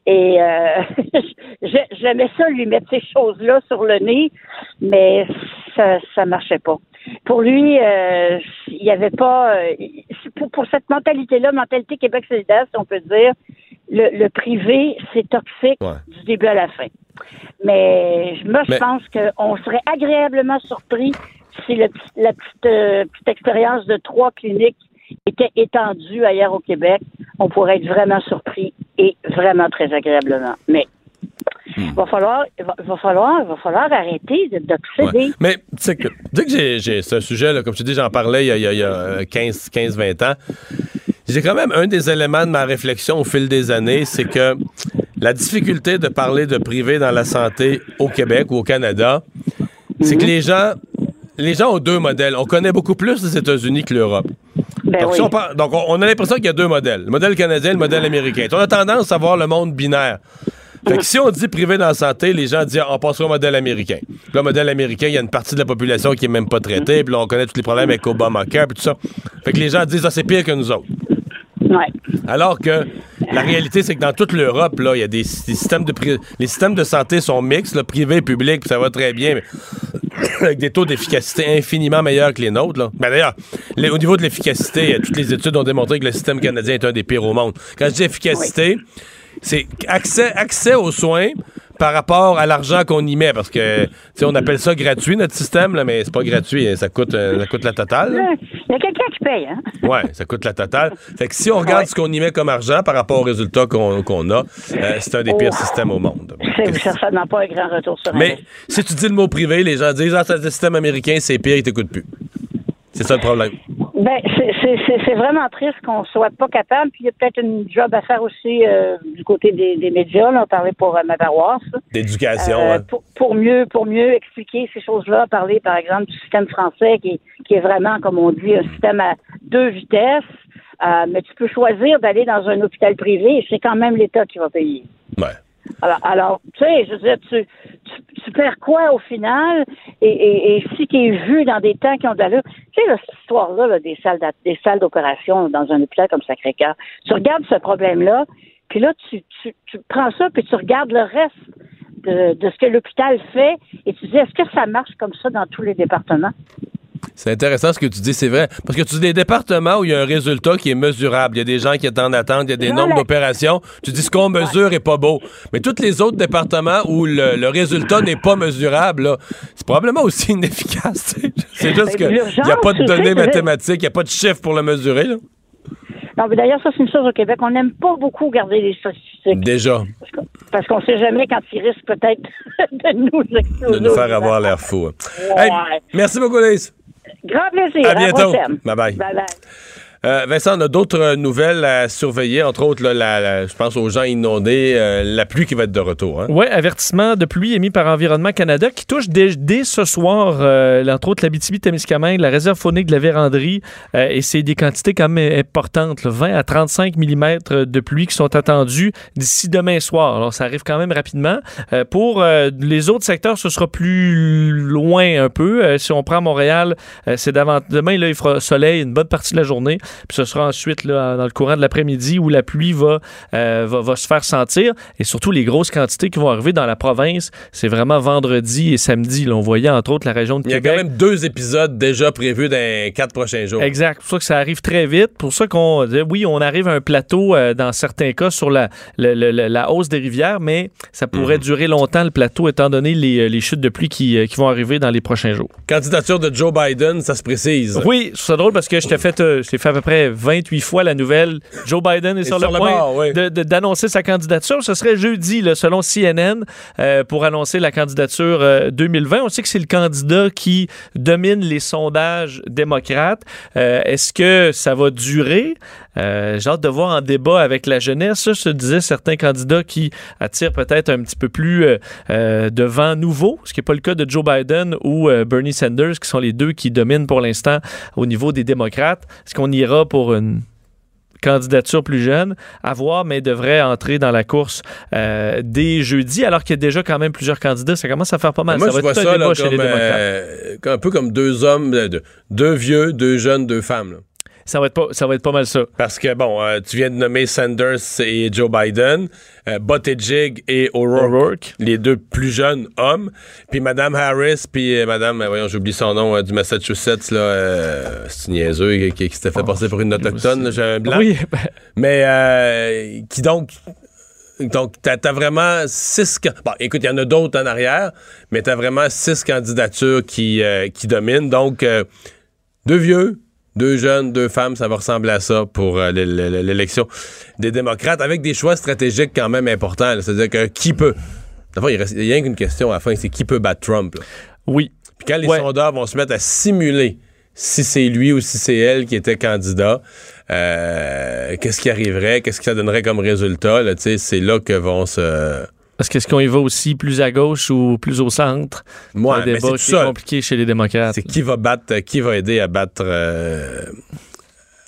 Et euh, [laughs] j'ai- j'aimais ça lui mettre ces choses-là sur le nez, mais ça ça marchait pas. Pour lui, euh, il y avait pas euh, pour, pour cette mentalité-là, mentalité Québec solidaire, si on peut dire, le, le privé, c'est toxique Ouais. du début à la fin. Mais moi, je Mais- pense qu'on serait agréablement surpris si le la petite, euh, petite expérience de trois cliniques était étendue ailleurs au Québec. On pourrait être vraiment surpris et vraiment très agréablement. Mais il va falloir, va, falloir, va falloir arrêter de- d'obséder. Ouais. Mais tu sais que, tu sais que j'ai, ce sujet, là, comme te dis, j'en parlais il y a, il y a- il y a, euh, 15, 15, 20 ans. J'ai quand même un des éléments de ma réflexion au fil des années, c'est que la difficulté de parler de privé dans la santé au Québec ou au Canada, c'est que les gens, les gens ont deux modèles. On connaît beaucoup plus les États-Unis que l'Europe. Ben Donc, oui. si on, parle- donc, on- a l'impression qu'il y a deux modèles. Le modèle canadien et le modèle américain. On a tendance à voir le monde binaire. Fait que si on dit privé dans la santé, les gens disent ah, on passera au modèle américain. Puis là, le modèle américain, il y a une partie de la population qui est même pas traitée, puis là, on connaît tous les problèmes avec Obamacare, puis tout ça. Fait que les gens disent ah, c'est pire que nous autres. Ouais. Alors que la réalité, c'est que dans toute l'Europe, là, il y a des, des systèmes de pri- les systèmes de santé sont mixtes, le privé et public, puis ça va très bien, mais [coughs] avec des taux d'efficacité infiniment meilleurs que les nôtres. Là. Ben, D'ailleurs, les- au niveau de l'efficacité, euh, toutes les études ont démontré que le système canadien est un des pires au monde. Quand je dis efficacité, c'est accès, accès aux soins par rapport à l'argent qu'on y met, parce que tu sais, on appelle ça gratuit, notre système, là, mais c'est pas gratuit, hein, ça coûte, euh, ça coûte la totale. là. Il y a quelqu'un qui paye, hein? Ouais, ça coûte la totale. Fait que si on regarde Ouais. ce qu'on y met comme argent par rapport aux résultats qu'on a, euh, c'est un des pires Oh. systèmes au monde. [laughs] C'est certainement pas un grand retour sur Mais si tu dis le mot privé, les gens disent Ah, c'est le système américain, c'est pire, il t'écoute plus. C'est ça le problème. Ben, c'est- c'est c'est- c'est vraiment triste qu'on soit pas capable. Puis il y a peut-être une job à faire aussi euh, du côté des, des médias. Là, on parlait pour euh, ma paroisse. D'éducation. Euh, hein. pour, pour mieux pour mieux expliquer ces choses-là, parler par exemple du système français qui, qui est vraiment, comme on dit, un système à deux vitesses. Euh, mais tu peux choisir d'aller dans un hôpital privé et c'est quand même l'État qui va payer. Ouais. Alors, alors, tu sais, je veux dire, tu, tu, tu perds quoi au final? Et, et, et si tu es vu dans des temps qui ont d'allure, tu sais, cette histoire-là, là, des salles des salles d'opération dans un hôpital comme Sacré-Cœur, tu regardes ce problème-là, puis là, tu, tu, tu prends ça, puis tu regardes le reste de, de ce que l'hôpital fait, et tu dis, est-ce que ça marche comme ça dans tous les départements? C'est intéressant ce que tu dis, c'est vrai. Parce que tu dis des départements où il y a un résultat qui est mesurable. Il y a des gens qui sont en attente, il y a des nombres d'opérations. Tu dis ce qu'on mesure est pas beau. Mais tous les autres départements où le, le résultat n'est pas mesurable, c'est probablement aussi [laughs] inefficace. c'est juste Ben, qu'il l'urgence, n'y a pas de données mathématiques, il n'y a pas de chiffres pour le mesurer. là. Non, mais d'ailleurs, ça, c'est une chose au Québec. On n'aime pas beaucoup garder les statistiques. Déjà, Parce qu'on- qu'on sait jamais quand ils risquent peut-être [laughs] de nous exploser. de nous faire avoir l'air fou. Ouais. Hey, merci beaucoup, Lise. Grand plaisir. À bientôt. Bye-bye. Bye-bye. Euh, Vincent, on a d'autres euh, nouvelles à surveiller, entre autres, là, la- la- je pense aux gens inondés, euh, la pluie qui va être de retour. Hein? Oui, avertissement de pluie émis par Environnement Canada qui touche dès, ce soir, entre autres, l'Abitibi-Témiscamingue, la réserve faunique de la Vérandrie, et c'est des quantités quand même importantes, là, 20 à 35 mm de pluie qui sont attendues d'ici demain soir. Alors, ça arrive quand même rapidement. Pour les autres secteurs, ce sera plus loin un peu. Si on prend Montréal, c'est demain, là, il fera soleil une bonne partie de la journée, puis ce sera ensuite là, dans le courant de l'après-midi où la pluie va, euh, va, va se faire sentir, et surtout les grosses quantités qui vont arriver dans la province, c'est vraiment vendredi et samedi. Là, on voyait entre autres la région de Il y a Québec. quand même deux épisodes déjà prévus dans les quatre prochains jours. Exact. C'est pour ça que ça arrive très vite. Pour ça qu'on dit, oui, on arrive à un plateau euh, dans certains cas sur la, le- la hausse des rivières, mais ça pourrait durer longtemps le plateau étant donné les, les chutes de pluie qui, euh, qui vont arriver dans les prochains jours. Candidature de Joe Biden, ça se précise. Oui, c'est drôle parce que je t'ai fait, euh, je fait à peu près 28 fois la nouvelle. Joe Biden est sur, sur le le point oui. d'annoncer sa candidature. Ce serait jeudi, là, selon CNN, euh, pour annoncer la candidature euh, 2020. On sait que c'est le candidat qui domine les sondages démocrates. Euh, Est-ce que ça va durer? Euh, J'ai hâte de voir en débat avec la jeunesse. Ça, je disais, certains candidats qui attirent peut-être un petit peu plus euh, euh, de vent nouveau, ce qui n'est pas le cas de Joe Biden ou euh, Bernie Sanders, qui sont les deux qui dominent pour l'instant au niveau des démocrates. Est-ce qu'on ira pour une candidature plus jeune? À voir, mais devrait entrer dans la course euh, dès jeudi, alors qu'il y a déjà quand même plusieurs candidats. Ça commence à faire pas mal. Moi, ça je va vois être un ça chez les démocrates. euh, un peu comme deux hommes, deux, deux vieux, deux jeunes, deux femmes. là. Ça va être pas, ça va être pas mal ça. Parce que, bon, euh, tu viens de nommer Sanders et Joe Biden, euh, Buttigieg et O'Rourke, O'Rourke. les deux plus jeunes hommes, puis Madame Harris, puis euh, Madame, euh, voyons, j'oublie son nom, euh, du Massachusetts, là, c'est une niaiseux, qui, qui s'était fait passer pour une autochtone, là, j'ai un blanc. Oui, Mais euh, qui donc. Donc, t'as as vraiment six. Bon, écoute, il y en a d'autres en arrière, mais t'as vraiment six candidatures qui, euh, qui dominent. Donc, euh, deux vieux, deux jeunes, deux femmes, ça va ressembler à ça pour euh, l'é- l'é- l'élection des démocrates, avec des choix stratégiques quand même importants. C'est-à-dire que qui peut. D'abord, il reste il y a rien qu'une question à la fin, c'est qui peut battre Trump. là. oui. Puis quand les Ouais. sondeurs vont se mettre à simuler si c'est lui ou si c'est elle qui était candidat, euh, qu'est-ce qui arriverait, qu'est-ce que ça donnerait comme résultat, c'est là que vont se... Parce qu'est-ce qu'on y va aussi plus à gauche ou plus au centre? Moi, un mais débat c'est qui est compliqué chez les démocrates. C'est qui va battre, qui va aider à battre... euh,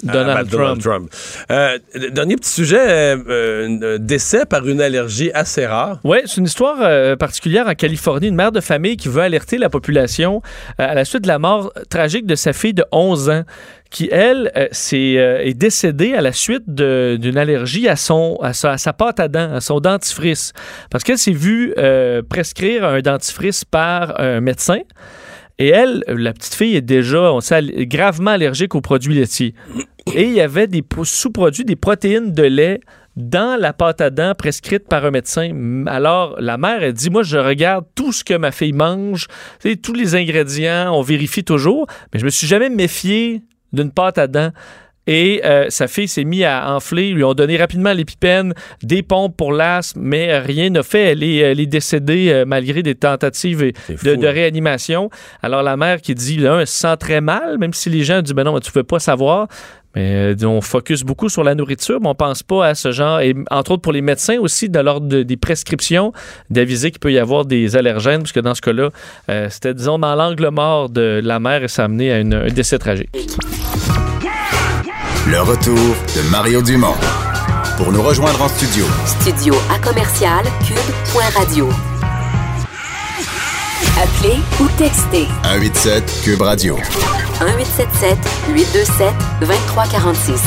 Donald battre Trump. Euh, dernier petit sujet, euh, euh, un décès par une allergie assez rare. Oui, c'est une histoire euh, particulière en Californie. Une mère de famille qui veut alerter la population euh, à la suite de la mort tragique de sa fille de 11 ans, qui, elle, euh, euh, est décédée à la suite d'une allergie à, son, à, sa, à pâte à dents, à son dentifrice. Parce qu'elle s'est vue euh, prescrire un dentifrice par un médecin. Et elle, la petite fille, est déjà, on sait, gravement allergique aux produits laitiers. Et il y avait des pro- sous-produits, des protéines de lait dans la pâte à dents prescrite par un médecin. Alors, la mère, elle dit, moi, je regarde tout ce que ma fille mange, tous les ingrédients, on vérifie toujours, mais je me suis jamais méfié d'une pâte à dents. Et euh, sa fille s'est mise à enfler, ils lui ont donné rapidement l'épipène, des pompes pour l'asthme, mais rien n'a fait. Elle est, elle est décédée euh, malgré des tentatives de, hein. réanimation. Alors la mère qui dit, là, elle se sent très mal, même si les gens disent, ben non, tu ne peux pas savoir. Mais euh, on focus beaucoup sur la nourriture, mais on pense pas à ce genre. Et entre autres pour les médecins aussi, de l'ordre de- des prescriptions, d'aviser qu'il peut y avoir des allergènes, parce que dans ce cas-là, euh, c'était, disons, dans l'angle mort de la mère et ça a amené à une- un décès tragique. Le retour de Mario Dumont. Pour nous rejoindre en studio, Studio à commercial cube.radio. Appelez ou textez 187 Cube Radio. 1877 827 2346.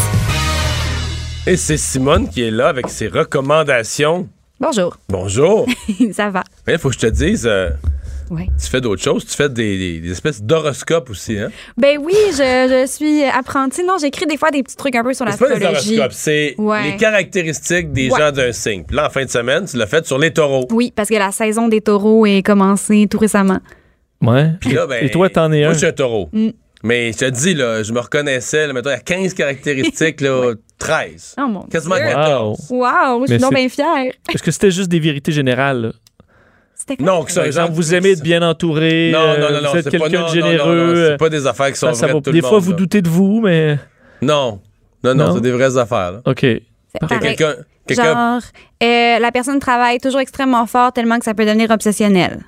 Et c'est Simone qui est là avec ses recommandations. Bonjour, Bonjour. [laughs] ça va. Il faut que je te dise, euh, Oui. tu fais d'autres choses? Tu fais des, des- des espèces d'horoscopes aussi, hein? Ben oui, je, je suis apprentie. Non, j'écris des fois des petits trucs un peu sur C'est pas des horoscopes, c'est Ouais. les caractéristiques des Ouais. gens d'un signe. Puis là, en fin de semaine, tu l'as fait sur les taureaux. Oui, parce que la saison des taureaux est commencée tout récemment. Ouais. Puis là, ben, et toi, t'en es Moi, un? je suis un taureau. Mm. Mais je te dis, là, je me reconnaissais, là, mettons, il y a 15 caractéristiques, là, [laughs] 13. Oh mon Quasiment Dieu. 14. Wow, je Mais suis donc bien fière. Est-ce que c'était juste des vérités générales? Non, que ça, exemple, vous aimez être bien entouré, Non, euh, non, non, non. vous êtes c'est pas- quelqu'un non, de non, non, généreux. non, euh, C'est pas des affaires qui sont ça, ça vraies de tout des le fois, monde, vous là. doutez de vous, mais... Non. Non, non, Non? c'est des vraies affaires, là. OK. C'est Que pareil. Quelqu'un. quelqu'un- Genre, euh, la personne travaille toujours extrêmement fort tellement que ça peut devenir obsessionnel.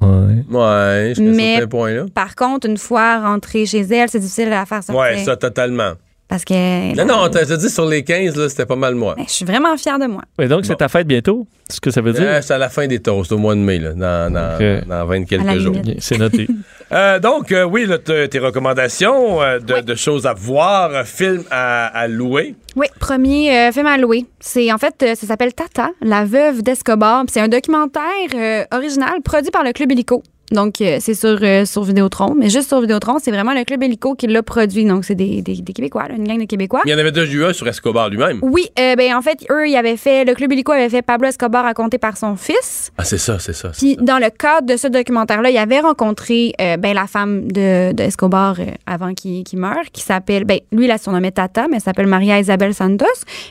Ouais. Ouais, un Mais- certain point, là. Par contre, une fois rentrée chez elle, c'est difficile de la faire sortir. Ouais, ça, totalement. Parce que. Non, non, t'as t'as dit sur les 15, là, c'était pas mal moi. Ben, je suis vraiment fière de moi. Ouais, donc, c'est Bon. ta fête bientôt? C'est ce que ça veut dire? Euh, c'est à la fin des c'est au mois de mai, là, dans, dans, dans 20 À quelques jours. C'est noté. [laughs] Euh, donc, euh, oui, là, tes recommandations euh, de, de choses à voir, films à, à louer. Oui, premier euh, film à louer. C'est en fait, euh, ça s'appelle Tata, la veuve d'Escobar. C'est un documentaire euh, original produit par le Club Illico. Donc, euh, c'est sur, euh, sur Vidéotron, mais juste sur Vidéotron, c'est vraiment le Club Illico qui l'a produit. Donc, c'est des, des, des Québécois, là, une gang de Québécois. Il y en avait déjà eu un sur Escobar lui-même. Oui, euh, ben en fait, eux, ils avaient fait, le Club Illico avait fait Pablo Escobar raconté par son fils. Ah, c'est ça, c'est ça. Puis dans le cadre de ce documentaire-là, il avait rencontré euh, ben, la femme de, de Escobar avant qu'il meure, qui s'appelle, ben, lui, il la surnommé Tata, mais elle s'appelle Maria Isabel Santos.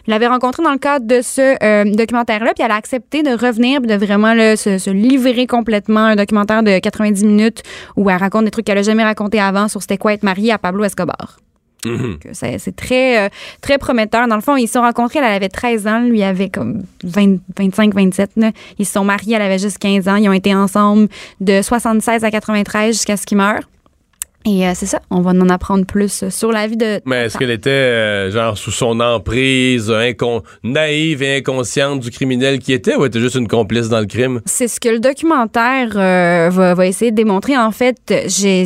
Il l'avait rencontré dans le cadre de ce documentaire-là, puis elle a accepté de revenir, de vraiment là, se, se livrer complètement un documentaire de 90 minutes où elle raconte des trucs qu'elle a jamais raconté avant sur c'était quoi être mariée à Pablo Escobar. Mhm. Que C'est très, euh, très prometteur. Dans le fond, ils se sont rencontrés, elle avait 13 ans, lui avait comme 20, 25, 27. là. Ils se sont mariés, elle avait juste 15 ans. Ils ont été ensemble de 76 à 93 jusqu'à ce qu'ils meurent. Et euh, c'est ça, on va en apprendre plus sur la vie de... Mais est-ce qu'elle était, euh, genre, sous son emprise, incon- naïve et inconsciente du criminel qui était, ou était juste une complice dans le crime? C'est ce que le documentaire euh, va, va essayer de démontrer. En fait, j'ai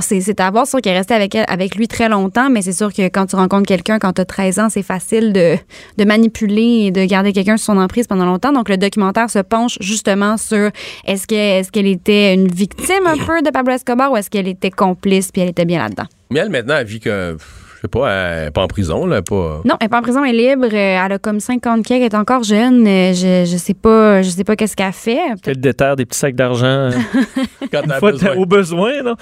c'est à voir. Sûr qu'il est resté avec, avec lui très longtemps, mais c'est sûr que quand tu rencontres quelqu'un, quand tu as 13 ans, c'est facile de, manipuler et de garder quelqu'un sous son emprise pendant longtemps. Donc, le documentaire se penche justement sur est-ce qu'elle était une victime un peu de Pablo Escobar ou est-ce qu'elle était complice puis elle était bien là-dedans? Mais elle, maintenant, elle vit que. Je sais pas, elle est pas en prison, là, pas. Non, elle n'est pas en prison, elle est libre. Euh, Elle a comme 50 quelques, elle est encore jeune. Euh, Je, je sais pas, je sais pas qu'est-ce qu'elle fait. Qu'elle déterre des petits sacs d'argent euh, [laughs] Quand une elle a fois besoin. au besoin. Là.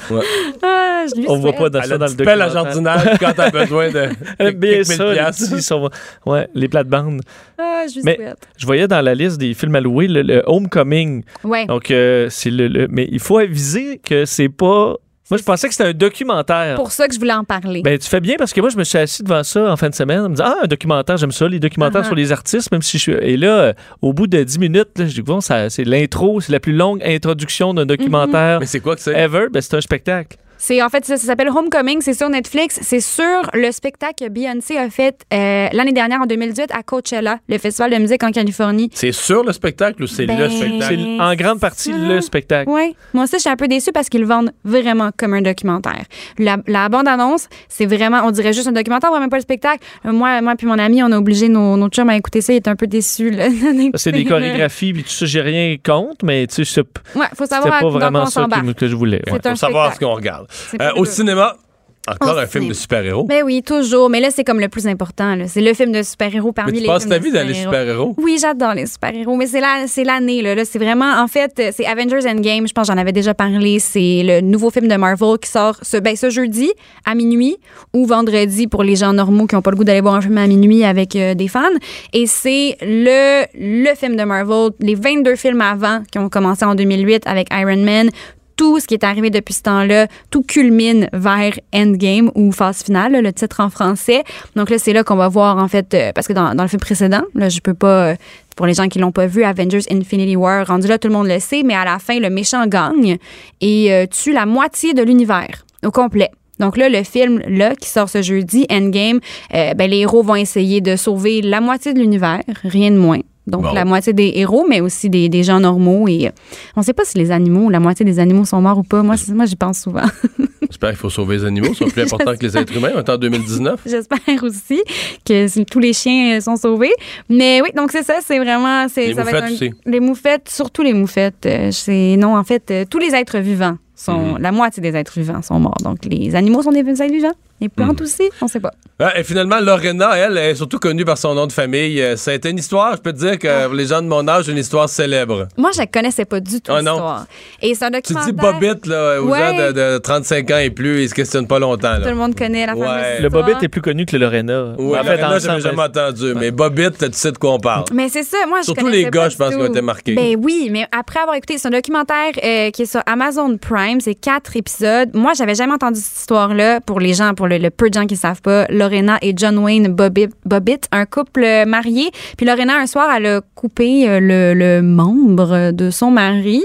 Ah, je lui On voit pas dans Elle ça a dans le petite pelle à documentaire. jardinage quand t'as besoin de. [laughs] Elle bien ça, les, petits sont- ouais, les plates-bandes. Ah, je lui Mais- souhaite. Je voyais dans la liste des films à louer le, le Homecoming. Ouais. Donc, euh, c'est le, le- Mais il faut aviser que c'est pas. Moi, je pensais que c'était un documentaire. pour ça que je voulais en parler. Ben, tu fais bien parce que moi, je me suis assis devant ça en fin de semaine. en me disant, ah, un documentaire, j'aime ça, les documentaires Uh-huh. sur les artistes, même si je suis. Et là, euh, au bout de 10 minutes, là, je dis, bon, ça, c'est l'intro, c'est la plus longue introduction d'un documentaire Mais c'est quoi que c'est? ever. Ben, c'est un spectacle. C'est en fait ça, ça s'appelle Homecoming, c'est sur Netflix, c'est sur le spectacle que Beyoncé a fait euh, l'année dernière en 2018 à Coachella, le festival de musique en Californie. C'est sur le spectacle ou c'est Ben, le C'est spectacle? en grande partie ça. le spectacle. Oui, moi aussi je suis un peu déçue parce qu'ils le vendent vraiment comme un documentaire. La, la bande annonce, c'est vraiment, on dirait juste un documentaire, on voit même pas le spectacle. Euh, Moi, moi puis mon ami, on a obligé nos, nos chums à écouter ça, il est un peu déçu. [laughs] C'est des chorégraphies, puis tout ça, j'ai rien contre, mais tu sais, c'est- Ouais, faut savoir pas vraiment ça que je voulais. ouais. C'est un Faut savoir ce spectacle. qu'on regarde. Euh, au cinéma, encore Au un film de super-héros. Ben oui, toujours. Mais là, c'est comme le plus important. C'est le film de super-héros parmi Mais tu les passes films ta de vie dans les super-héros. Oui, j'adore les super-héros, mais c'est la, c'est l'année là, là. c'est vraiment en fait c'est Avengers Endgame, je pense que j'en avais déjà parlé, c'est le nouveau film de Marvel qui sort ce ben ce jeudi à minuit ou vendredi pour les gens normaux qui n'ont pas le goût d'aller voir un film à minuit avec euh, des fans et c'est le le film de Marvel, les 22 films avant qui ont commencé en 2008 avec Iron Man tout ce qui est arrivé depuis ce temps-là, tout culmine vers Endgame ou phase finale, le titre en français. Donc là, c'est là qu'on va voir, en fait, euh, parce que dans, le film précédent, là, je peux pas, euh, pour les gens qui l'ont pas vu, Avengers Infinity War, rendu là, tout le monde le sait, mais à la fin, le méchant gagne et euh, tue la moitié de l'univers au complet. Donc là, le film là qui sort ce jeudi, Endgame, ben, les héros vont essayer de sauver la moitié de l'univers, rien de moins. Donc Bon. la moitié des héros, mais aussi des, des gens normaux. Et euh, on sait pas si les animaux, la moitié des animaux sont morts ou pas. Moi, moi j'y pense souvent. [laughs] J'espère qu'il faut sauver les animaux. Ils sont plus importants que les êtres humains. On est en 2019. [laughs] J'espère aussi que tous les chiens euh, sont sauvés. Mais oui, donc c'est ça, c'est vraiment. Les ça va être moufettes aussi. Les moufettes, surtout les moufettes. euh, c'est non, en fait, tous les êtres vivants sont. Mhm. La moitié des êtres vivants sont morts. Donc les animaux sont des êtres vivants. Les plantes aussi, on sait pas. Ah, et finalement, Lorena, elle, est surtout connue par son nom de famille. Euh, Ça a été une histoire, je peux te dire que Ah. pour les gens de mon âge, une histoire célèbre. Moi, je la connaissais pas du tout Ah, non. l'histoire. Et c'est un Tu documentaire. dis Bobbitt, là, aux Ouais. gens de, de 35 ans et plus, ils se questionnent pas longtemps. Tout le monde connaît la fameuse Ouais. Le. Bobbitt est plus connu que le Lorena. Oui, En fait, Lorena, j'avais ensemble, jamais entendu. Mais Bobbitt, tu sais de quoi on parle. Mais c'est ça, moi, je Surtout les gars, je pense, du qui ont été marqués. Ben oui, mais après avoir écouté, c'est un documentaire euh, qui est sur Amazon Prime, c'est quatre épisodes. Moi, j'avais jamais entendu cette histoire-là. Pour les gens, pour le, peu de gens qui savent pas, Lorena et John Wayne Bobbitt, un couple marié. Puis Lorena, un soir, elle a coupé euh, le, le membre de son mari.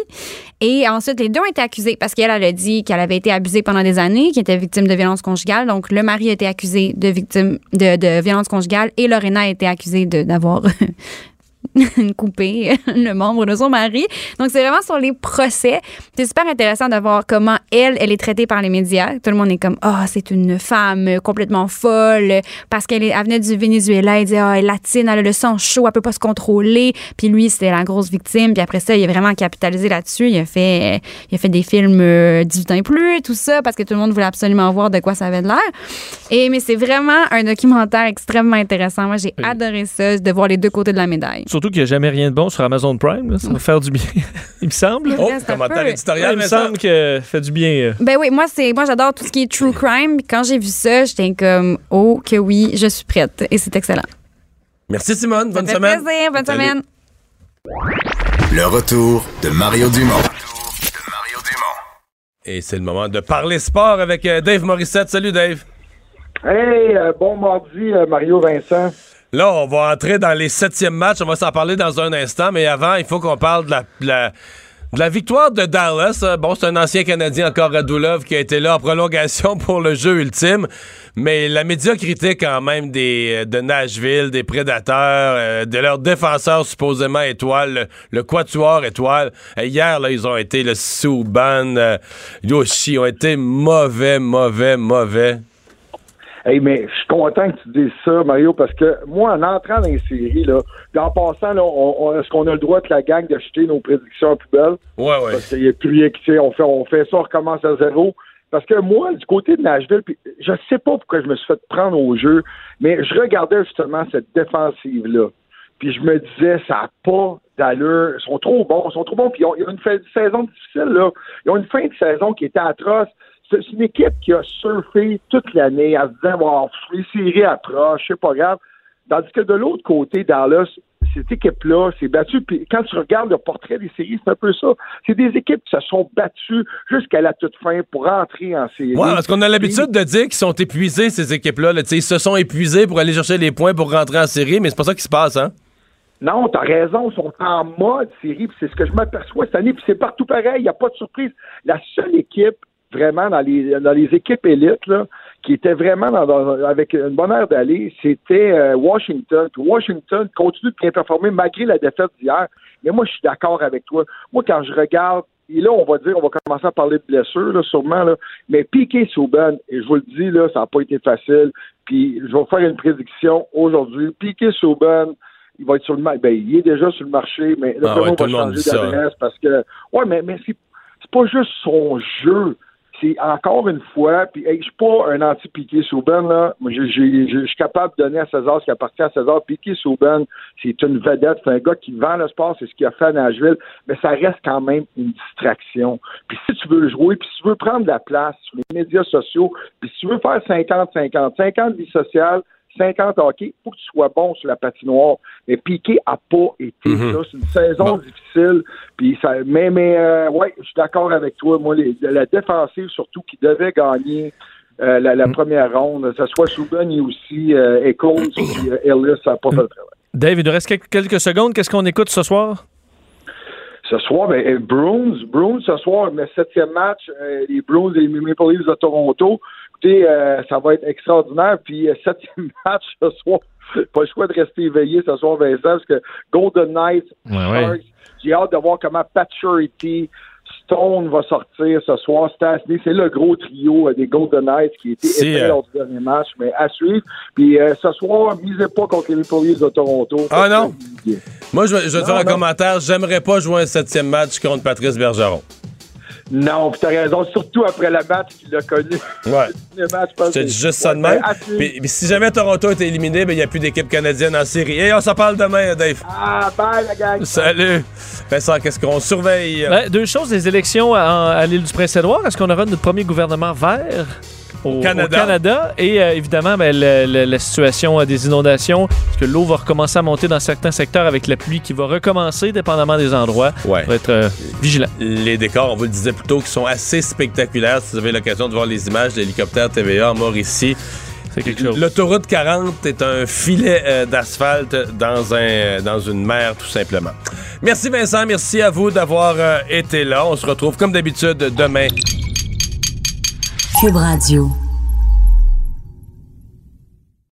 Et ensuite, les deux ont été accusés parce qu'elle, elle a dit qu'elle avait été abusée pendant des années, qu'elle était victime de violence conjugale. Donc, le mari a été accusé de victime de, de violence conjugale et Lorena a été accusée d'avoir [laughs] [laughs] coupé [laughs] le membre de son mari. Donc, c'est vraiment sur les procès. C'est super intéressant de voir comment elle, elle est traitée par les médias. Tout le monde est comme, ah, c'est une femme complètement folle parce qu'elle elle venait du Venezuela. Elle dit, ah, elle est latine, elle a le sang chaud, elle peut pas se contrôler. Puis lui, c'était la grosse victime. Puis après ça, il a vraiment capitalisé là-dessus. Il a fait, il a fait des films euh, 18 ans et plus, tout ça, parce que tout le monde voulait absolument voir de quoi ça avait de l'air. Et, mais c'est vraiment un documentaire extrêmement intéressant. Moi, j'ai adoré ça, de voir les deux côtés de la médaille. Surtout qu'il n'y a jamais rien de bon sur Amazon Prime. là. Ça va faire du bien, [laughs] il me semble. Oh, commentaire éditorial, il me semble que ça fait du bien. euh. Ben oui, moi c'est moi j'adore tout ce qui est true crime. Puis Quand j'ai vu ça, j'étais comme oh que oui, je suis prête et c'est excellent. Merci, Simone. Bonne semaine. plaisir, bonne Salut. semaine. Le retour de Mario Dumont. Et c'est le moment de parler sport avec euh, Dave Morissette. Salut, Dave. Hey, euh, bon mardi, Mario Vincent. Là, on va entrer dans les septièmes matchs. On va s'en parler dans un instant, mais avant, il faut qu'on parle de la, de la- victoire de Dallas, euh, bon, c'est un ancien Canadien encore Radulov qui a été là en prolongation [laughs] pour le jeu ultime, mais la médiocrité quand même des, euh, de Nashville, des prédateurs, euh, de leurs défenseurs supposément étoiles, le, quatuor étoile. Hier, là, ils ont été le Souban, Yoshi, ont été mauvais, mauvais, mauvais. Hey, mais je suis content que tu dises ça, Mario, parce que moi, en entrant dans les séries, là, puis en passant, là, on, on- est-ce qu'on a le droit que la gang de jeter nos prédictions à poubelle? Ouais, ouais. Parce qu'il n'y a plus rien qui on fait, on fait ça, on recommence à zéro. Parce que moi, du côté de Nashville, puis je sais pas pourquoi je me suis fait prendre au jeu, mais je regardais justement cette défensive-là. Puis je me disais, ça n'a pas d'allure. Ils sont trop bons, ils sont trop bons. Puis ils ont, ils ont une fin de saison difficile, là. Ils ont une fin de saison qui était atroce. C'est une équipe qui a surfé toute l'année en se disant, bon, les séries approchent, c'est pas grave. Tandis que de l'autre côté, Dallas, cette équipe-là s'est battue. Puis quand tu regardes le portrait des séries, c'est un peu ça. C'est des équipes qui se sont battues jusqu'à la toute fin pour entrer en série. Ouais, parce qu'on a l'habitude de dire qu'ils sont épuisés, ces équipes-là. là. Tu sais, Ils se sont épuisés pour aller chercher les points pour rentrer en série, mais c'est pas ça qui se passe, hein? Non, t'as raison, ils sont en mode série, c'est ce que je m'aperçois cette année, puis c'est partout pareil, il n'y a pas de surprise. La seule équipe, vraiment, dans les, dans les équipes élites, là, qui était vraiment dans, dans- avec une bonne aire d'aller, c'était euh, Washington. Puis Washington continue de bien performer malgré la défaite d'hier. Mais moi, je suis d'accord avec toi. Moi, quand je regarde, et là, on va dire, on va commencer à parler de blessures, là, sûrement, là, mais Piqué Souban, et je vous le dis, là, ça n'a pas été facile. Puis je vais faire une prédiction aujourd'hui. Piqué Souban, il va être sur le marché. Ben, il est déjà sur le marché, mais le Ah ouais, tout va changer ça. d'adresse parce que. Ouais, mais, mais c'est pas juste son jeu. C'est encore une fois, puis hey, je suis pas un anti-Piqué Souben, là. Moi, je suis capable de donner à César ce qui appartient à César. Piqué Souben, c'est une vedette, c'est un gars qui vend le sport, c'est ce qu'il a fait à Nashville, mais ça reste quand même une distraction. Puis si tu veux jouer, puis si tu veux prendre de la place sur les médias sociaux, puis si tu veux faire 50-50, 50 vie sociale, 50 hockey, faut que tu sois bon sur la patinoire. Mais Piqué a pas été Mhm. ça. C'est une saison difficile. Puis ça, mais mais euh, ouais, je suis d'accord avec toi. Moi, les- la défensive surtout qui devait gagner euh, la, la première ronde, que ce soit Souben et aussi euh, Echols puis euh, Ellis, ça n'a pas fait le travail. Dave, il nous reste quelques, secondes. Qu'est-ce qu'on écoute ce soir? Ce soir, ben, euh, Bruins, Bruins, ce soir, le septième match, euh, les Bruins et les Maple Leafs de Toronto. Écoutez, euh, ça va être extraordinaire. Puis, euh, septième [laughs] match ce soir, pas le choix de rester éveillé ce soir, Vincent, parce que Golden Knights, ouais. Sharks, j'ai hâte de voir comment Paturity, Stone va sortir ce soir. Stastny, c'est le gros trio euh, des Golden Knights qui était euh, lors du dernier match, mais à suivre. Puis, euh, ce soir, misez pas contre les Maple Leafs de Toronto. Ah non? Moi, je vais, faire un commentaire. J'aimerais pas jouer un septième match contre Patrice Bergeron. Non, puis t'as raison, surtout après le match qu'il a connu. Ouais. [laughs] Le match, je pense Je te que- dis juste ça de même. Puis, puis si jamais Toronto est éliminé, ben, il n'y a plus d'équipe canadienne en série. Et on s'en parle demain, Dave. Ah, bye, la gang. Salut. Vincent, qu'est-ce qu'on surveille? Ben, deux choses, les élections à, à l'île du Prince-Édouard. Est-ce qu'on aura notre premier gouvernement vert? Au, Canada. au Canada. Et euh, évidemment, ben, le- le- la situation euh, des inondations, parce que l'eau va recommencer à monter dans certains secteurs avec la pluie qui va recommencer, dépendamment des endroits. Ouais. Va être euh, vigilant. Les décors, on vous le disait plus tôt, qui sont assez spectaculaires. Si vous avez l'occasion de voir les images de l'hélicoptère TVA en Mauricie. C'est quelque chose. L'autoroute 40 est un filet euh, d'asphalte dans, un, dans une mer, tout simplement. Merci Vincent, merci à vous d'avoir euh, été là. On se retrouve comme d'habitude demain. Cube Radio.